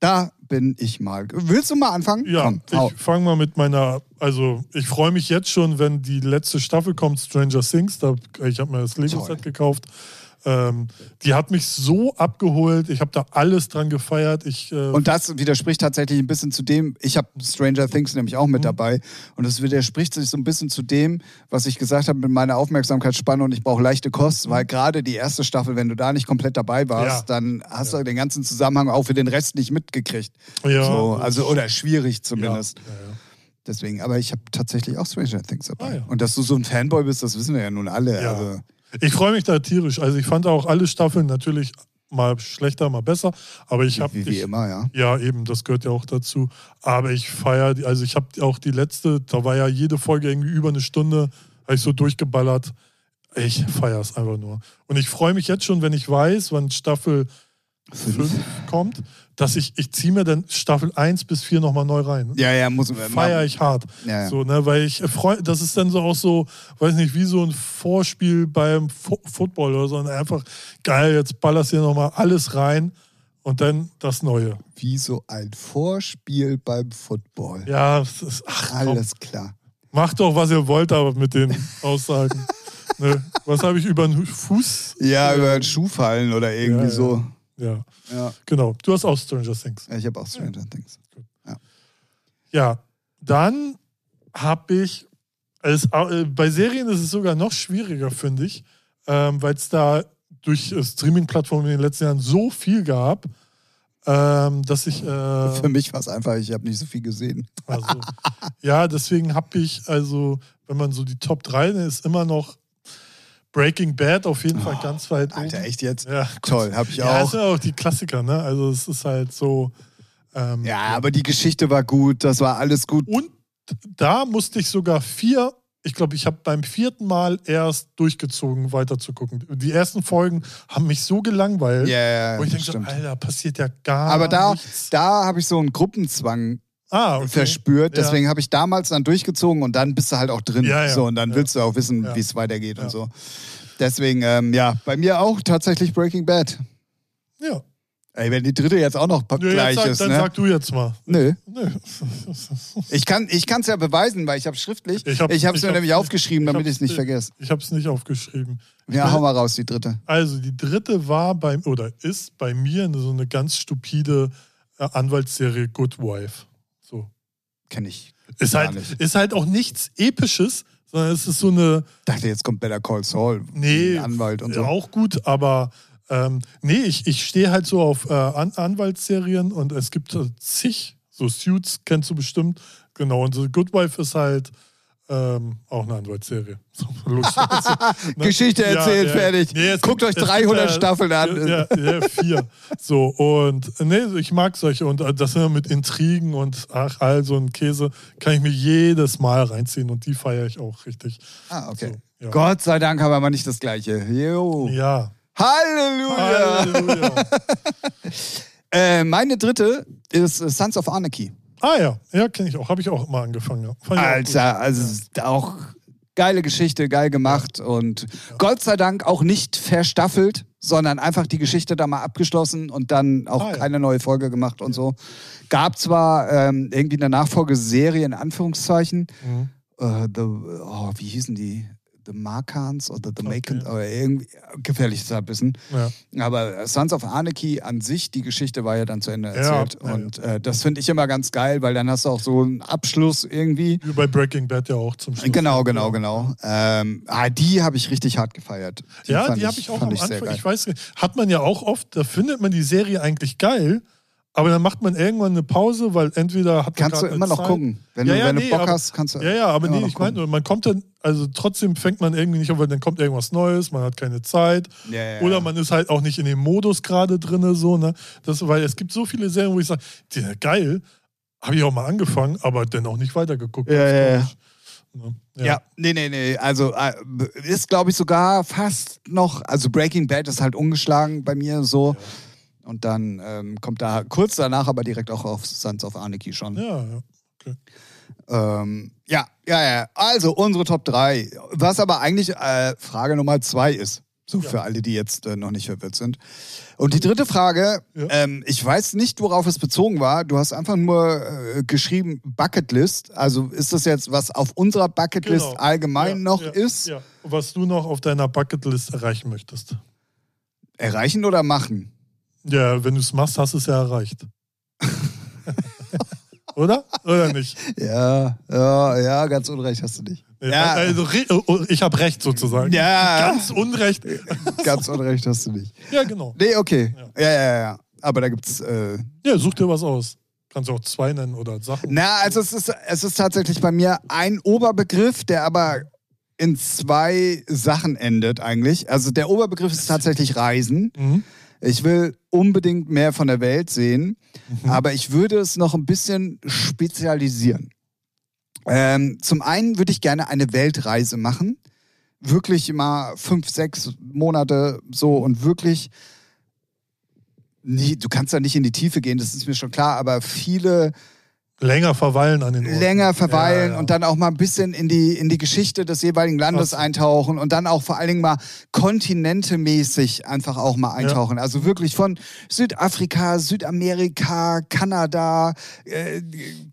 [SPEAKER 1] da bin ich mal. Willst du mal anfangen?
[SPEAKER 2] ja
[SPEAKER 1] Komm,
[SPEAKER 2] ich fange mal mit meiner. Also, ich freue mich jetzt schon, wenn die letzte Staffel kommt, Stranger Things. Da, ich habe mir das. Lego-Set gekauft. Ähm, die hat mich so abgeholt. Ich habe da alles dran gefeiert. Ich, äh,
[SPEAKER 1] Und das widerspricht tatsächlich ein bisschen zu dem, ich habe Stranger Things nämlich auch mit
[SPEAKER 2] Mhm.
[SPEAKER 1] dabei und das widerspricht sich so ein bisschen zu dem, was ich gesagt habe mit meiner Aufmerksamkeitsspanne und ich brauche leichte Kost, weil gerade die erste Staffel, wenn du da nicht komplett dabei warst,
[SPEAKER 2] Mhm. Ja.
[SPEAKER 1] dann hast du den ganzen Zusammenhang auch für den Rest nicht mitgekriegt.
[SPEAKER 2] ja,
[SPEAKER 1] so, also oder schwierig
[SPEAKER 2] ja,
[SPEAKER 1] zumindest.
[SPEAKER 2] ja, ja.
[SPEAKER 1] Deswegen, aber ich habe tatsächlich auch Stranger Things dabei.
[SPEAKER 2] Ah, ja.
[SPEAKER 1] Und dass du so ein Fanboy bist, das wissen wir ja nun alle.
[SPEAKER 2] Ja.
[SPEAKER 1] Also,
[SPEAKER 2] Ich freue mich da tierisch. Also, ich fand auch alle Staffeln natürlich mal schlechter, mal besser. Aber ich habe.
[SPEAKER 1] wie, wie immer, ja.
[SPEAKER 2] Ja, eben, das gehört ja auch dazu. Aber ich feiere, die- also ich habe auch die letzte, da war ja jede Folge irgendwie über eine Stunde, habe ich so durchgeballert. Ich feiere es einfach nur. Und ich freue mich jetzt schon, wenn ich weiß, wann Staffel 5 kommt, dass ich, ich ziehe mir dann Staffel 1 bis 4 nochmal neu rein.
[SPEAKER 1] Ja, ja, muss man.
[SPEAKER 2] Feiere ich hart.
[SPEAKER 1] Ja, ja.
[SPEAKER 2] So, ne, weil ich freue, das ist dann so auch so, weiß nicht, wie so ein Vorspiel beim Fu Football oder so. Und einfach geil, jetzt ballerst du hier nochmal alles rein und dann das Neue.
[SPEAKER 1] Wie so ein Vorspiel beim Football.
[SPEAKER 2] Ja, es ist, ach, komm,
[SPEAKER 1] Alles klar.
[SPEAKER 2] macht doch, was ihr wollt, aber mit den Aussagen. ne? Was habe ich über den Fuß?
[SPEAKER 1] Ja,
[SPEAKER 2] Äh,
[SPEAKER 1] über den Schuh fallen oder irgendwie
[SPEAKER 2] ja.
[SPEAKER 1] so.
[SPEAKER 2] Ja,
[SPEAKER 1] Ja.
[SPEAKER 2] genau. Du hast auch Stranger Things.
[SPEAKER 1] Ich habe auch Stranger Things.
[SPEAKER 2] Ja, dann habe ich, äh, bei Serien ist es sogar noch schwieriger, finde ich, ähm, weil es da durch äh, Streaming-Plattformen in den letzten Jahren so viel gab, ähm, dass ich. Äh,
[SPEAKER 1] Für mich war es einfach, ich habe nicht so viel gesehen.
[SPEAKER 2] also, ja, deswegen habe ich, also, wenn man so die Top 3 dann ist immer noch Breaking Bad auf jeden Fall ganz weit
[SPEAKER 1] Oh, Alter,
[SPEAKER 2] oben.
[SPEAKER 1] echt jetzt?
[SPEAKER 2] Ja,
[SPEAKER 1] Toll, habe ich
[SPEAKER 2] ja, das
[SPEAKER 1] auch.
[SPEAKER 2] sind auch die Klassiker, ne? Also, es ist halt so. Ähm,
[SPEAKER 1] Ja, aber die Geschichte war gut, das war alles gut.
[SPEAKER 2] Und da musste ich sogar vier, ich glaube, ich habe beim vierten Mal erst durchgezogen, weiter zu gucken. Die ersten Folgen haben mich so gelangweilt,
[SPEAKER 1] Ja, ja,
[SPEAKER 2] wo ich denke. Alter, passiert ja gar
[SPEAKER 1] Aber da,
[SPEAKER 2] nichts.
[SPEAKER 1] da habe ich so einen Gruppenzwang
[SPEAKER 2] ah, okay.
[SPEAKER 1] verspürt.
[SPEAKER 2] Ja.
[SPEAKER 1] Deswegen habe ich damals dann durchgezogen und dann bist du halt auch drin.
[SPEAKER 2] Ja, ja.
[SPEAKER 1] So, und dann
[SPEAKER 2] Ja.
[SPEAKER 1] willst du auch wissen,
[SPEAKER 2] Ja.
[SPEAKER 1] wie es weitergeht
[SPEAKER 2] Ja.
[SPEAKER 1] und so. Deswegen, ähm, ja, bei mir auch tatsächlich Breaking Bad.
[SPEAKER 2] Ja.
[SPEAKER 1] Ey, wenn die dritte jetzt auch noch
[SPEAKER 2] Nö,
[SPEAKER 1] gleich
[SPEAKER 2] sag,
[SPEAKER 1] ist,
[SPEAKER 2] dann
[SPEAKER 1] ne?
[SPEAKER 2] sag du jetzt mal.
[SPEAKER 1] Nö.
[SPEAKER 2] Nö.
[SPEAKER 1] Ich kann ich es ja beweisen, weil ich habe schriftlich.
[SPEAKER 2] Ich
[SPEAKER 1] habe es mir
[SPEAKER 2] hab's
[SPEAKER 1] nämlich aufgeschrieben, damit ich es nicht vergesse.
[SPEAKER 2] Ich habe es nicht aufgeschrieben.
[SPEAKER 1] Ja, hau mal raus, die dritte.
[SPEAKER 2] Also die dritte war bei oder ist bei mir so eine ganz stupide äh, Anwaltsserie Good Wife. So.
[SPEAKER 1] Kenn ich.
[SPEAKER 2] Ist
[SPEAKER 1] Gar
[SPEAKER 2] halt,
[SPEAKER 1] nicht.
[SPEAKER 2] ist halt auch nichts Episches, sondern es ist so eine,
[SPEAKER 1] dachte, jetzt kommt Better Call Saul.
[SPEAKER 2] Nee,
[SPEAKER 1] Anwalt und so.
[SPEAKER 2] auch gut, aber ähm, nee, ich, ich stehe halt so auf äh, An Anwaltsserien und es gibt äh, zig, so Suits kennst du bestimmt, genau, und so Good Wife ist halt ähm, auch eine Anwaltsserie. So. Ne?
[SPEAKER 1] Geschichte erzählt,
[SPEAKER 2] ja.
[SPEAKER 1] fertig.
[SPEAKER 2] Nee,
[SPEAKER 1] Guckt
[SPEAKER 2] gibt-
[SPEAKER 1] euch
[SPEAKER 2] es
[SPEAKER 1] 300
[SPEAKER 2] gibt, äh,
[SPEAKER 1] Staffeln an.
[SPEAKER 2] Ja, ja, vier. So, und nee, ich mag solche und äh, das immer mit Intrigen und ach, all so ein Käse kann ich mir jedes Mal reinziehen und die feiere ich auch richtig.
[SPEAKER 1] Ah, okay.
[SPEAKER 2] So, ja.
[SPEAKER 1] Gott sei Dank haben wir mal nicht das Gleiche. Jo.
[SPEAKER 2] Ja.
[SPEAKER 1] Halleluja.
[SPEAKER 2] Halleluja.
[SPEAKER 1] Äh, meine dritte ist Sons of Anarchy.
[SPEAKER 2] Ah ja, ja, kenne ich auch. Habe ich auch mal angefangen. Ja. Ich auch.
[SPEAKER 1] Alter, also ist auch geile Geschichte, geil gemacht und Gott sei Dank auch nicht verstaffelt, sondern einfach die Geschichte da mal abgeschlossen und dann auch
[SPEAKER 2] Ah, ja.
[SPEAKER 1] keine neue Folge gemacht und so. Gab zwar ähm, irgendwie eine Nachfolgeserie in Anführungszeichen,
[SPEAKER 2] Mhm.
[SPEAKER 1] äh, the, oh, wie hießen die? The Markans oder The
[SPEAKER 2] Okay.
[SPEAKER 1] Macans, oder irgendwie gefährliches Halbwissen.
[SPEAKER 2] Ja.
[SPEAKER 1] Aber Sons of Anarchy an sich, die Geschichte war ja dann zu Ende erzählt.
[SPEAKER 2] ja,
[SPEAKER 1] und Äh, das finde ich immer ganz geil, weil dann hast du auch so einen Abschluss irgendwie.
[SPEAKER 2] Wie bei Breaking Bad ja auch zum Schluss.
[SPEAKER 1] Genau, genau, genau. Ähm, ah, die habe ich richtig hart gefeiert. Die
[SPEAKER 2] ja, die habe ich auch am
[SPEAKER 1] ich
[SPEAKER 2] Anfang. Ich weiß hat man ja auch oft, da findet man die Serie eigentlich geil, aber dann macht man irgendwann eine Pause, weil entweder hat man
[SPEAKER 1] Kannst du immer noch
[SPEAKER 2] Zeit.
[SPEAKER 1] gucken. Wenn
[SPEAKER 2] Ja,
[SPEAKER 1] du,
[SPEAKER 2] ja,
[SPEAKER 1] wenn
[SPEAKER 2] nee,
[SPEAKER 1] du Bock
[SPEAKER 2] aber-
[SPEAKER 1] hast, kannst du.
[SPEAKER 2] Ja, ja, aber nee, ich meine, man kommt dann, also trotzdem fängt man irgendwie nicht, weil dann kommt irgendwas Neues, man hat keine Zeit.
[SPEAKER 1] Ja,
[SPEAKER 2] Oder man ist halt auch nicht in dem Modus gerade drin, so, ne? Das, weil es gibt so viele Serien, wo ich sage, geil, habe ich auch mal angefangen, aber dann auch nicht weitergeguckt.
[SPEAKER 1] Ja, ja,
[SPEAKER 2] glaub
[SPEAKER 1] ja.
[SPEAKER 2] Ne?
[SPEAKER 1] Ja. nee, nee, nee. Also äh, ist, glaube ich, sogar fast noch. Also Breaking Bad ist halt ungeschlagen bei mir so. Und dann ähm, kommt da kurz danach aber direkt auch auf Sons of Anarchy schon.
[SPEAKER 2] Ja, ja. Okay.
[SPEAKER 1] Ähm, ja, ja, ja. Also unsere Top 3. Was aber eigentlich äh, Frage Nummer 2 ist. So
[SPEAKER 2] Ja.
[SPEAKER 1] für alle, die jetzt äh, noch nicht verwirrt sind. Und die dritte Frage,
[SPEAKER 2] Ja.
[SPEAKER 1] ähm, ich weiß nicht, worauf es bezogen war. Du hast einfach nur äh, geschrieben Bucketlist. Also ist das jetzt, was auf unserer Bucketlist
[SPEAKER 2] Genau.
[SPEAKER 1] allgemein
[SPEAKER 2] ja,
[SPEAKER 1] noch ist?
[SPEAKER 2] Ja. Was du noch auf deiner Bucketlist erreichen möchtest.
[SPEAKER 1] Erreichen oder machen?
[SPEAKER 2] Ja, wenn du es machst, hast du es ja erreicht. Oder? Oder nicht?
[SPEAKER 1] Ja, ja, ja, ganz unrecht hast du nicht. Ja.
[SPEAKER 2] Also, re- oh, ich habe recht sozusagen.
[SPEAKER 1] Ja.
[SPEAKER 2] Ganz Unrecht.
[SPEAKER 1] Ganz unrecht hast du nicht.
[SPEAKER 2] Ja, genau.
[SPEAKER 1] Nee, okay. Ja, ja, ja. ja. Aber da gibt's. Äh,
[SPEAKER 2] Ja, such dir was aus. Kannst du auch zwei nennen oder Sachen.
[SPEAKER 1] Na, also es ist, es ist tatsächlich bei mir ein Oberbegriff, der aber in zwei Sachen endet eigentlich. Also der Oberbegriff ist tatsächlich Reisen.
[SPEAKER 2] Mhm.
[SPEAKER 1] Ich will unbedingt mehr von der Welt sehen,
[SPEAKER 2] Mhm.
[SPEAKER 1] aber ich würde es noch ein bisschen spezialisieren. Ähm, zum einen würde ich gerne eine Weltreise machen. Wirklich mal fünf, sechs Monate so und wirklich. Nee, du kannst da nicht in die Tiefe gehen, das ist mir schon klar, aber viele
[SPEAKER 2] Länger verweilen an den Orten.
[SPEAKER 1] länger verweilen
[SPEAKER 2] Ja, ja.
[SPEAKER 1] und dann auch mal ein bisschen in die, in die Geschichte des jeweiligen Landes
[SPEAKER 2] Krass.
[SPEAKER 1] eintauchen und dann auch vor allen Dingen mal kontinentemäßig einfach auch mal eintauchen. Also wirklich von Südafrika, Südamerika, Kanada, äh,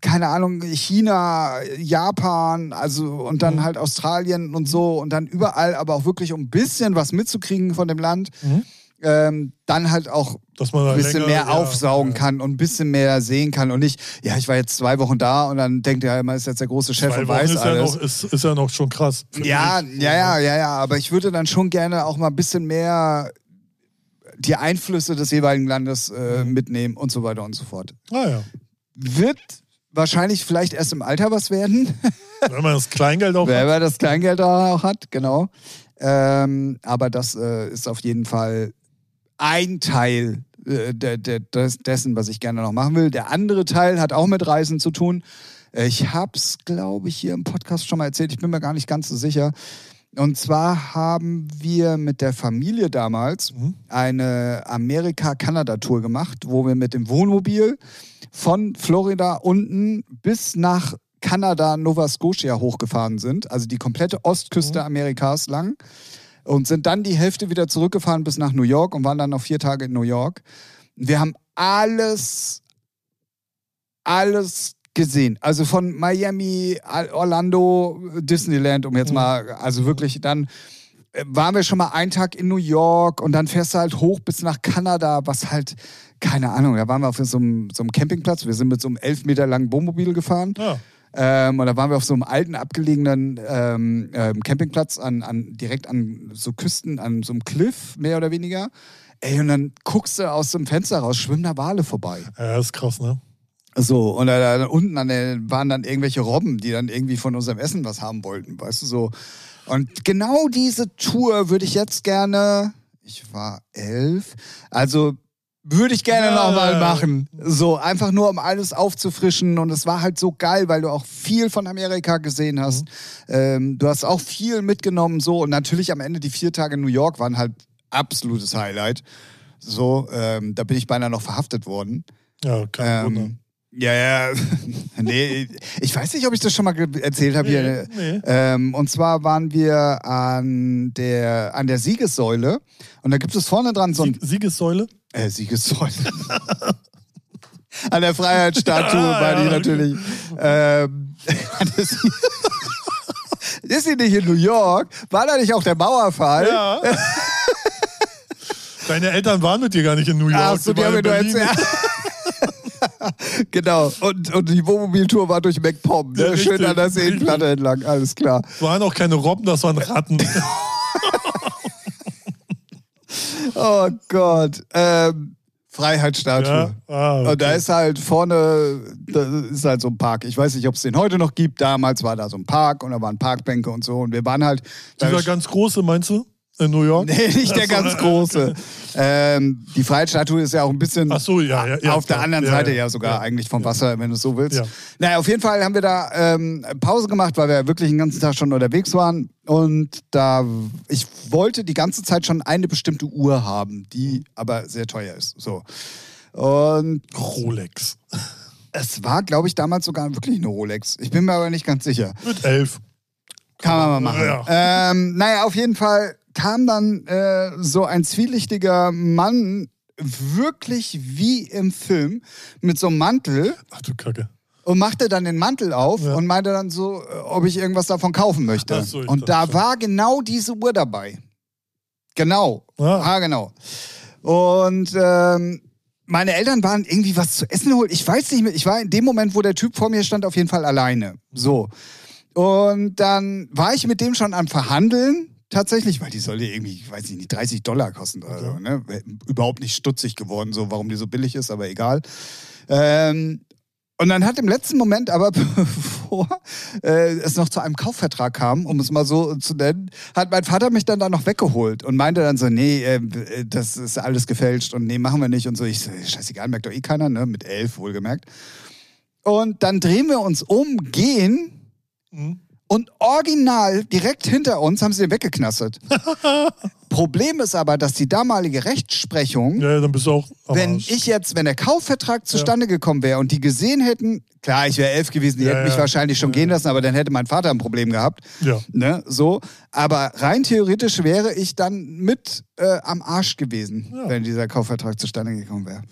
[SPEAKER 1] keine Ahnung, China, Japan, also und dann
[SPEAKER 2] Mhm.
[SPEAKER 1] halt Australien und so und dann überall, aber auch wirklich um ein bisschen was mitzukriegen von dem Land.
[SPEAKER 2] Mhm.
[SPEAKER 1] Ähm, dann halt auch
[SPEAKER 2] man
[SPEAKER 1] ein bisschen
[SPEAKER 2] länger,
[SPEAKER 1] mehr
[SPEAKER 2] ja,
[SPEAKER 1] aufsaugen
[SPEAKER 2] ja.
[SPEAKER 1] kann und ein bisschen mehr sehen kann und nicht, ja, ich war jetzt zwei Wochen da und dann denkt er, man ist jetzt der große Chef
[SPEAKER 2] Zwei
[SPEAKER 1] und
[SPEAKER 2] Wochen
[SPEAKER 1] weiß
[SPEAKER 2] ist ja,
[SPEAKER 1] alles.
[SPEAKER 2] noch, ist, ist ja noch schon krass.
[SPEAKER 1] ja, ja, ja, ja, ja, aber ich würde dann schon gerne auch mal ein bisschen mehr die Einflüsse des jeweiligen Landes äh,
[SPEAKER 2] Mhm.
[SPEAKER 1] mitnehmen und so weiter und so fort.
[SPEAKER 2] Ah, ja.
[SPEAKER 1] Wird wahrscheinlich vielleicht erst im Alter was werden,
[SPEAKER 2] Wenn man das Kleingeld auch
[SPEAKER 1] wer
[SPEAKER 2] hat.
[SPEAKER 1] wer das Kleingeld auch hat, genau. Ähm, aber das äh, ist auf jeden Fall ein Teil äh, dessen, was ich gerne noch machen will. Der andere Teil hat auch mit Reisen zu tun. Ich habe es, glaube ich, hier im Podcast schon mal erzählt. Ich bin mir gar nicht ganz so sicher. Und zwar haben wir mit der Familie damals
[SPEAKER 2] Mhm.
[SPEAKER 1] eine Amerika-Kanada-Tour gemacht, wo wir mit dem Wohnmobil von Florida unten bis nach Kanada, Nova Scotia hochgefahren sind, also die komplette Ostküste
[SPEAKER 2] Mhm.
[SPEAKER 1] Amerikas lang und sind dann die Hälfte wieder zurückgefahren bis nach New York und waren dann noch vier Tage in New York. Wir haben alles, alles gesehen. Also von Miami, Orlando, Disneyland, um jetzt mal, also wirklich dann äh, waren wir schon mal einen Tag in New York und dann fährst du halt hoch bis nach Kanada, was halt, keine Ahnung, da waren wir auf so einem, so einem Campingplatz. Wir sind mit so einem elf Meter langen Wohnmobil gefahren.
[SPEAKER 2] Ja.
[SPEAKER 1] Ähm, und da waren wir auf so einem alten, abgelegenen ähm, ähm, Campingplatz an, an, direkt an so Küsten, an so einem Cliff, mehr oder weniger. Ey, und dann guckst du aus dem Fenster raus, schwimmen da Wale vorbei.
[SPEAKER 2] ja, das ist krass, ne?
[SPEAKER 1] So, und da, da unten an der, waren dann irgendwelche Robben, die dann irgendwie von unserem Essen was haben wollten, weißt du so. Und genau diese Tour würde ich jetzt gerne, ich war elf, also würde ich gerne
[SPEAKER 2] Ja.
[SPEAKER 1] nochmal machen. So, einfach nur, um alles aufzufrischen. Und es war halt so geil, weil du auch viel von Amerika gesehen hast. Ähm, du hast auch viel mitgenommen, so. Und natürlich am Ende die vier Tage in New York waren halt absolutes Highlight. So, ähm, da bin ich beinahe noch verhaftet worden.
[SPEAKER 2] Ja, kein Wunder.
[SPEAKER 1] Ähm, ja, ja. nee, ich weiß nicht, ob ich das schon mal erzählt habe hier.
[SPEAKER 2] Nee, nee.
[SPEAKER 1] Ähm, und zwar waren wir an der, an der Siegessäule und da gibt es vorne dran so ein
[SPEAKER 2] Sieg Siegessäule?
[SPEAKER 1] Äh, Siegessäule. an der Freiheitsstatue
[SPEAKER 2] Ah,
[SPEAKER 1] war die
[SPEAKER 2] ja,
[SPEAKER 1] natürlich. Ähm, ist sie nicht in New York? War da nicht auch der Mauerfall?
[SPEAKER 2] Ja. Deine Eltern waren mit dir gar nicht in New York.
[SPEAKER 1] Ach so, die
[SPEAKER 2] waren
[SPEAKER 1] haben mir
[SPEAKER 2] in
[SPEAKER 1] nur erzählt. genau. Und, und die Wohnmobiltour war durch MacPom. Ne?
[SPEAKER 2] Ja,
[SPEAKER 1] Schön an der Seenplatte entlang. Alles klar.
[SPEAKER 2] Das waren auch keine Robben, das waren Ratten.
[SPEAKER 1] Oh Gott. Ähm, Freiheitsstatue.
[SPEAKER 2] ja? Ah, okay.
[SPEAKER 1] Und da ist halt vorne, da ist halt so ein Park. Ich weiß nicht, ob es den heute noch gibt. Damals war da so ein Park und da waren Parkbänke und so. Und wir waren halt.
[SPEAKER 2] Dieser ganz große, meinst du? In New York?
[SPEAKER 1] Nee, nicht der ganz große. Ähm, die Freiheitsstatue ist ja auch ein bisschen
[SPEAKER 2] so, ja, ja. ja
[SPEAKER 1] auf der anderen Seite
[SPEAKER 2] ja,
[SPEAKER 1] sogar eigentlich vom Wasser, wenn du es so willst.
[SPEAKER 2] Ja.
[SPEAKER 1] Naja, auf jeden Fall haben wir da ähm, Pause gemacht, weil wir wirklich den ganzen Tag schon unterwegs waren. Und da, ich wollte die ganze Zeit schon eine bestimmte Uhr haben, die aber sehr teuer ist. So. Und
[SPEAKER 2] Rolex.
[SPEAKER 1] es war, glaube ich, damals sogar wirklich eine Rolex. Ich bin mir aber nicht ganz sicher.
[SPEAKER 2] Mit elf.
[SPEAKER 1] Kann man mal machen.
[SPEAKER 2] Ja.
[SPEAKER 1] Ähm, naja, auf jeden Fall kam dann äh, so ein zwielichtiger Mann, wirklich wie im Film, mit so einem Mantel
[SPEAKER 2] Ach du Kacke.
[SPEAKER 1] und machte dann den Mantel auf
[SPEAKER 2] Ja.
[SPEAKER 1] und meinte dann so, äh, ob ich irgendwas davon kaufen möchte.
[SPEAKER 2] So,
[SPEAKER 1] und da
[SPEAKER 2] schon.
[SPEAKER 1] war genau diese Uhr dabei. Genau.
[SPEAKER 2] Ah.
[SPEAKER 1] Ah, genau. Und ähm, meine Eltern waren irgendwie was zu essen holen. Ich weiß nicht mehr. Ich war in dem Moment, wo der Typ vor mir stand, auf jeden Fall alleine. So. Und dann war ich mit dem schon am Verhandeln. Tatsächlich, weil die sollte irgendwie, ich weiß nicht, 30 Dollar kosten oder so. Ne? Überhaupt nicht stutzig geworden, so warum die so billig ist, aber egal. Ähm, und dann hat im letzten Moment aber, bevor äh, es noch zu einem Kaufvertrag kam, um es mal so zu nennen, hat mein Vater mich dann da noch weggeholt und meinte dann so, nee, äh, das ist alles gefälscht und nee, machen wir nicht und so. Ich so, scheißegal, merkt doch eh keiner, ne? Mit elf wohlgemerkt. Und dann drehen wir uns um, gehen
[SPEAKER 2] Mhm.
[SPEAKER 1] Und original direkt hinter uns haben sie den weggeknastet. Problem ist aber, dass die damalige Rechtsprechung,
[SPEAKER 2] Ja, dann bist du auch. am
[SPEAKER 1] wenn
[SPEAKER 2] Arsch.
[SPEAKER 1] ich jetzt, wenn der Kaufvertrag zustande gekommen wäre und die gesehen hätten, klar, ich wäre elf gewesen, die
[SPEAKER 2] Ja,
[SPEAKER 1] hätten mich
[SPEAKER 2] ja.
[SPEAKER 1] wahrscheinlich schon gehen lassen, aber dann hätte mein Vater ein Problem gehabt.
[SPEAKER 2] Ja.
[SPEAKER 1] Ne, so. Aber rein theoretisch wäre ich dann mit äh, am Arsch gewesen, wenn dieser Kaufvertrag zustande gekommen wäre.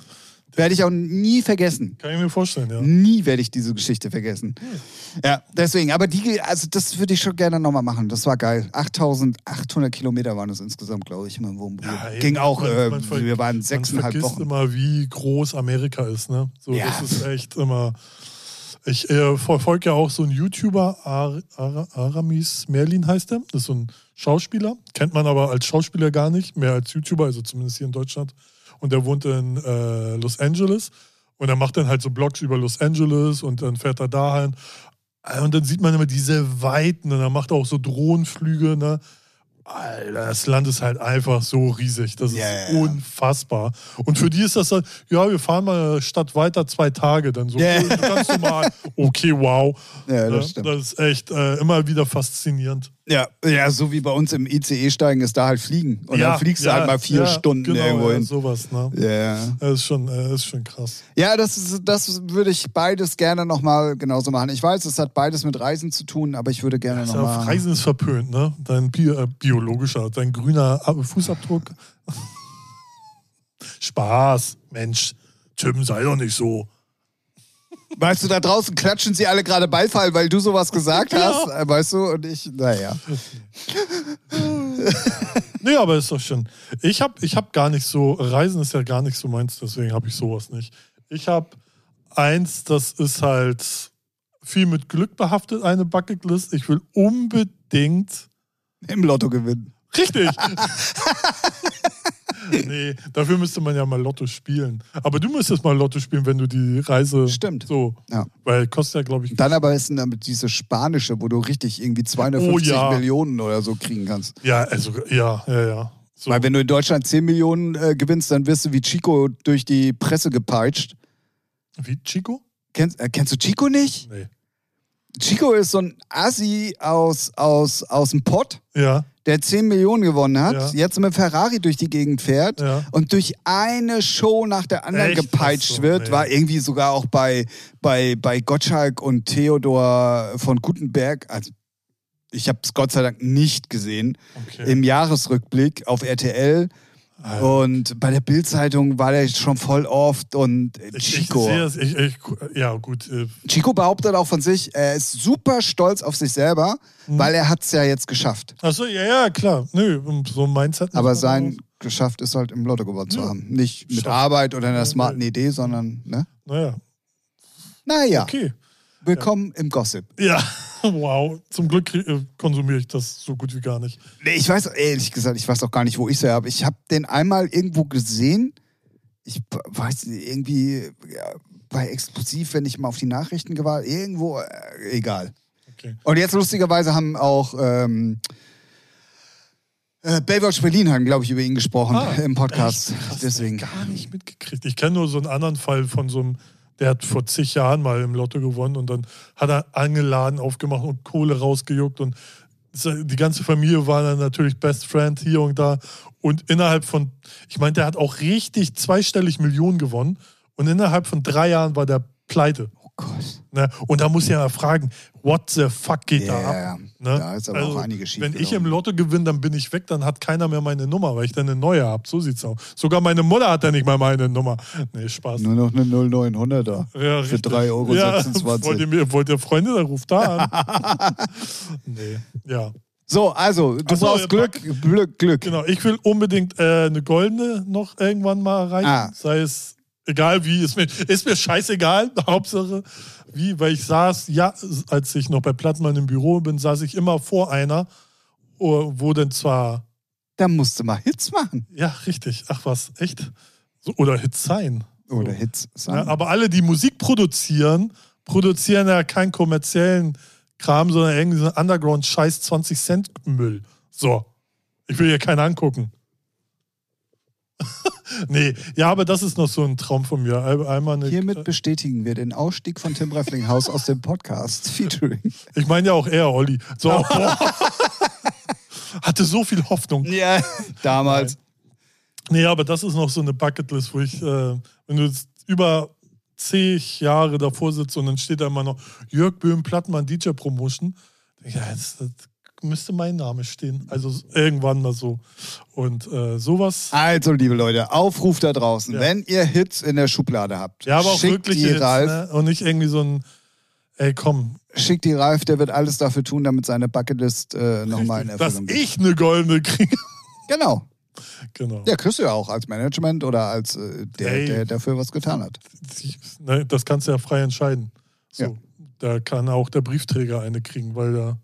[SPEAKER 1] Werde ich auch nie vergessen.
[SPEAKER 2] Kann ich mir vorstellen, ja.
[SPEAKER 1] Nie werde ich diese Geschichte vergessen. Ja, deswegen. Aber die, also das würde ich schon gerne nochmal machen. Das war geil. 8800 Kilometer waren es insgesamt, glaube ich, in meinem Wohnmobil.
[SPEAKER 2] Ja,
[SPEAKER 1] Ging auch,
[SPEAKER 2] man-
[SPEAKER 1] äh,
[SPEAKER 2] man
[SPEAKER 1] wir waren
[SPEAKER 2] Man
[SPEAKER 1] sechseinhalb
[SPEAKER 2] vergisst
[SPEAKER 1] Wochen.
[SPEAKER 2] immer, wie groß Amerika ist, ne? So,
[SPEAKER 1] Ja.
[SPEAKER 2] das ist echt immer. Ich äh, verfolge ja auch so einen YouTuber, Ar Ar Aramis Merlin heißt er. Das ist so ein Schauspieler. Kennt man aber als Schauspieler gar nicht, mehr als YouTuber, also zumindest hier in Deutschland. Und der wohnt in äh, Los Angeles. Und er macht dann halt so Blogs über Los Angeles und dann fährt er dahin. Und dann sieht man immer diese Weiten und er macht auch so Drohnenflüge, ne? Alter, das Land ist halt einfach so riesig. Das ist unfassbar. Und für die ist das dann, ja, wir fahren mal statt weiter zwei Tage, dann so so ganz normal. Okay, wow.
[SPEAKER 1] Ja, das
[SPEAKER 2] Ne? das ist echt äh, immer wieder faszinierend.
[SPEAKER 1] Ja, ja, so wie bei uns im ICE steigen ist da halt fliegen. Und
[SPEAKER 2] ja,
[SPEAKER 1] dann fliegst du
[SPEAKER 2] ja,
[SPEAKER 1] halt mal vier
[SPEAKER 2] ja,
[SPEAKER 1] Stunden
[SPEAKER 2] genau,
[SPEAKER 1] irgendwo
[SPEAKER 2] ja,
[SPEAKER 1] hin.
[SPEAKER 2] sowas, ne?
[SPEAKER 1] Ja.
[SPEAKER 2] Das ist schon, äh, ist schon krass.
[SPEAKER 1] Ja, das, ist, das würde ich beides gerne nochmal genauso machen. Ich weiß, es hat beides mit Reisen zu tun, aber ich würde gerne nochmal.
[SPEAKER 2] Reisen ist verpönt, ne? Dein Bio, äh, biologischer, dein grüner Ab- Fußabdruck. Spaß, Mensch. Tim, sei doch nicht so.
[SPEAKER 1] Weißt du, da draußen klatschen sie alle gerade Beifall, weil du sowas gesagt hast. äh, Weißt du, und ich, naja.
[SPEAKER 2] Nee, aber ist doch schon. Ich habe ich hab gar nicht so, Reisen ist ja gar nicht so meins, deswegen habe ich sowas nicht. Ich habe eins, das ist halt viel mit Glück behaftet, eine Bucketlist. Ich will unbedingt.
[SPEAKER 1] Im Lotto gewinnen.
[SPEAKER 2] Richtig! nee, dafür müsste man ja mal Lotto spielen. Aber du müsstest mal Lotto spielen, wenn du die Reise.
[SPEAKER 1] Stimmt.
[SPEAKER 2] So.
[SPEAKER 1] Ja.
[SPEAKER 2] Weil kostet ja, glaube ich.
[SPEAKER 1] Dann aber ist damit diese spanische, wo du richtig irgendwie 250
[SPEAKER 2] Oh ja.
[SPEAKER 1] Millionen oder so kriegen kannst.
[SPEAKER 2] Ja, also, ja, ja, ja. So.
[SPEAKER 1] Weil wenn du in Deutschland 10 Millionen äh, gewinnst, dann wirst du wie Chico durch die Presse gepeitscht.
[SPEAKER 2] Wie, Chico?
[SPEAKER 1] Kennst, äh, kennst du Chico nicht?
[SPEAKER 2] Nee.
[SPEAKER 1] Chico ist so ein Assi aus, aus, aus dem Pott,
[SPEAKER 2] Ja,
[SPEAKER 1] der 10 Millionen gewonnen hat,
[SPEAKER 2] Ja.
[SPEAKER 1] jetzt mit Ferrari durch die Gegend fährt
[SPEAKER 2] ja.
[SPEAKER 1] und durch eine Show nach der anderen
[SPEAKER 2] Echt?
[SPEAKER 1] gepeitscht
[SPEAKER 2] so,
[SPEAKER 1] wird,
[SPEAKER 2] nee.
[SPEAKER 1] war irgendwie sogar auch bei, bei, bei Gottschalk und Theodor von Gutenberg, also ich habe es Gott sei Dank nicht gesehen,
[SPEAKER 2] Okay.
[SPEAKER 1] im Jahresrückblick auf RTL
[SPEAKER 2] Alter.
[SPEAKER 1] und bei der Bildzeitung war der schon voll oft und äh, Chico.
[SPEAKER 2] Ich, ich, ich, ja, gut. Äh,
[SPEAKER 1] Chico behauptet auch von sich, er ist super stolz auf sich selber,
[SPEAKER 2] Mhm.
[SPEAKER 1] weil er hat es ja jetzt geschafft.
[SPEAKER 2] achso, ja, ja, klar. Nö, so ein Mindset.
[SPEAKER 1] Aber sein geschafft ist halt im Lotto gewonnen zu
[SPEAKER 2] Ja.
[SPEAKER 1] haben. Nicht mit
[SPEAKER 2] Schafft.
[SPEAKER 1] Arbeit oder einer smarten. Idee, sondern, ne?
[SPEAKER 2] Naja,
[SPEAKER 1] Naja,
[SPEAKER 2] okay.
[SPEAKER 1] Willkommen im Gossip.
[SPEAKER 2] Ja, wow. Zum Glück äh, konsumiere ich das so gut wie gar nicht.
[SPEAKER 1] Nee, ich weiß, ehrlich gesagt, ich weiß auch gar nicht, wo ich sie habe. Ich habe den einmal irgendwo gesehen. Ich weiß nicht, irgendwie ja, bei Explosiv, wenn ich mal auf die Nachrichten gewartet, irgendwo, äh, egal.
[SPEAKER 2] Okay.
[SPEAKER 1] Und jetzt lustigerweise haben auch ähm, äh, Baywatch Berlin haben, glaube ich, über ihn gesprochen
[SPEAKER 2] Ah,
[SPEAKER 1] im Podcast.
[SPEAKER 2] Echt?
[SPEAKER 1] Deswegen.
[SPEAKER 2] Gar nicht mitgekriegt. Ich kenne nur so einen anderen Fall von so einem, der hat vor zig Jahren mal im Lotto gewonnen und dann hat er angeladen, aufgemacht und Kohle rausgejuckt und die ganze Familie war dann natürlich Best Friend hier und da. Und innerhalb von, ich meine, der hat auch richtig zweistellig Millionen gewonnen und innerhalb von drei Jahren war der pleite.
[SPEAKER 1] Gott.
[SPEAKER 2] Ne? Und da muss ich ja mal fragen, what the fuck geht
[SPEAKER 1] Ja,
[SPEAKER 2] da ab? Ne?
[SPEAKER 1] Da ist aber auch einiges schief
[SPEAKER 2] Wenn ich im Lotto gewinne, dann bin ich weg, dann hat keiner mehr meine Nummer, weil ich dann eine neue habe. So sieht's aus. Sogar meine Mutter hat ja nicht mal meine Nummer. Nee, Spaß.
[SPEAKER 1] Nur noch eine 0900er.
[SPEAKER 2] Ja,
[SPEAKER 1] Für
[SPEAKER 2] richtig.
[SPEAKER 1] 3,26 Euro.
[SPEAKER 2] Ja, wollt ihr, wollt ihr Freunde, dann ruft da an. nee, ja.
[SPEAKER 1] So, also, du
[SPEAKER 2] Ach so,
[SPEAKER 1] brauchst
[SPEAKER 2] ja,
[SPEAKER 1] Glück, Glück, Glück.
[SPEAKER 2] Genau, ich will unbedingt äh, eine goldene noch irgendwann mal erreichen.
[SPEAKER 1] Ah.
[SPEAKER 2] Sei es egal wie, ist mir, ist mir scheißegal, Hauptsache wie, weil ich saß, ja, als ich noch bei Plattmann im Büro bin, saß ich immer vor einer, oh, wo denn zwar,
[SPEAKER 1] Da musst du mal Hits machen.
[SPEAKER 2] ja, richtig, ach was, echt? So, oder Hits sein.
[SPEAKER 1] Oder
[SPEAKER 2] So.
[SPEAKER 1] Hits
[SPEAKER 2] Ja,
[SPEAKER 1] sein.
[SPEAKER 2] aber alle, die Musik produzieren, produzieren ja keinen kommerziellen Kram, sondern irgendwie so Underground-Scheiß 20 Cent Müll. So. Ich will hier keinen angucken. nee, ja, aber das ist noch so ein Traum von mir. Ein- Einmal eine,
[SPEAKER 1] Hiermit bestätigen wir den Ausstieg von Tim Brefflinghaus aus dem Podcast Featuring.
[SPEAKER 2] ich meine ja auch eher Olli. So, boah. hatte so viel Hoffnung.
[SPEAKER 1] Ja, damals.
[SPEAKER 2] Nee, aber das ist noch so eine Bucketlist, wo ich, äh, wenn du jetzt über zig Jahre davor sitzt und dann steht da immer noch Jörg Böhm Plattmann DJ Promotion. Ja, das, das müsste mein Name stehen. Also irgendwann mal so. Und äh, sowas.
[SPEAKER 1] Also, liebe Leute, Aufruf da draußen.
[SPEAKER 2] Ja.
[SPEAKER 1] Wenn ihr Hits in der Schublade habt,
[SPEAKER 2] Ja, aber auch
[SPEAKER 1] schickt die
[SPEAKER 2] Hits,
[SPEAKER 1] Ralf,
[SPEAKER 2] ne? Und nicht irgendwie so ein, ey komm,
[SPEAKER 1] schickt die Ralf, der wird alles dafür tun, damit seine Bucketlist äh, nochmal in
[SPEAKER 2] dass
[SPEAKER 1] Erfüllung geht.
[SPEAKER 2] ich eine goldene kriege.
[SPEAKER 1] Genau.
[SPEAKER 2] genau.
[SPEAKER 1] Ja, kriegst du ja auch als Management oder als äh, der,
[SPEAKER 2] Ey.
[SPEAKER 1] der dafür was getan hat.
[SPEAKER 2] Ne, das kannst du ja frei entscheiden. So.
[SPEAKER 1] Ja.
[SPEAKER 2] Da kann auch der Briefträger eine kriegen, weil er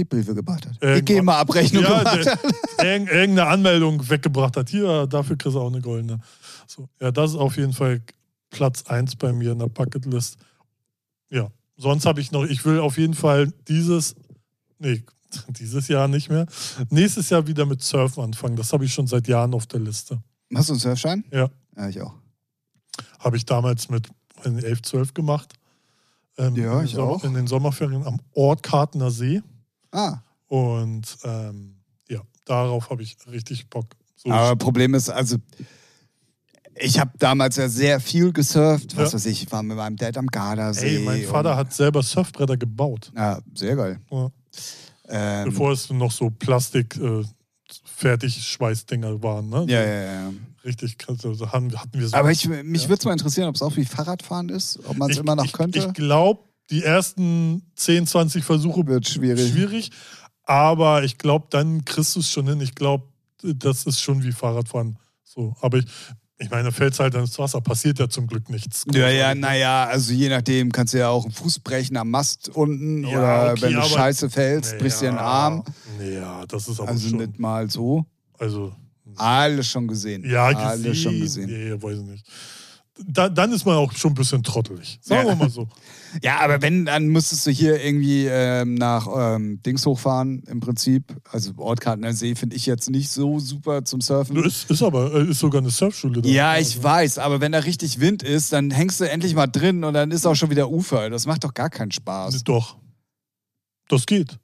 [SPEAKER 1] Die Briefe gebracht hat. Die
[SPEAKER 2] Irgendwann-
[SPEAKER 1] GEMA-Abrechnung
[SPEAKER 2] ja,
[SPEAKER 1] gemacht
[SPEAKER 2] der,
[SPEAKER 1] hat.
[SPEAKER 2] irgendeine Anmeldung weggebracht hat. Hier, dafür kriegst du auch eine goldene. So. Ja, das ist auf jeden Fall Platz 1 bei mir in der Bucketlist. Ja, sonst habe ich noch, ich will auf jeden Fall dieses, nee, dieses Jahr nicht mehr, nächstes Jahr wieder mit Surfen anfangen. Das habe ich schon seit Jahren auf der Liste.
[SPEAKER 1] Hast du einen Surfschein?
[SPEAKER 2] Ja.
[SPEAKER 1] Ja, ich auch.
[SPEAKER 2] Habe ich damals mit 11, 12 gemacht. Ähm,
[SPEAKER 1] Ja, ich auch.
[SPEAKER 2] In den Sommerferien am Ort Kartner See.
[SPEAKER 1] Ah.
[SPEAKER 2] Und ähm, ja, darauf habe ich richtig Bock. So
[SPEAKER 1] Aber Problem ist, also ich habe damals ja sehr viel gesurft. Was
[SPEAKER 2] Ja.
[SPEAKER 1] weiß ich, ich war mit meinem Dad am Gardasee.
[SPEAKER 2] Ey, mein Vater hat selber Surfbretter gebaut,
[SPEAKER 1] Ja, sehr geil.
[SPEAKER 2] Ja.
[SPEAKER 1] Ähm,
[SPEAKER 2] bevor es noch so Plastik äh, Fertig-Schweißdinger waren. Ne?
[SPEAKER 1] ja, ja, ja.
[SPEAKER 2] Richtig. Also hatten wir so.
[SPEAKER 1] Aber ich, mich
[SPEAKER 2] Ja.
[SPEAKER 1] würde es mal interessieren, ob es auch wie Fahrradfahren ist, ob man es immer noch könnte.
[SPEAKER 2] Ich glaube, die ersten 10, 20 Versuche
[SPEAKER 1] Wird schwierig.
[SPEAKER 2] schwierig. Aber ich glaube, dann kriegst du es schon hin. Ich glaube, das ist schon wie Fahrradfahren. So. Aber ich, ich meine, fällt halt ins Wasser, passiert ja zum Glück nichts.
[SPEAKER 1] Ja, ja, naja, also je nachdem kannst du ja auch einen Fuß brechen am Mast unten
[SPEAKER 2] Ja,
[SPEAKER 1] oder
[SPEAKER 2] okay,
[SPEAKER 1] wenn du
[SPEAKER 2] aber-
[SPEAKER 1] scheiße fällst, brichst dir den Arm.
[SPEAKER 2] Ja, das ist aber
[SPEAKER 1] Also
[SPEAKER 2] schon.
[SPEAKER 1] nicht mal so.
[SPEAKER 2] Also,
[SPEAKER 1] Alles schon gesehen.
[SPEAKER 2] ja,
[SPEAKER 1] Alles
[SPEAKER 2] gesehen.
[SPEAKER 1] schon gesehen.
[SPEAKER 2] Nee, weiß ich nicht. Da, dann ist man auch schon ein bisschen trottelig. Sagen
[SPEAKER 1] Ja.
[SPEAKER 2] wir mal so.
[SPEAKER 1] Ja, aber wenn, dann müsstest du hier irgendwie ähm, nach ähm, Dings hochfahren, im Prinzip. Also Ortkartner See finde ich jetzt nicht so super zum Surfen.
[SPEAKER 2] Ist, ist aber äh, ist sogar eine Surfschule da.
[SPEAKER 1] Ja, ich
[SPEAKER 2] Also,
[SPEAKER 1] weiß, aber wenn da richtig Wind ist, dann hängst du endlich mal drin und dann ist auch schon wieder Ufer. Das macht doch gar keinen Spaß.
[SPEAKER 2] Doch. Das geht.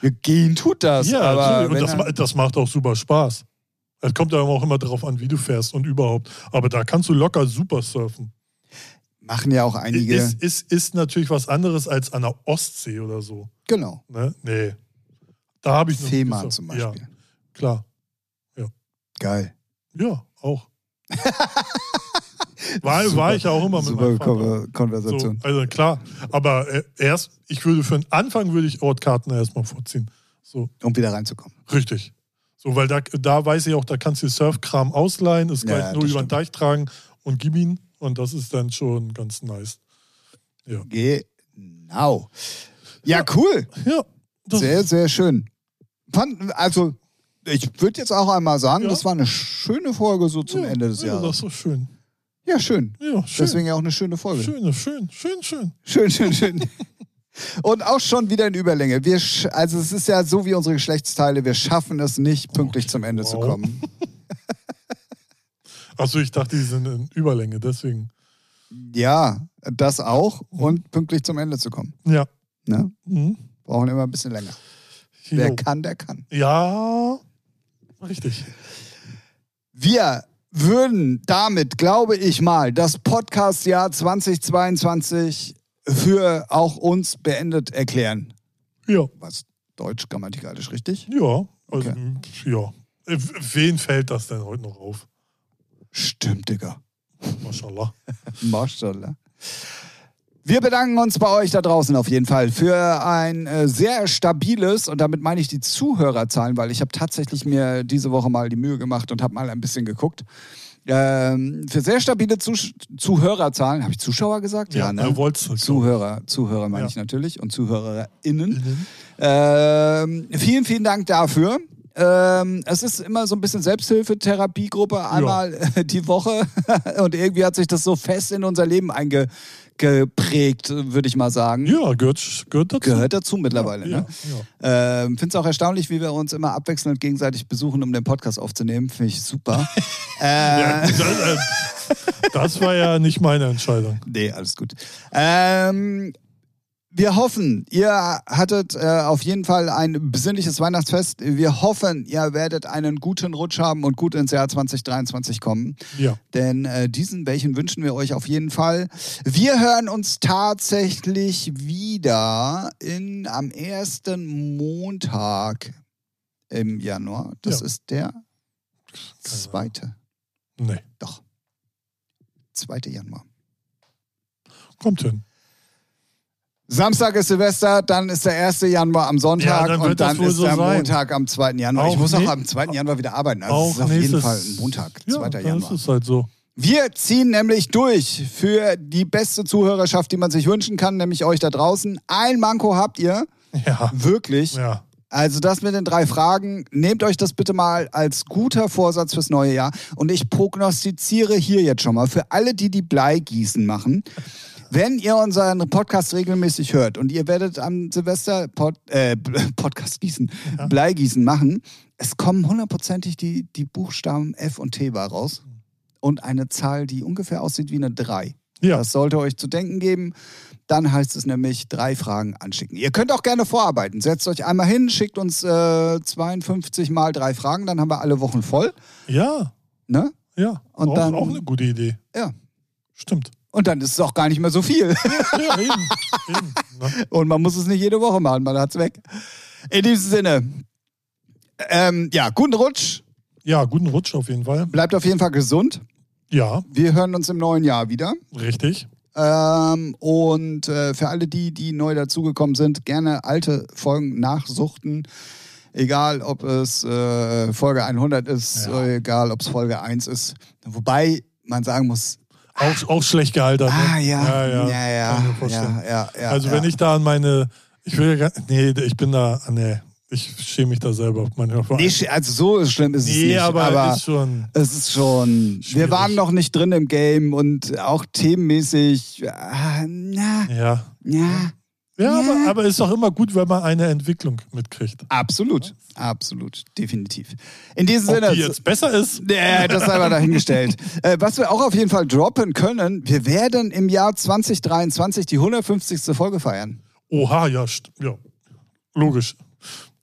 [SPEAKER 1] Wir gehen tut das,
[SPEAKER 2] ja,
[SPEAKER 1] aber
[SPEAKER 2] und das, das macht auch super Spaß. Es kommt ja auch immer darauf an, wie du fährst und überhaupt. Aber da kannst du locker super surfen.
[SPEAKER 1] machen ja auch einige.
[SPEAKER 2] Ist, ist, ist natürlich was anderes als an der Ostsee oder so.
[SPEAKER 1] genau.
[SPEAKER 2] Ne? Nee. Da habe ich
[SPEAKER 1] Fehmarn zum Beispiel.
[SPEAKER 2] Ja, klar.
[SPEAKER 1] Geil.
[SPEAKER 2] Ja, auch. war, war ich ja auch immer mit
[SPEAKER 1] Super
[SPEAKER 2] Vater.
[SPEAKER 1] Kon
[SPEAKER 2] So,
[SPEAKER 1] Konversation.
[SPEAKER 2] also klar. Aber äh, erst, ich würde für den Anfang würde ich Ortkarten erstmal vorziehen. So,
[SPEAKER 1] Um wieder reinzukommen.
[SPEAKER 2] richtig. So, weil da, da weiß ich auch, da kannst du Surfkram ausleihen, es
[SPEAKER 1] Ja,
[SPEAKER 2] gleich nur
[SPEAKER 1] das
[SPEAKER 2] über den. Deich tragen und gib ihn. Und das ist dann schon ganz nice.
[SPEAKER 1] Genau. Ja, cool.
[SPEAKER 2] Ja.
[SPEAKER 1] Sehr, sehr schön. Fand, also, ich würde jetzt auch einmal sagen,
[SPEAKER 2] Ja.
[SPEAKER 1] das war eine schöne Folge so zum
[SPEAKER 2] ja,
[SPEAKER 1] Ende des
[SPEAKER 2] ja,
[SPEAKER 1] Jahres.
[SPEAKER 2] Das ist so schön.
[SPEAKER 1] Ja, schön.
[SPEAKER 2] Ja, schön.
[SPEAKER 1] Deswegen ja auch eine schöne Folge.
[SPEAKER 2] Schöne, schön, schön, schön.
[SPEAKER 1] Schön, schön, schön. Und auch schon wieder in Überlänge. Wir, also es ist ja so wie unsere Geschlechtsteile, wir schaffen es nicht, pünktlich zum Ende zu
[SPEAKER 2] wow.
[SPEAKER 1] kommen.
[SPEAKER 2] Achso, ich dachte, die sind in Überlänge, deswegen.
[SPEAKER 1] Ja, das auch. Und pünktlich zum Ende zu kommen.
[SPEAKER 2] Ja.
[SPEAKER 1] Ne?
[SPEAKER 2] Mhm.
[SPEAKER 1] Brauchen immer ein bisschen länger. Wer
[SPEAKER 2] Jo.
[SPEAKER 1] kann, der kann.
[SPEAKER 2] Ja, richtig.
[SPEAKER 1] Wir würden damit, glaube ich mal, das Podcast-Jahr 2022 für auch uns beendet erklären.
[SPEAKER 2] Ja,
[SPEAKER 1] Was deutsch grammatikalisch richtig?
[SPEAKER 2] ja. Also,
[SPEAKER 1] Okay.
[SPEAKER 2] ja. Äh, Wen fällt das denn heute noch auf?
[SPEAKER 1] Stimmt, Digga.
[SPEAKER 2] Mashallah.
[SPEAKER 1] Maschallah. Wir bedanken uns bei euch da draußen auf jeden Fall für ein äh, sehr stabiles, und damit meine ich die Zuhörerzahlen, weil ich habe tatsächlich mir diese Woche mal die Mühe gemacht und habe mal ein bisschen geguckt. Ähm, für sehr stabile Zus Zuhörerzahlen, habe ich Zuschauer gesagt?
[SPEAKER 2] Ja,
[SPEAKER 1] ne?
[SPEAKER 2] er wollt's halt
[SPEAKER 1] Zuhörer, Zuhörer meine
[SPEAKER 2] Ja.
[SPEAKER 1] ich natürlich und ZuhörerInnen.
[SPEAKER 2] Mhm.
[SPEAKER 1] Ähm, vielen, vielen Dank dafür. Ähm, es ist immer so ein bisschen Selbsthilfetherapiegruppe, einmal äh, die Woche. Und irgendwie hat sich das so fest in unser Leben eingeprägt, würde ich mal sagen.
[SPEAKER 2] Ja, gehört, gehört dazu.
[SPEAKER 1] Gehört dazu mittlerweile.
[SPEAKER 2] ja,
[SPEAKER 1] ne?
[SPEAKER 2] ja.
[SPEAKER 1] Ähm, Finde es auch erstaunlich, wie wir uns immer abwechselnd gegenseitig besuchen, um den Podcast aufzunehmen. Finde ich super.
[SPEAKER 2] Ja,
[SPEAKER 1] äh,
[SPEAKER 2] das, äh, das war ja nicht meine Entscheidung.
[SPEAKER 1] Nee, alles gut. Ähm, Wir hoffen, ihr hattet äh, auf jeden Fall ein besinnliches Weihnachtsfest. Wir hoffen, ihr werdet einen guten Rutsch haben und gut ins Jahr 2023 kommen.
[SPEAKER 2] Ja.
[SPEAKER 1] Denn äh, diesen welchen wünschen wir euch auf jeden Fall. Wir hören uns tatsächlich wieder in, am ersten Montag im Januar. Das
[SPEAKER 2] Ja.
[SPEAKER 1] ist der zweite.
[SPEAKER 2] Nee,
[SPEAKER 1] Doch. 2. Januar.
[SPEAKER 2] kommt hin.
[SPEAKER 1] Samstag ist Silvester, dann ist der 1. Januar am Sonntag
[SPEAKER 2] Ja, dann
[SPEAKER 1] und dann
[SPEAKER 2] das
[SPEAKER 1] ist
[SPEAKER 2] so
[SPEAKER 1] der
[SPEAKER 2] sein.
[SPEAKER 1] Montag am 2. Januar. ich
[SPEAKER 2] Auch
[SPEAKER 1] muss auch am 2. Januar wieder arbeiten. Also es
[SPEAKER 2] Auch
[SPEAKER 1] ist auf jeden Fall ein Montag, 2.
[SPEAKER 2] Ja,
[SPEAKER 1] Januar.
[SPEAKER 2] ist es halt so.
[SPEAKER 1] Wir ziehen nämlich durch für die beste Zuhörerschaft, die man sich wünschen kann, nämlich euch da draußen. Ein Manko habt ihr,
[SPEAKER 2] Ja.
[SPEAKER 1] wirklich.
[SPEAKER 2] Ja.
[SPEAKER 1] Also das mit den drei Fragen, nehmt euch das bitte mal als guter Vorsatz fürs neue Jahr. Und ich prognostiziere hier jetzt schon mal für alle, die die Bleigießen machen, wenn ihr unseren Podcast regelmäßig hört und ihr werdet am Silvester Pod, äh, Podcast gießen, Bleigießen machen, es kommen hundertprozentig die, die Buchstaben F und T war raus und eine Zahl, die ungefähr aussieht wie eine 3.
[SPEAKER 2] Ja.
[SPEAKER 1] Das sollte euch zu denken geben. Dann heißt es nämlich drei Fragen anschicken. Ihr könnt auch gerne vorarbeiten. Setzt euch einmal hin, schickt uns äh, 52 mal drei Fragen, dann haben wir alle Wochen voll.
[SPEAKER 2] Ja.
[SPEAKER 1] Ne?
[SPEAKER 2] Ja.
[SPEAKER 1] Und
[SPEAKER 2] auch,
[SPEAKER 1] dann-
[SPEAKER 2] auch eine gute Idee.
[SPEAKER 1] Ja.
[SPEAKER 2] Stimmt.
[SPEAKER 1] Und dann ist es auch gar nicht mehr so viel.
[SPEAKER 2] Ja, eben. eben. Ne?
[SPEAKER 1] Und man muss es nicht jede Woche machen, man hat es weg. In diesem Sinne, ähm, ja, guten Rutsch.
[SPEAKER 2] Ja, guten Rutsch auf jeden Fall.
[SPEAKER 1] Bleibt auf jeden Fall gesund.
[SPEAKER 2] Ja,
[SPEAKER 1] Wir hören uns im neuen Jahr wieder.
[SPEAKER 2] richtig.
[SPEAKER 1] Ähm, und äh, für alle die, die neu dazugekommen sind, gerne alte Folgen nachsuchten. Egal, ob es äh, Folge 100 ist,
[SPEAKER 2] Ja.
[SPEAKER 1] egal, ob es Folge 1 ist. Wobei man sagen muss,
[SPEAKER 2] Auch, auch schlecht gealtert. Ne?
[SPEAKER 1] ah ja, ja, ja, ja, ja, ja,
[SPEAKER 2] also wenn ich da an meine, ich will ja gar, nee, ich bin da, ah, nee, ich schäme mich da selber manchmal. vor.
[SPEAKER 1] Nee, also so schlimm ist es
[SPEAKER 2] nee
[SPEAKER 1] nicht,
[SPEAKER 2] aber,
[SPEAKER 1] aber
[SPEAKER 2] ist schon,
[SPEAKER 1] es ist schon, wir
[SPEAKER 2] Schwierig.
[SPEAKER 1] waren noch nicht drin im Game und auch themenmäßig, ah, na,
[SPEAKER 2] ja.
[SPEAKER 1] ja,
[SPEAKER 2] Ja,
[SPEAKER 1] Ja.
[SPEAKER 2] Aber, aber ist doch immer gut, wenn man eine Entwicklung mitkriegt.
[SPEAKER 1] absolut, absolut, definitiv. In diesem
[SPEAKER 2] Ob
[SPEAKER 1] Sinne,
[SPEAKER 2] die jetzt besser ist,
[SPEAKER 1] Nee, das sei mal dahingestellt. äh, was wir auch auf jeden Fall droppen können, wir werden im Jahr 2023 die 150. Folge feiern.
[SPEAKER 2] oha, ja, ja, logisch.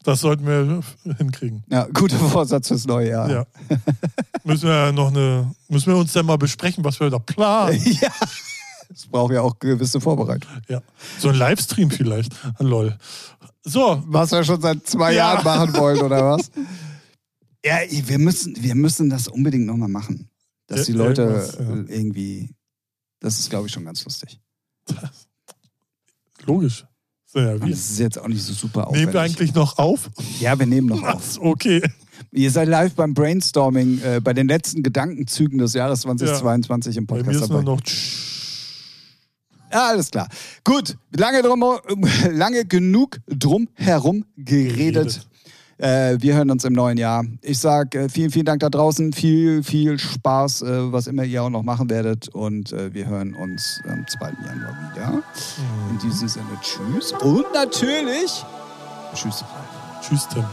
[SPEAKER 2] Das sollten wir hinkriegen.
[SPEAKER 1] Ja, guter Vorsatz fürs neue Jahr.
[SPEAKER 2] Ja. müssen wir ja noch eine, müssen wir uns dann mal besprechen, was wir da planen.
[SPEAKER 1] ja. Das braucht ja auch gewisse Vorbereitung.
[SPEAKER 2] Ja. So ein Livestream vielleicht. Lol. So,
[SPEAKER 1] Was wir schon seit zwei
[SPEAKER 2] Ja.
[SPEAKER 1] Jahren machen wollen, oder was? Ja, wir müssen, wir müssen das unbedingt nochmal machen. Dass
[SPEAKER 2] Ja,
[SPEAKER 1] die Leute
[SPEAKER 2] ja.
[SPEAKER 1] irgendwie. Das ist, glaube ich, schon ganz lustig.
[SPEAKER 2] logisch. Ja,
[SPEAKER 1] das ist jetzt auch nicht so super aufwendig.
[SPEAKER 2] Nehmen wir eigentlich noch auf?
[SPEAKER 1] Ja, wir nehmen noch auf.
[SPEAKER 2] Okay.
[SPEAKER 1] Ihr seid live beim Brainstorming äh, bei den letzten Gedankenzügen des Jahres 2022 im
[SPEAKER 2] Bei mir
[SPEAKER 1] Podcast
[SPEAKER 2] ist nur
[SPEAKER 1] dabei.
[SPEAKER 2] noch.
[SPEAKER 1] Ja, alles klar. Gut, lange, drum, lange genug drum herum geredet. Äh, wir hören uns im neuen Jahr. Ich sage äh, vielen, vielen Dank da draußen. Viel, viel Spaß, äh, was immer ihr auch noch machen werdet. Und äh, wir hören uns am 2. Januar wieder. In diesem Sinne, tschüss. Und natürlich, tschüss.
[SPEAKER 2] Tschüss, Tim.